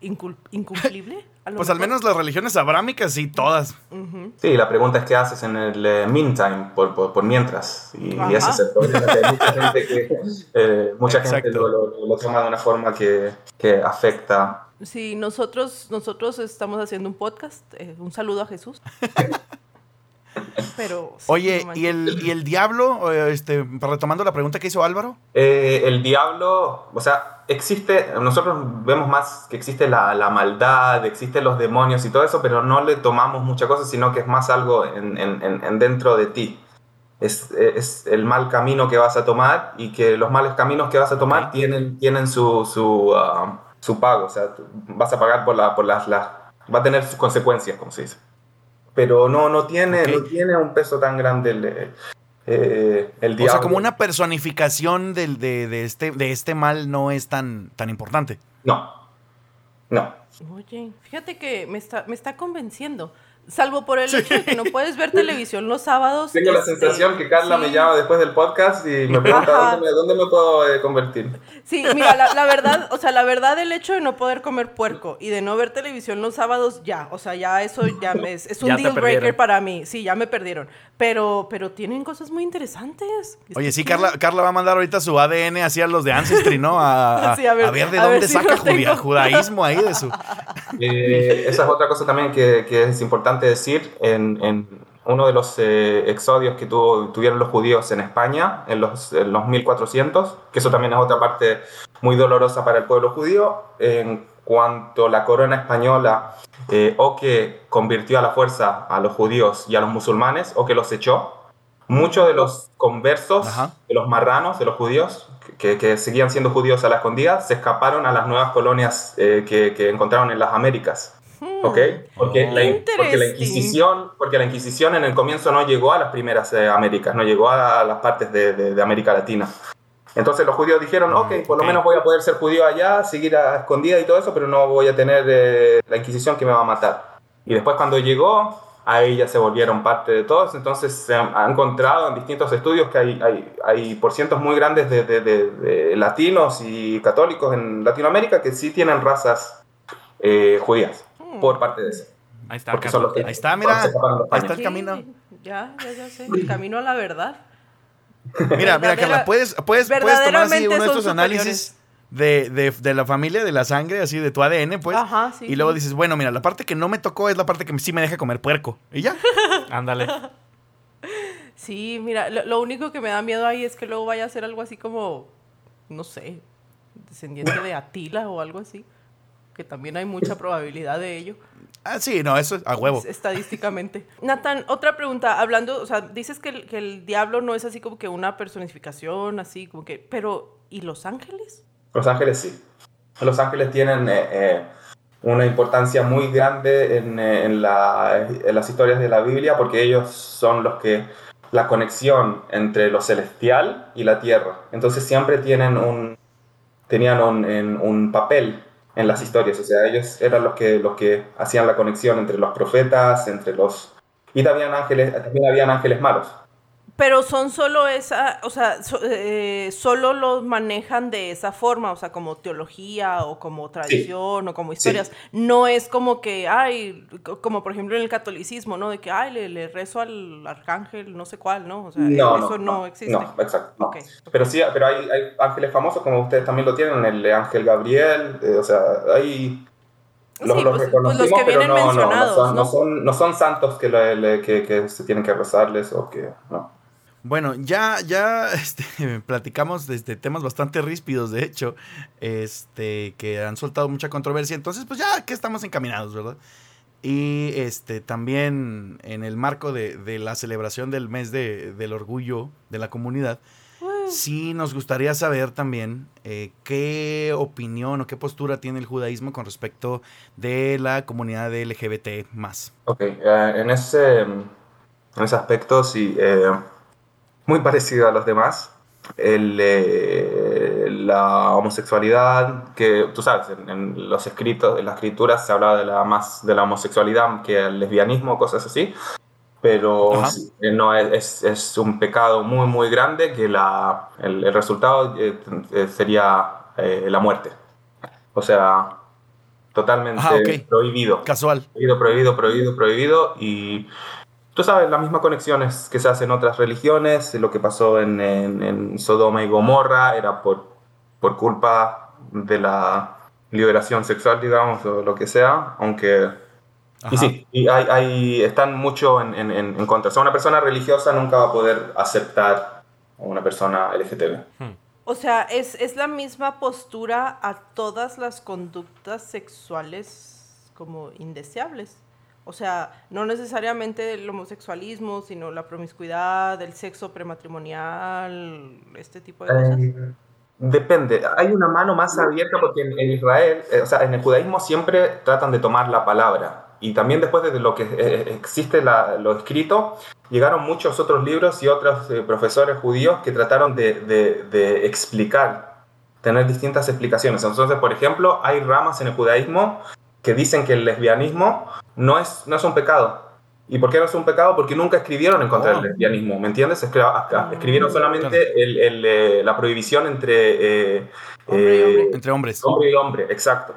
incul, incumplible. pues mejor. al menos las religiones abrámicas sí, todas. Uh -huh. Sí, la pregunta es qué haces en el eh, meantime, por, por, por, mientras. Y, y, ese es el problema, hay mucha gente que eh, mucha gente lo, lo, lo, toma de una forma que, que afecta Sí, nosotros, nosotros estamos haciendo un podcast. Eh, un saludo a Jesús. pero... sí, Oye, no ¿y el, ¿y el diablo? Eh, Este, retomando la pregunta que hizo Álvaro. Eh, el diablo, o sea, existe, nosotros vemos más que existe la, la maldad, existen los demonios y todo eso, pero no le tomamos mucha cosa, sino que es más algo en, en- en- en dentro de ti. Es, es el mal camino que vas a tomar y que los malos caminos que vas a tomar tienen, tienen su, su, ah, su pago, o sea, vas a pagar por, la, por las, las... va a tener sus consecuencias, como se dice. Pero no, no, tiene, Ok. no tiene un peso tan grande el, eh, el O diablo. sea, como una personificación del, de, de este, de este mal no es tan, tan importante. No, no. Oye, fíjate que me está, me está convenciendo. Salvo por el hecho de que no puedes ver televisión los sábados. Tengo la este, sensación que Carla me sí. llama después del podcast y me pregunta dónde me, dónde me puedo eh, convertir. Sí, mira, la, la verdad, o sea, la verdad, el hecho de no poder comer puerco y de no ver televisión los sábados, ya, o sea, ya eso ya me- es, es un Ya deal breaker para mí. Sí, ya me perdieron. Pero, pero tienen cosas muy interesantes. Oye, sí, Carla, Carla va a mandar ahorita su ADN hacia los de Ancestry, ¿no? A, a- Sí, a ver- a ver de a ver dónde si saca judia- judaísmo ahí de su. Eh, esa es otra cosa también que, que es importante decir. En, en uno de los eh, exodios que tuvo, tuvieron los judíos en España, en los, en los 1400, que eso también es otra parte muy dolorosa para el pueblo judío, en cuanto la corona española eh, o que convirtió a la fuerza a los judíos y a los musulmanes o que los echó, muchos de los conversos, Ajá. de los marranos, de los judíos, que, que seguían siendo judíos a la escondida, se escaparon a las nuevas colonias eh, que, que encontraron en las Américas. ¿Ok? Porque, la, in- porque la. Inquisición, porque la Inquisición en el comienzo no llegó a las primeras eh, Américas, no llegó a las partes de, de- de América Latina. Entonces los judíos dijeron, ok, por lo menos voy a poder ser judío allá, seguir a escondida y todo eso, pero no voy a tener eh, la Inquisición que me va a matar. Y después cuando llegó, ahí ya se volvieron parte de todos, entonces se han, han encontrado en distintos estudios que hay, hay, hay porcientos muy grandes de, de- de- de latinos y católicos en Latinoamérica que sí tienen razas eh, judías por parte de eso. Ahí está, Porque Ahí está, mira. Ahí está el camino. Sí, Ya, ya, ya sé. El camino a la verdad. Mira, mira, Carla, puedes, puedes, puedes tomar así uno de estos análisis de, de, de la familia, de la sangre, así de tu ADN, pues. Ajá, sí, y luego dices, bueno, mira, la parte que no me tocó es la parte que sí me deja comer puerco. Y ya. Ándale. Sí, mira, lo, lo único que me da miedo ahí es que luego vaya a ser algo así como, no sé, descendiente de Atila o algo así. Que también hay mucha probabilidad de ello. Ah, sí, no, eso es a huevo. es- Estadísticamente. Nathan, otra pregunta. Hablando, o sea, dices que el, que el diablo no es así como que una personificación, así como que. Pero, ¿y los ángeles? Los ángeles sí. Los ángeles tienen eh, eh, una importancia muy grande en, eh, en la- en las historias de la Biblia porque ellos son los que la conexión entre lo celestial y la tierra. Entonces siempre tienen un, tenían un, en- un papel en las historias. O sea, ellos eran los que, los que hacían la conexión entre los profetas, entre los... Y también, ángeles, también habían ángeles malos. Pero son solo esa, o sea, so- eh, solo los manejan de esa forma, o sea, como teología o como tradición o como historias. No es como que, ay, co- como por ejemplo en el catolicismo, ¿no? De que, ay, le, le rezo al arcángel, no sé cuál, ¿no? O sea, No, eso no, no, existe. No, exacto. no. Pero sí, pero hay, hay ángeles famosos como ustedes también lo tienen, el ángel Gabriel, eh, o sea, hay... Sí, pues- pues los que vienen mencionados, son, ¿no? son, no son santos que, le- le- que, que se tienen que rezarles o que... No. Bueno, ya, ya este, platicamos de este, temas bastante ríspidos, de hecho, este, que han soltado mucha controversia. Entonces, pues ya que estamos encaminados, ¿verdad? Y este, también en el marco de, de la celebración del mes de- del orgullo de la comunidad, sí nos gustaría saber también eh, qué opinión o qué postura tiene el judaísmo con respecto de la comunidad LGBT más. Ok, eh, en, ese, en ese aspecto sí, eh, muy parecido a los demás. El, eh, la homosexualidad, que tú sabes, en, en los escritos, en las escrituras se hablaba de la, más de la homosexualidad que el lesbianismo, cosas así. Pero Ajá. eh, no, es, es un pecado muy, muy grande que la, el, el resultado eh, eh, sería eh, la muerte. O sea, totalmente Ajá, ok. prohibido. Casual. Prohibido, prohibido, prohibido, prohibido. Y tú sabes, las mismas conexiones que se hacen en otras religiones, lo que pasó en, en- en Sodoma y Gomorra era por, por culpa de la liberación sexual, digamos, o lo que sea, aunque Y sí, y hay, hay- están mucho en, en- en- contra. O sea, una persona religiosa nunca va a poder aceptar a una persona LGTB. O sea, es, es la misma postura a todas las conductas sexuales como indeseables. O sea, no necesariamente el homosexualismo, sino la promiscuidad, el sexo prematrimonial, este tipo de cosas. Eh, depende. Hay una mano más abierta porque en, Israel, eh, o sea, en el judaísmo siempre tratan de tomar la palabra. Y también después de lo que eh, existe la- lo escrito, llegaron muchos otros libros y otros profesores judíos que trataron de, de- de explicar, tener distintas explicaciones. Entonces, por ejemplo, hay ramas en el judaísmo que dicen que el lesbianismo no es, no es un pecado. ¿Y por qué no es un pecado? Porque nunca escribieron en contra Oh. del lesbianismo, ¿me entiendes? Escri- acá- Escribieron solamente el- el, eh, la prohibición entre eh, Hombre y eh, hombre. Entre hombres. hombre y hombre, exacto.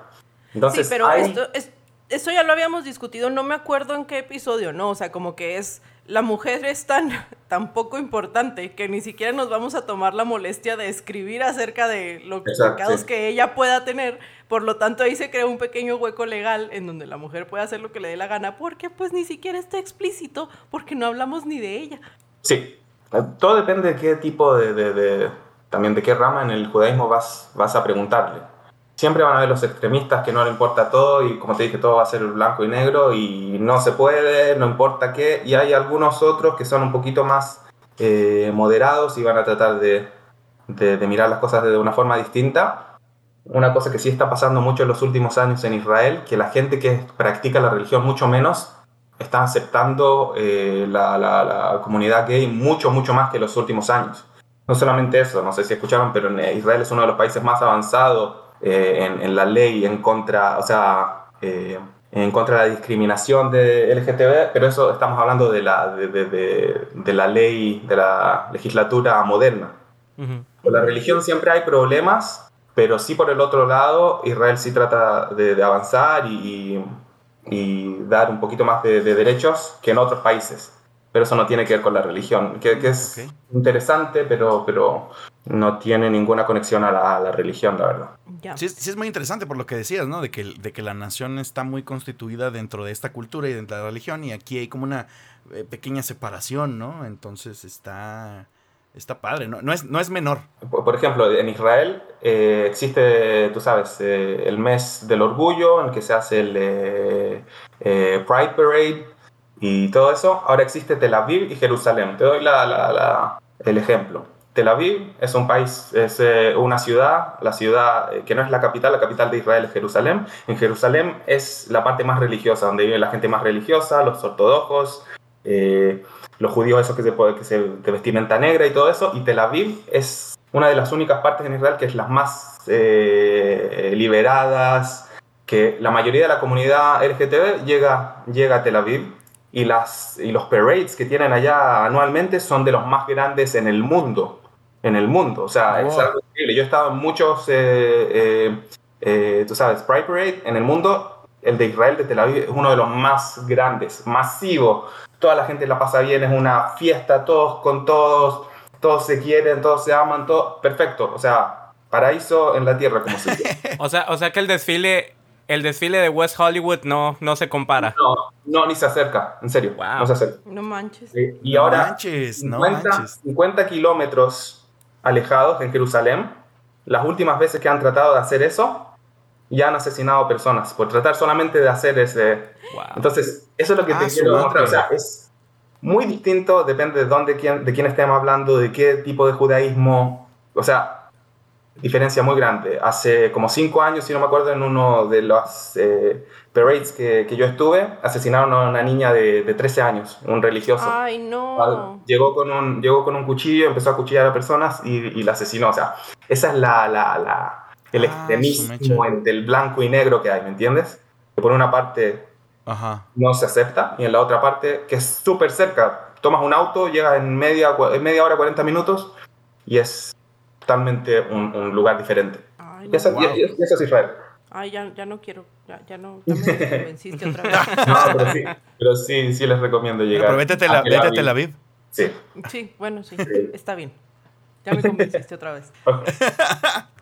Entonces, sí, pero hay- esto, es, eso ya lo habíamos discutido, no me acuerdo en qué episodio, ¿no? O sea, como que es, la mujer es tan, tan poco importante que ni siquiera nos vamos a tomar la molestia de escribir acerca de los Exacto, pecados que ella pueda tener. Por lo tanto, ahí se crea un pequeño hueco legal en donde la mujer puede hacer lo que le dé la gana, porque pues ni siquiera está explícito, porque no hablamos ni de ella. Sí, todo depende de qué tipo de, de- de- también de qué rama en el judaísmo vas, vas a preguntarle. Siempre van a haber los extremistas que no le importa todo y como te dije, todo va a ser blanco y negro y no se puede, no importa qué. Y hay algunos otros que son un poquito más eh, moderados y van a tratar de, de- mirar las cosas de una forma distinta. Una cosa que sí está pasando mucho en los últimos años en Israel, que la gente que practica la religión mucho menos está aceptando eh, la, la- comunidad gay mucho, mucho más que en los últimos años. No solamente eso, no sé si escucharon, pero Israel es uno de los países más avanzados eh, en, en la ley en contra, o sea, eh, en contra de la discriminación de LGTB, pero eso estamos hablando de la, de, de- de- de la ley, de la legislatura moderna. Ujú. Con la religión siempre hay problemas, pero sí por el otro lado, Israel sí trata de, avanzar y, y- y dar un poquito más de derechos que en otros países. Pero eso no tiene que ver con la religión, que, que es Ok. interesante, pero, pero no tiene ninguna conexión a la, a la religión, la verdad. Ya. Sí, es- sí es muy interesante por lo que decías, ¿no? De que, de que la nación está muy constituida dentro de esta cultura y dentro de la religión y aquí hay como una eh, pequeña separación, ¿no? Entonces está, está padre, ¿no? No es, no es menor. Por, por ejemplo, en Israel eh, existe, tú sabes, eh, el mes del orgullo en que se hace el eh, eh, Pride Parade y todo eso. Ahora existe Tel Aviv y Jerusalén. Te doy la- la- la- el ejemplo. Tel Aviv es un país, es eh, una ciudad, la ciudad eh, que no es la capital, la capital de Israel es Jerusalén. En Jerusalén es la parte más religiosa, donde vive la gente más religiosa, los ortodoxos, eh, los judíos esos que se, que se vestimenta negra y todo eso. Y Tel Aviv es una de las únicas partes en Israel que es las más eh, liberadas, que la mayoría de la comunidad LGTB llega, llega a Tel Aviv y, las, y los parades que tienen allá anualmente son de los más grandes en el mundo. En el mundo, o sea, es algo increíble. Yo he estado en muchos, eh, eh, eh, tú sabes, Pride Parade en el mundo. El de Israel, de Tel Aviv, es uno de los más grandes, masivo. Toda la gente la pasa bien, es una fiesta, todos con todos, todos se quieren, todos se aman, todo perfecto. O sea, paraíso en la tierra, como se dice. O sea, o sea que el desfile, el desfile de West Hollywood no, no se compara. No, no, ni se acerca, en serio, Wow. no se acerca. No manches. Y No ahora, manches, no 50, manches. 50 kilómetros alejados en Jerusalén, las últimas veces que han tratado de hacer eso, ya han asesinado personas por tratar solamente de hacer ese... Wow. Entonces, eso es lo que Ah, te quiero mostrar. O sea, es muy distinto, depende de dónde, quién, de quién estemos hablando, de qué tipo de judaísmo. O sea, diferencia muy grande. Hace como cinco años, si no me acuerdo, en uno de los eh, parades que, que yo estuve, asesinaron a una niña de, de 13 años, un religioso. Ay, no. Llegó con, un, llegó con un cuchillo, empezó a cuchillar a personas y, y la asesinó. O sea, esa es la, la, la- el Ah, extremismo mecha. entre el blanco y negro que hay, ¿me entiendes? Que por una parte Ajá. no se acepta y en la otra parte que es súper cerca. Tomas un auto, llegas en media, en media hora, 40 minutos y es totalmente un, un lugar diferente. Ay, no. eso, y- y- y eso es Israel. Ay, ya, ya no quiero. Ya, ya no. Ya me convenciste otra vez. No, pero sí, pero sí, sí les recomiendo llegar. pero vete a Tel, Aviv. Sí. Sí, bueno, sí. Sí. Está bien. Ya me convenciste otra vez.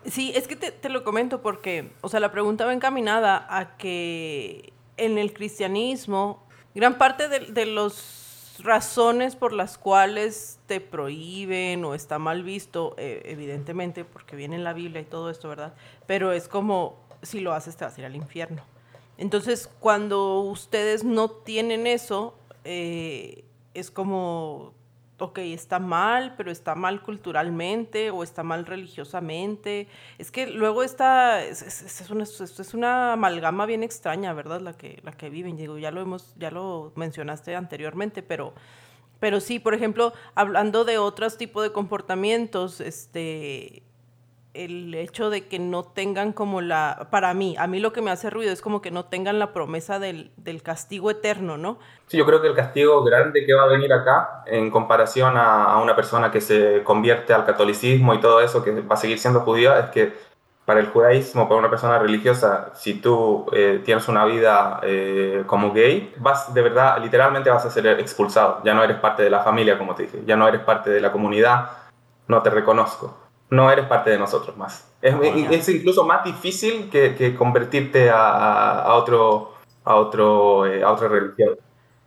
Sí, es que te, te lo comento porque, o sea, la pregunta va encaminada a que en el cristianismo, gran parte de, de las razones por las cuales te prohíben o está mal visto, eh, evidentemente, porque viene en la Biblia y todo esto, ¿verdad? Pero es como, si lo haces te vas a ir al infierno. Entonces, cuando ustedes no tienen eso, eh, es como, ok, está mal, pero está mal culturalmente o está mal religiosamente. Es que luego está, es, es- una amalgama bien extraña, ¿verdad? La que, la que viven. Digo, ya lo hemos, ya lo mencionaste anteriormente, pero, pero sí, por ejemplo, hablando de otros tipos de comportamientos, este, el hecho de que no tengan como la, para mí, a mí lo que me hace ruido es como que no tengan la promesa del, del castigo eterno, ¿no? Sí, yo creo que el castigo grande que va a venir acá, en comparación a, a una persona que se convierte al catolicismo y todo eso, que va a seguir siendo judía, es que para el judaísmo, para una persona religiosa, si tú eh, tienes una vida eh, como gay, vas de verdad, literalmente vas a ser expulsado. Ya no eres parte de la familia, como te dije, ya no eres parte de la comunidad, no te reconozco. No eres parte de nosotros más. Es, es incluso más difícil que, que convertirte a, a- a otro, a, otro, eh, a otra religión.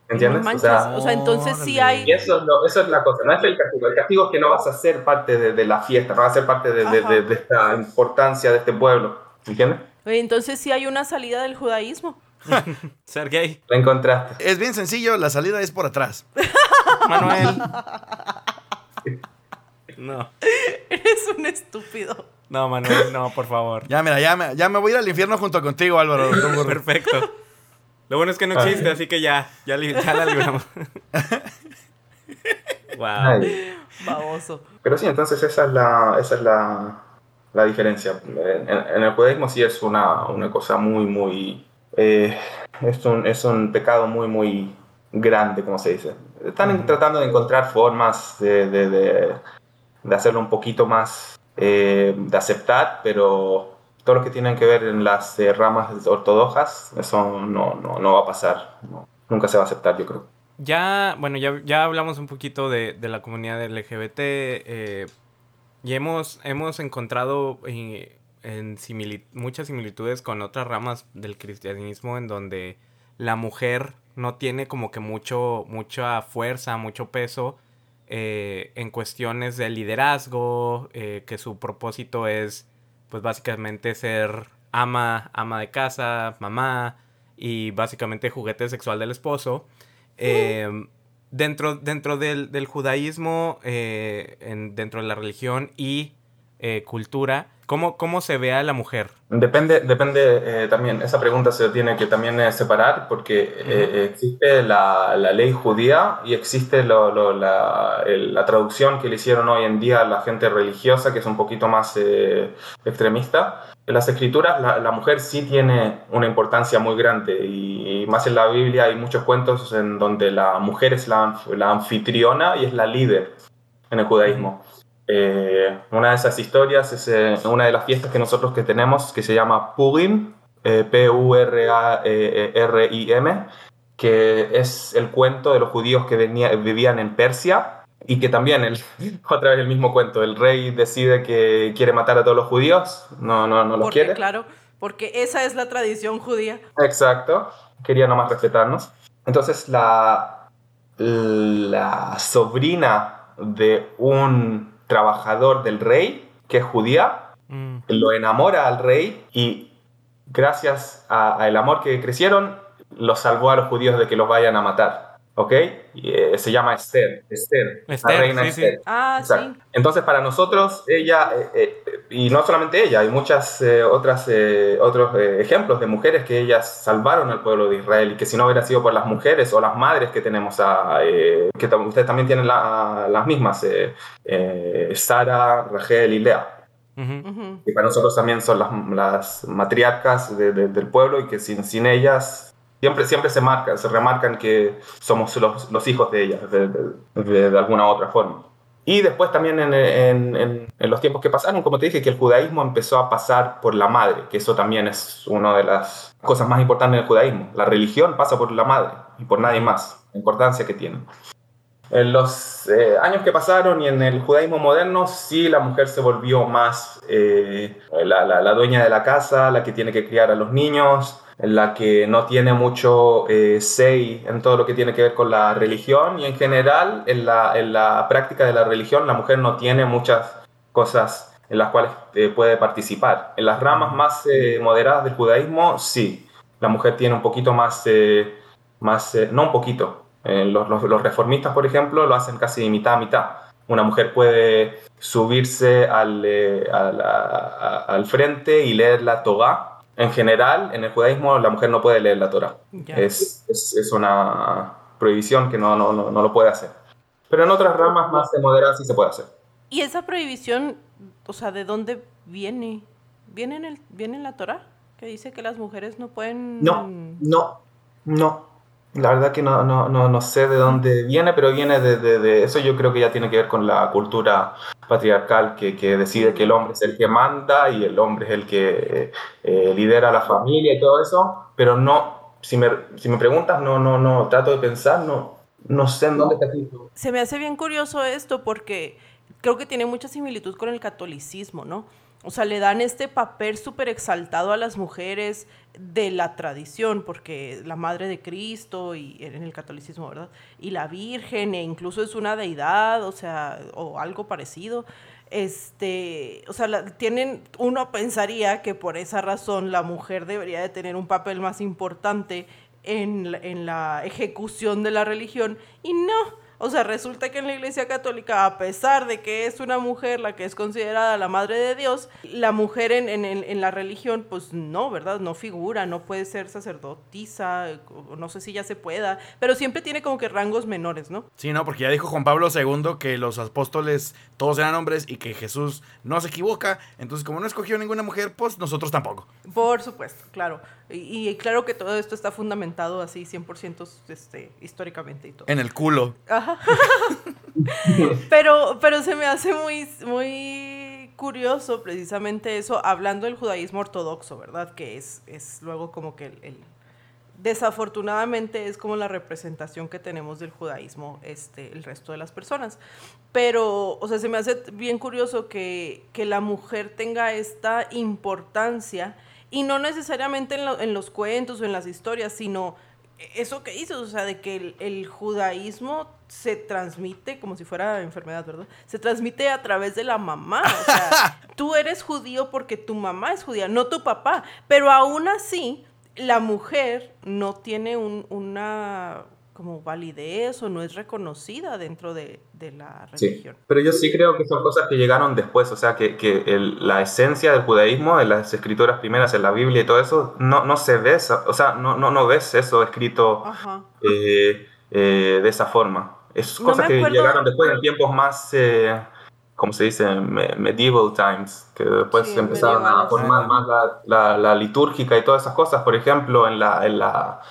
¿Entiendes? No o sea, o sea, entonces sí hay... y eso es, lo- eso es la cosa, no es el castigo. El castigo es que no vas a ser parte de, de la fiesta, no vas a ser parte de, de- de- de esta importancia de este pueblo. ¿Entiendes? Entonces sí hay una salida del judaísmo. Ser gay. La encontraste. Es bien sencillo, la salida es por atrás. Manuel. No. Eres un estúpido. No, Manuel, no, por favor. Ya, mira, ya me, ya me voy a ir al infierno junto contigo, Álvaro. Perfecto. Lo bueno es que no existe, así que ya, ya, li- ya la libramos. wow. Ay. Baboso. Pero sí, entonces esa es la, esa es la, la diferencia. En, en el judaísmo sí es una, una cosa muy, muy... eh, es, un, es un pecado muy, muy grande, como se dice. Están tratando de encontrar formas de, de, de, de hacerlo un poquito más eh, de aceptar, pero todo lo que tienen que ver en las eh, ramas ortodoxas, eso no, no, no va a pasar. Nunca se va a aceptar, yo creo. Ya, bueno, ya, ya hablamos un poquito de, de la comunidad LGBT eh, y hemos, hemos encontrado en simili- muchas similitudes con otras ramas del cristianismo en donde la mujer no tiene como que mucho, mucha fuerza, mucho peso eh, en cuestiones de liderazgo, eh, que su propósito es pues básicamente ser ama, ama de casa, mamá y básicamente juguete sexual del esposo. Eh, dentro, dentro del, del judaísmo, en- dentro de la religión y cultura, ¿cómo, ¿cómo se ve a la mujer? Depende, depende eh, también, esa pregunta se tiene que también eh, separar porque eh, existe la, la ley judía y existe lo- lo- la, el- la traducción que le hicieron hoy en día a la gente religiosa, que es un poquito más eh, extremista. En las escrituras la, la mujer sí tiene una importancia muy grande y, y más en la Biblia hay muchos cuentos en donde la mujer es la, la anfitriona y es la líder en el judaísmo. Eh, una de esas historias es eh, una de las fiestas que nosotros que tenemos que se llama Purim, eh, P-U-R-A-R-I-M, que es el cuento de los judíos que venía- vivían en Persia y que también, el, otra vez el mismo cuento, el rey decide que quiere matar a todos los judíos, no, no, no los Porque, quiere. claro, porque esa es la tradición judía. Exacto, quería nomás respetarnos. Entonces la, la sobrina de un trabajador del rey, que es judía, Mm, lo enamora al rey y gracias al amor que crecieron, los salvó a los judíos de que los vayan a matar. ¿Ok? Y, eh, se llama Esther. Esther. Esther, la reina sí, sí. Esther. Ah, Exacto. sí. Entonces, para nosotros, ella, eh, eh, y no solamente ella, hay muchas eh, otras eh, otros eh, ejemplos de mujeres que ellas salvaron al pueblo de Israel y que si no hubiera sido por las mujeres o las madres que tenemos, a, eh, que ustedes también tienen la- las mismas, eh, eh, Sara, Rachel y Lea. Ujú. que para nosotros también son las, las matriarcas de- de- del pueblo y que sin, sin ellas siempre, siempre se, marca, se remarcan que somos los, los hijos de ellas de, de- alguna u otra forma. Y después también en, en- en- los tiempos que pasaron, como te dije, que el judaísmo empezó a pasar por la madre, que eso también es una de las cosas más importantes del judaísmo. La religión pasa por la madre y por nadie más, la importancia que tiene. En los eh, años que pasaron y en el judaísmo moderno, sí la mujer se volvió más eh, la- la dueña de la casa, la que tiene que criar a los niños, en la que no tiene mucho eh, en todo lo que tiene que ver con la religión y en general en la, en la práctica de la religión la mujer no tiene muchas cosas en las cuales eh, puede participar. En las ramas más eh, moderadas del judaísmo, sí, la mujer tiene un poquito más, eh, más no un poquito, los, los, reformistas, por ejemplo, lo hacen casi mitad a mitad. Una mujer puede subirse al, al, al frente y leer la Torah, en general, en el judaísmo, la mujer no puede leer la Torah. Es, es, es, una prohibición que no, no, no, no, lo puede hacer. Pero en otras ramas más moderadas sí se puede hacer. ¿Y esa prohibición, o sea, de dónde viene? ¿Viene en, el, viene en la Torah? Que dice que las mujeres no pueden... No, no, no. La verdad que no, no, no, no sé de dónde viene, pero viene de, de, de, Eso yo creo que ya tiene que ver con la cultura patriarcal que, que decide que el hombre es el que manda y el hombre es el que eh, lidera la familia y todo eso, pero no, si me, si me preguntas, no, no, no, trato de pensar, no, no sé en dónde está escrito. Se me hace bien curioso esto porque creo que tiene mucha similitud con el catolicismo, ¿no? O sea, le dan este papel súper exaltado a las mujeres de la tradición, porque la madre de Cristo y en el catolicismo, ¿verdad? Y la Virgen, e incluso es una deidad, o sea, o algo parecido. Este, o sea, la, tienen, uno pensaría que por esa razón la mujer debería de tener un papel más importante en, en la ejecución de la religión, y no. O sea, resulta que en la Iglesia Católica, a pesar de que es una mujer la que es considerada la madre de Dios, la mujer en, en, en la religión, pues no, ¿verdad? No figura, no puede ser sacerdotisa, no sé si ya se pueda, pero siempre tiene como que rangos menores, ¿no? Sí, no, porque ya dijo Juan Pablo II que los apóstoles todos eran hombres y que Jesús no se equivoca, entonces como no escogió ninguna mujer, pues nosotros tampoco. Por supuesto, claro. Y, y claro que todo esto está fundamentado así 100% este, históricamente y todo. En el culo. Ajá. pero, pero se me hace muy, muy curioso precisamente eso, hablando del judaísmo ortodoxo, ¿verdad? Que es, es luego como que el, el, desafortunadamente es como la representación que tenemos del judaísmo este, el resto de las personas. Pero, o sea, se me hace bien curioso que, que la mujer tenga esta importancia y no necesariamente en, lo, en los cuentos o en las historias, sino eso que dices, o sea, de que el, el, judaísmo se transmite como si fuera enfermedad, ¿verdad? Se transmite a través de la mamá. O sea, tú eres judío porque tu mamá es judía, no tu papá. Pero aún así, la mujer no tiene un, una como validez o no es reconocida dentro de, de la religión. Sí, pero yo sí creo que son cosas que llegaron después, o sea, que, que el, la esencia del judaísmo, en las escrituras primeras, en la Biblia y todo eso, no, no se ve, o sea, no, no, no ves eso escrito eh, eh, de esa forma. Es cosas no que acuerdo. llegaron después en tiempos más, eh, como se dice, medieval times, que después sí, empezaron a formar más la, la, la, litúrgica y todas esas cosas, por ejemplo, en la... En la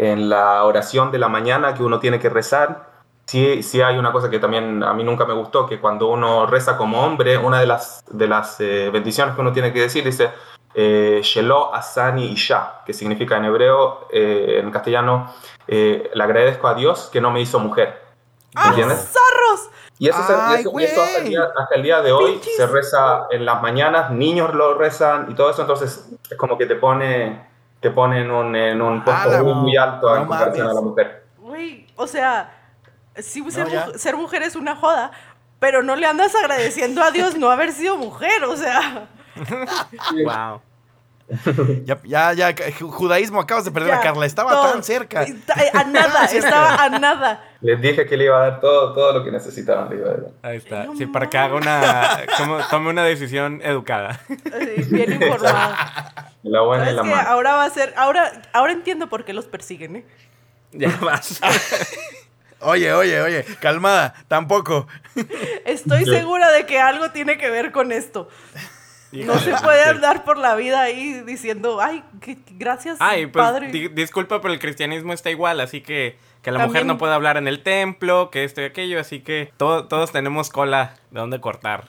en la oración de la mañana que uno tiene que rezar, sí, sí hay una cosa que también a mí nunca me gustó, que cuando uno reza como hombre, una de las, de las eh, bendiciones que uno tiene que decir dice, eh, Shelo Asani Isha, que significa en hebreo, eh, en castellano, eh, le agradezco a Dios que no me hizo mujer. ¿Entiendes? ¡Zarros! Y eso, Ay, eso, eso hasta, el día, hasta, el día, de hoy Pinches. se reza en las mañanas, niños lo rezan y todo eso, entonces es como que te pone te pone en un, en un puesto ah, muy, muy alto no en comparación mames. a la mujer. Güey, o sea, sí, ser, no, ser, mujer es una joda, pero no le andas agradeciendo a Dios no haber sido mujer, o sea. wow. ya, ya, ya, judaísmo, acabas de perder ya, a Carla, estaba todo, tan cerca. A nada, estaba a nada. Les dije que le iba a dar todo, todo lo que necesitaban. Le iba a dar. Ahí está, sí, para que haga una, como, tome una decisión educada. Sí, bien informada. La buena y la mala. Ahora va a ser, ahora, ahora entiendo por qué los persiguen, ¿eh? Ya vas. Oye, oye, oye, calmada, tampoco. Estoy segura de que algo tiene que ver con esto. No se puede andar por la vida ahí diciendo, ay, que, gracias, ay, pues, padre. Di disculpa, pero el cristianismo está igual, así que, que la También... mujer no puede hablar en el templo, que esto y aquello, así que to todos tenemos cola de dónde cortar.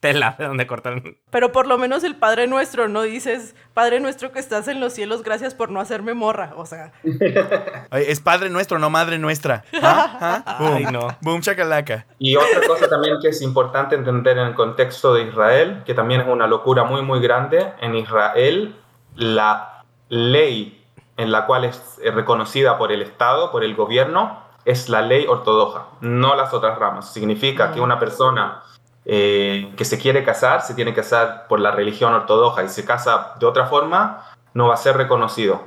Tela de dónde cortar. Pero por lo menos el Padre Nuestro, no dices, Padre Nuestro que estás en los cielos, gracias por no hacerme morra, o sea. es Padre Nuestro, no Madre Nuestra. ¿Ah? ¿Ah? Boom. Ay, no. Boom, chacalaca. Y otra cosa también que es importante entender en el contexto de Israel, que también es una locura muy, muy grande, en Israel la ley en la cual es eh, reconocida por el Estado, por el gobierno, es la ley ortodoxa, no las otras ramas. Significa que una persona eh, que se quiere casar se tiene que casar por la religión ortodoxa y se casa de otra forma, no va a ser reconocido.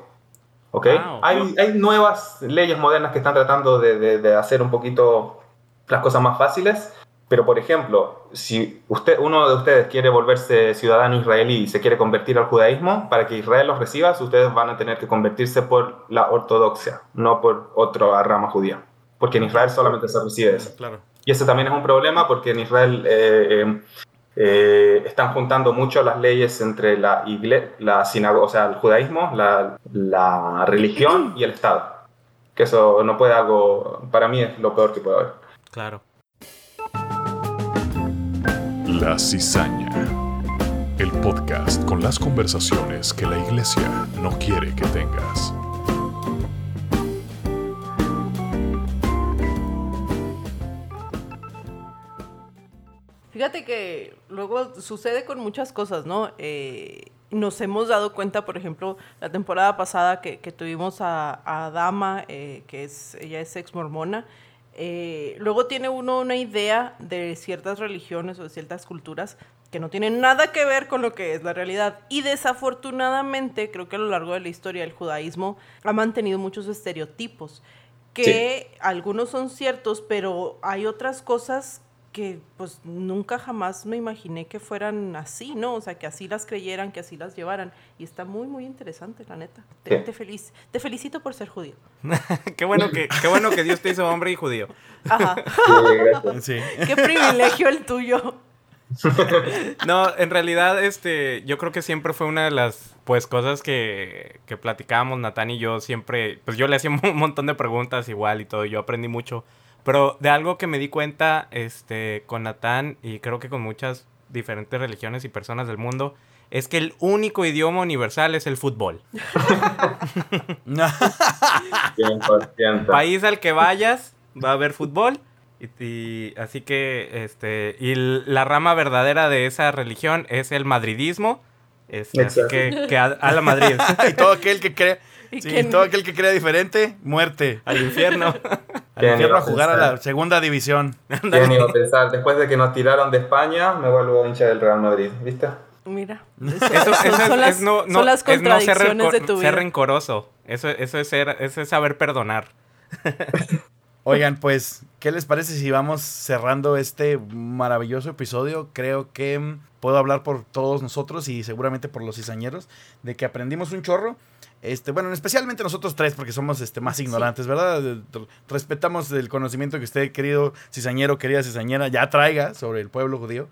¿Ok? Hay, hay, nuevas leyes modernas que están tratando de, de hacer un poquito las cosas más fáciles, pero, por ejemplo, si usted, uno de ustedes quiere volverse ciudadano israelí y se quiere convertir al judaísmo, para que Israel los reciba, ustedes van a tener que convertirse por la ortodoxia, no por otra rama judía. Porque en Israel solamente se recibe eso. Claro. Y ese también es un problema porque en Israel eh, eh, eh, están juntando mucho las leyes entre la, la sinagoga, o sea, el judaísmo, la, la religión y el Estado. Que eso no puede algo, para mí es lo peor que puede haber. Claro. La Cizaña, el podcast con las conversaciones que la iglesia no quiere que tengas. Fíjate que luego sucede con muchas cosas, ¿no? Eh, nos hemos dado cuenta, por ejemplo, la temporada pasada que, tuvimos a, Dama, eh, que es, ella es ex mormona, eh, luego tiene uno una idea de ciertas religiones o de ciertas culturas que no tienen nada que ver con lo que es la realidad. Y desafortunadamente, creo que a lo largo de la historia el judaísmo ha mantenido muchos estereotipos, que algunos son ciertos, pero hay otras cosas que pues nunca jamás me imaginé que fueran así, ¿no? O sea, que así las creyeran, que así las llevaran. Y está muy, muy interesante, la neta. Te, feliz, te felicito por ser judío. qué, bueno que, qué bueno que Dios te hizo hombre y judío. Ajá. Sí, Qué privilegio el tuyo. no, en realidad, este, yo creo que siempre fue una de las, pues, cosas que, que platicábamos Natán y yo siempre, pues yo le hacía un montón de preguntas igual y todo, yo aprendí mucho pero de algo que me di cuenta este, con Natán y creo que con muchas diferentes religiones y personas del mundo, es que el único idioma universal es el fútbol. País al que vayas va a haber fútbol. Y, así que, este, y la rama verdadera de esa religión es el madridismo. Este, así que, que a, la Madrid. y todo aquel que cree, sí, todo aquel que crea diferente, muerte. Al infierno. Al infierno a jugar a la segunda división. ¿Quién iba a pensar? Después de que nos tiraron de España, me vuelvo hincha del Real Madrid, ¿viste? Mira. Eso, son, las, no, las contradicciones de tu vida. Ser rencoroso. Eso, eso, es ser, eso es saber perdonar. Oigan, pues, ¿qué les parece si vamos cerrando este maravilloso episodio? Creo que puedo hablar por todos nosotros y seguramente por los cizañeros de que aprendimos un chorro. Este, bueno, especialmente nosotros tres, porque somos este, más ignorantes, ¿verdad? Respetamos el conocimiento que usted, querido cizañero, querida cizañera, ya traiga sobre el pueblo judío.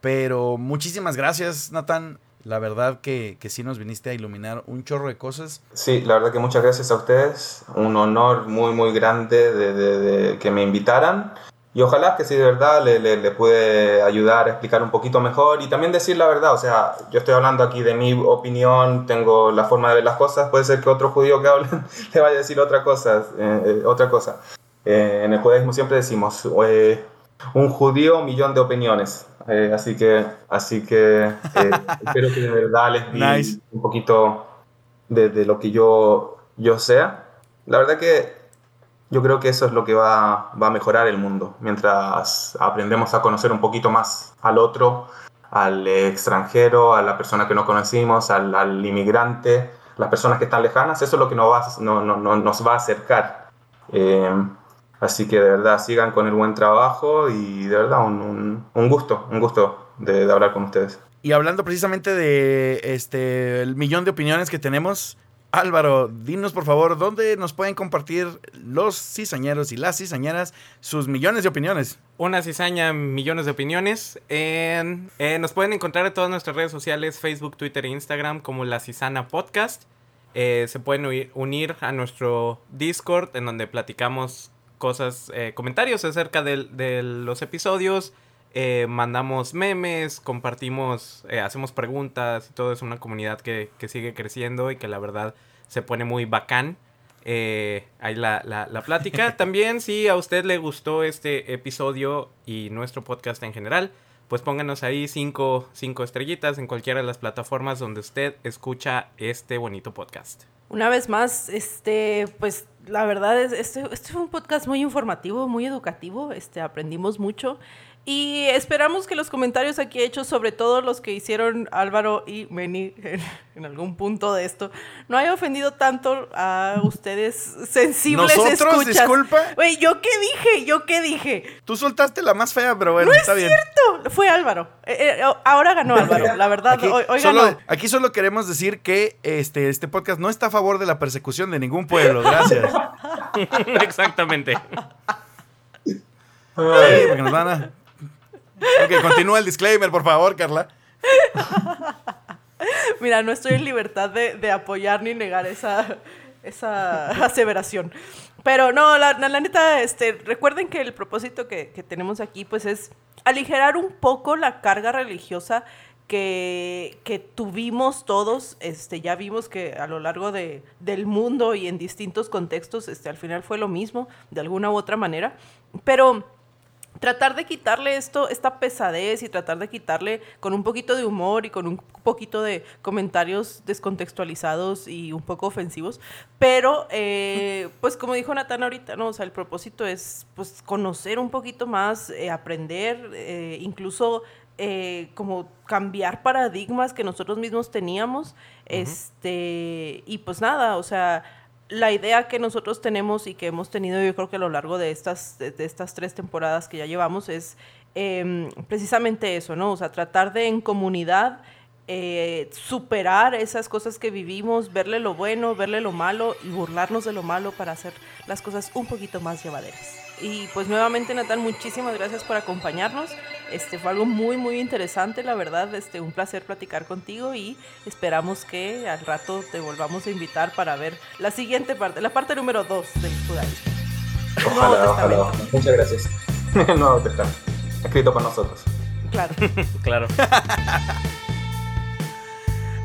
Pero muchísimas gracias, Natán. La verdad que, que sí nos viniste a iluminar un chorro de cosas. Sí, la verdad que muchas gracias a ustedes. Un honor muy, muy grande de, de que me invitaran. Y ojalá que si de verdad le, le, puede ayudar a explicar un poquito mejor y también decir la verdad. O sea, yo estoy hablando aquí de mi opinión, tengo la forma de ver las cosas. Puede ser que otro judío que hable le vaya a decir otra cosa. Eh, eh, otra cosa. Eh, en el judaísmo siempre decimos, un judío, millón de opiniones. así que, así que espero que de verdad les di un poquito de, de, lo que yo, yo sea. La verdad que yo creo que eso es lo que va, va, a mejorar el mundo, mientras aprendemos a conocer un poquito más al otro, al extranjero, a la persona que no conocimos, al, al inmigrante, las personas que están lejanas, eso es lo que nos va, no, no, nos va a acercar. Eh, así que de verdad sigan con el buen trabajo y de verdad un, un, gusto, un gusto de, de hablar con ustedes. Y hablando precisamente de este el millón de opiniones que tenemos, Álvaro, dinos por favor, ¿dónde nos pueden compartir los cizañeros y las cizañeras sus millones de opiniones? Una cizaña, millones de opiniones. En, eh, nos pueden encontrar en todas nuestras redes sociales, Facebook, Twitter e Instagram como La Cisana Podcast. Eh, se pueden unir a nuestro Discord en donde platicamos cosas, eh, comentarios acerca de, los episodios. Mandamos memes, compartimos, hacemos preguntas y todo es una comunidad que, que, sigue creciendo y que la verdad se pone muy bacán. Eh, ahí la, la, plática. También, si a usted le gustó este episodio y nuestro podcast en general, pues pónganos ahí cinco, cinco estrellitas en cualquiera de las plataformas donde usted escucha este bonito podcast. Una vez más, este, pues la verdad es, este, este fue un podcast muy informativo, muy educativo, este, aprendimos mucho y esperamos que los comentarios aquí hechos, sobre todo los que hicieron Álvaro y Meni en, algún punto de esto, no haya ofendido tanto a ustedes sensibles ¿Nosotros? Disculpa. Güey, ¿yo qué dije? ¿Yo qué dije? Tú soltaste la más fea, pero bueno, no está es bien. cierto! Fue Álvaro. Eh, eh, ahora ganó Álvaro, la verdad. Aquí, hoy, hoy solo, ganó. aquí solo queremos decir que este, este podcast no está a favor de la persecución de ningún pueblo. Gracias. Exactamente. Sí, porque nos van a... Ok, continúa el disclaimer, por favor, Carla. Mira, no estoy en libertad de, de apoyar ni negar esa, esa aseveración. Pero no, la, la, la neta, este, recuerden que el propósito que, que, tenemos aquí, pues, es aligerar un poco la carga religiosa que, que tuvimos todos. Este, ya vimos que a lo largo de, del mundo y en distintos contextos, este, al final fue lo mismo, de alguna u otra manera. Pero tratar de quitarle esto, esta pesadez y tratar de quitarle con un poquito de humor y con un poquito de comentarios descontextualizados y un poco ofensivos. Pero, eh, pues como dijo Natán ahorita, ¿no? O sea, el propósito es pues conocer un poquito más, eh, aprender, eh, incluso eh, como cambiar paradigmas que nosotros mismos teníamos. Uh -huh. Este, y pues nada, o sea, la idea que nosotros tenemos y que hemos tenido yo creo que a lo largo de estas, de, estas tres temporadas que ya llevamos es eh, precisamente eso, ¿no? O sea, tratar de en comunidad eh, superar esas cosas que vivimos, verle lo bueno, verle lo malo y burlarnos de lo malo para hacer las cosas un poquito más llevaderas. Y pues nuevamente, Natal, muchísimas gracias por acompañarnos. Este fue algo muy, muy interesante, la verdad. Este, un placer platicar contigo y esperamos que al rato te volvamos a invitar para ver la siguiente parte, la parte número 2 del judaísmo. Ojalá, ojalá. Muchas gracias. Nuevo Testamento. Escrito por nosotros. Claro. claro.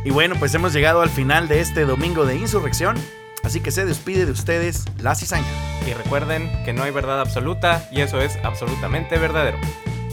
y bueno, pues hemos llegado al final de este domingo de insurrección. Así que se despide de ustedes la cizaña. Y recuerden que no hay verdad absoluta y eso es absolutamente verdadero.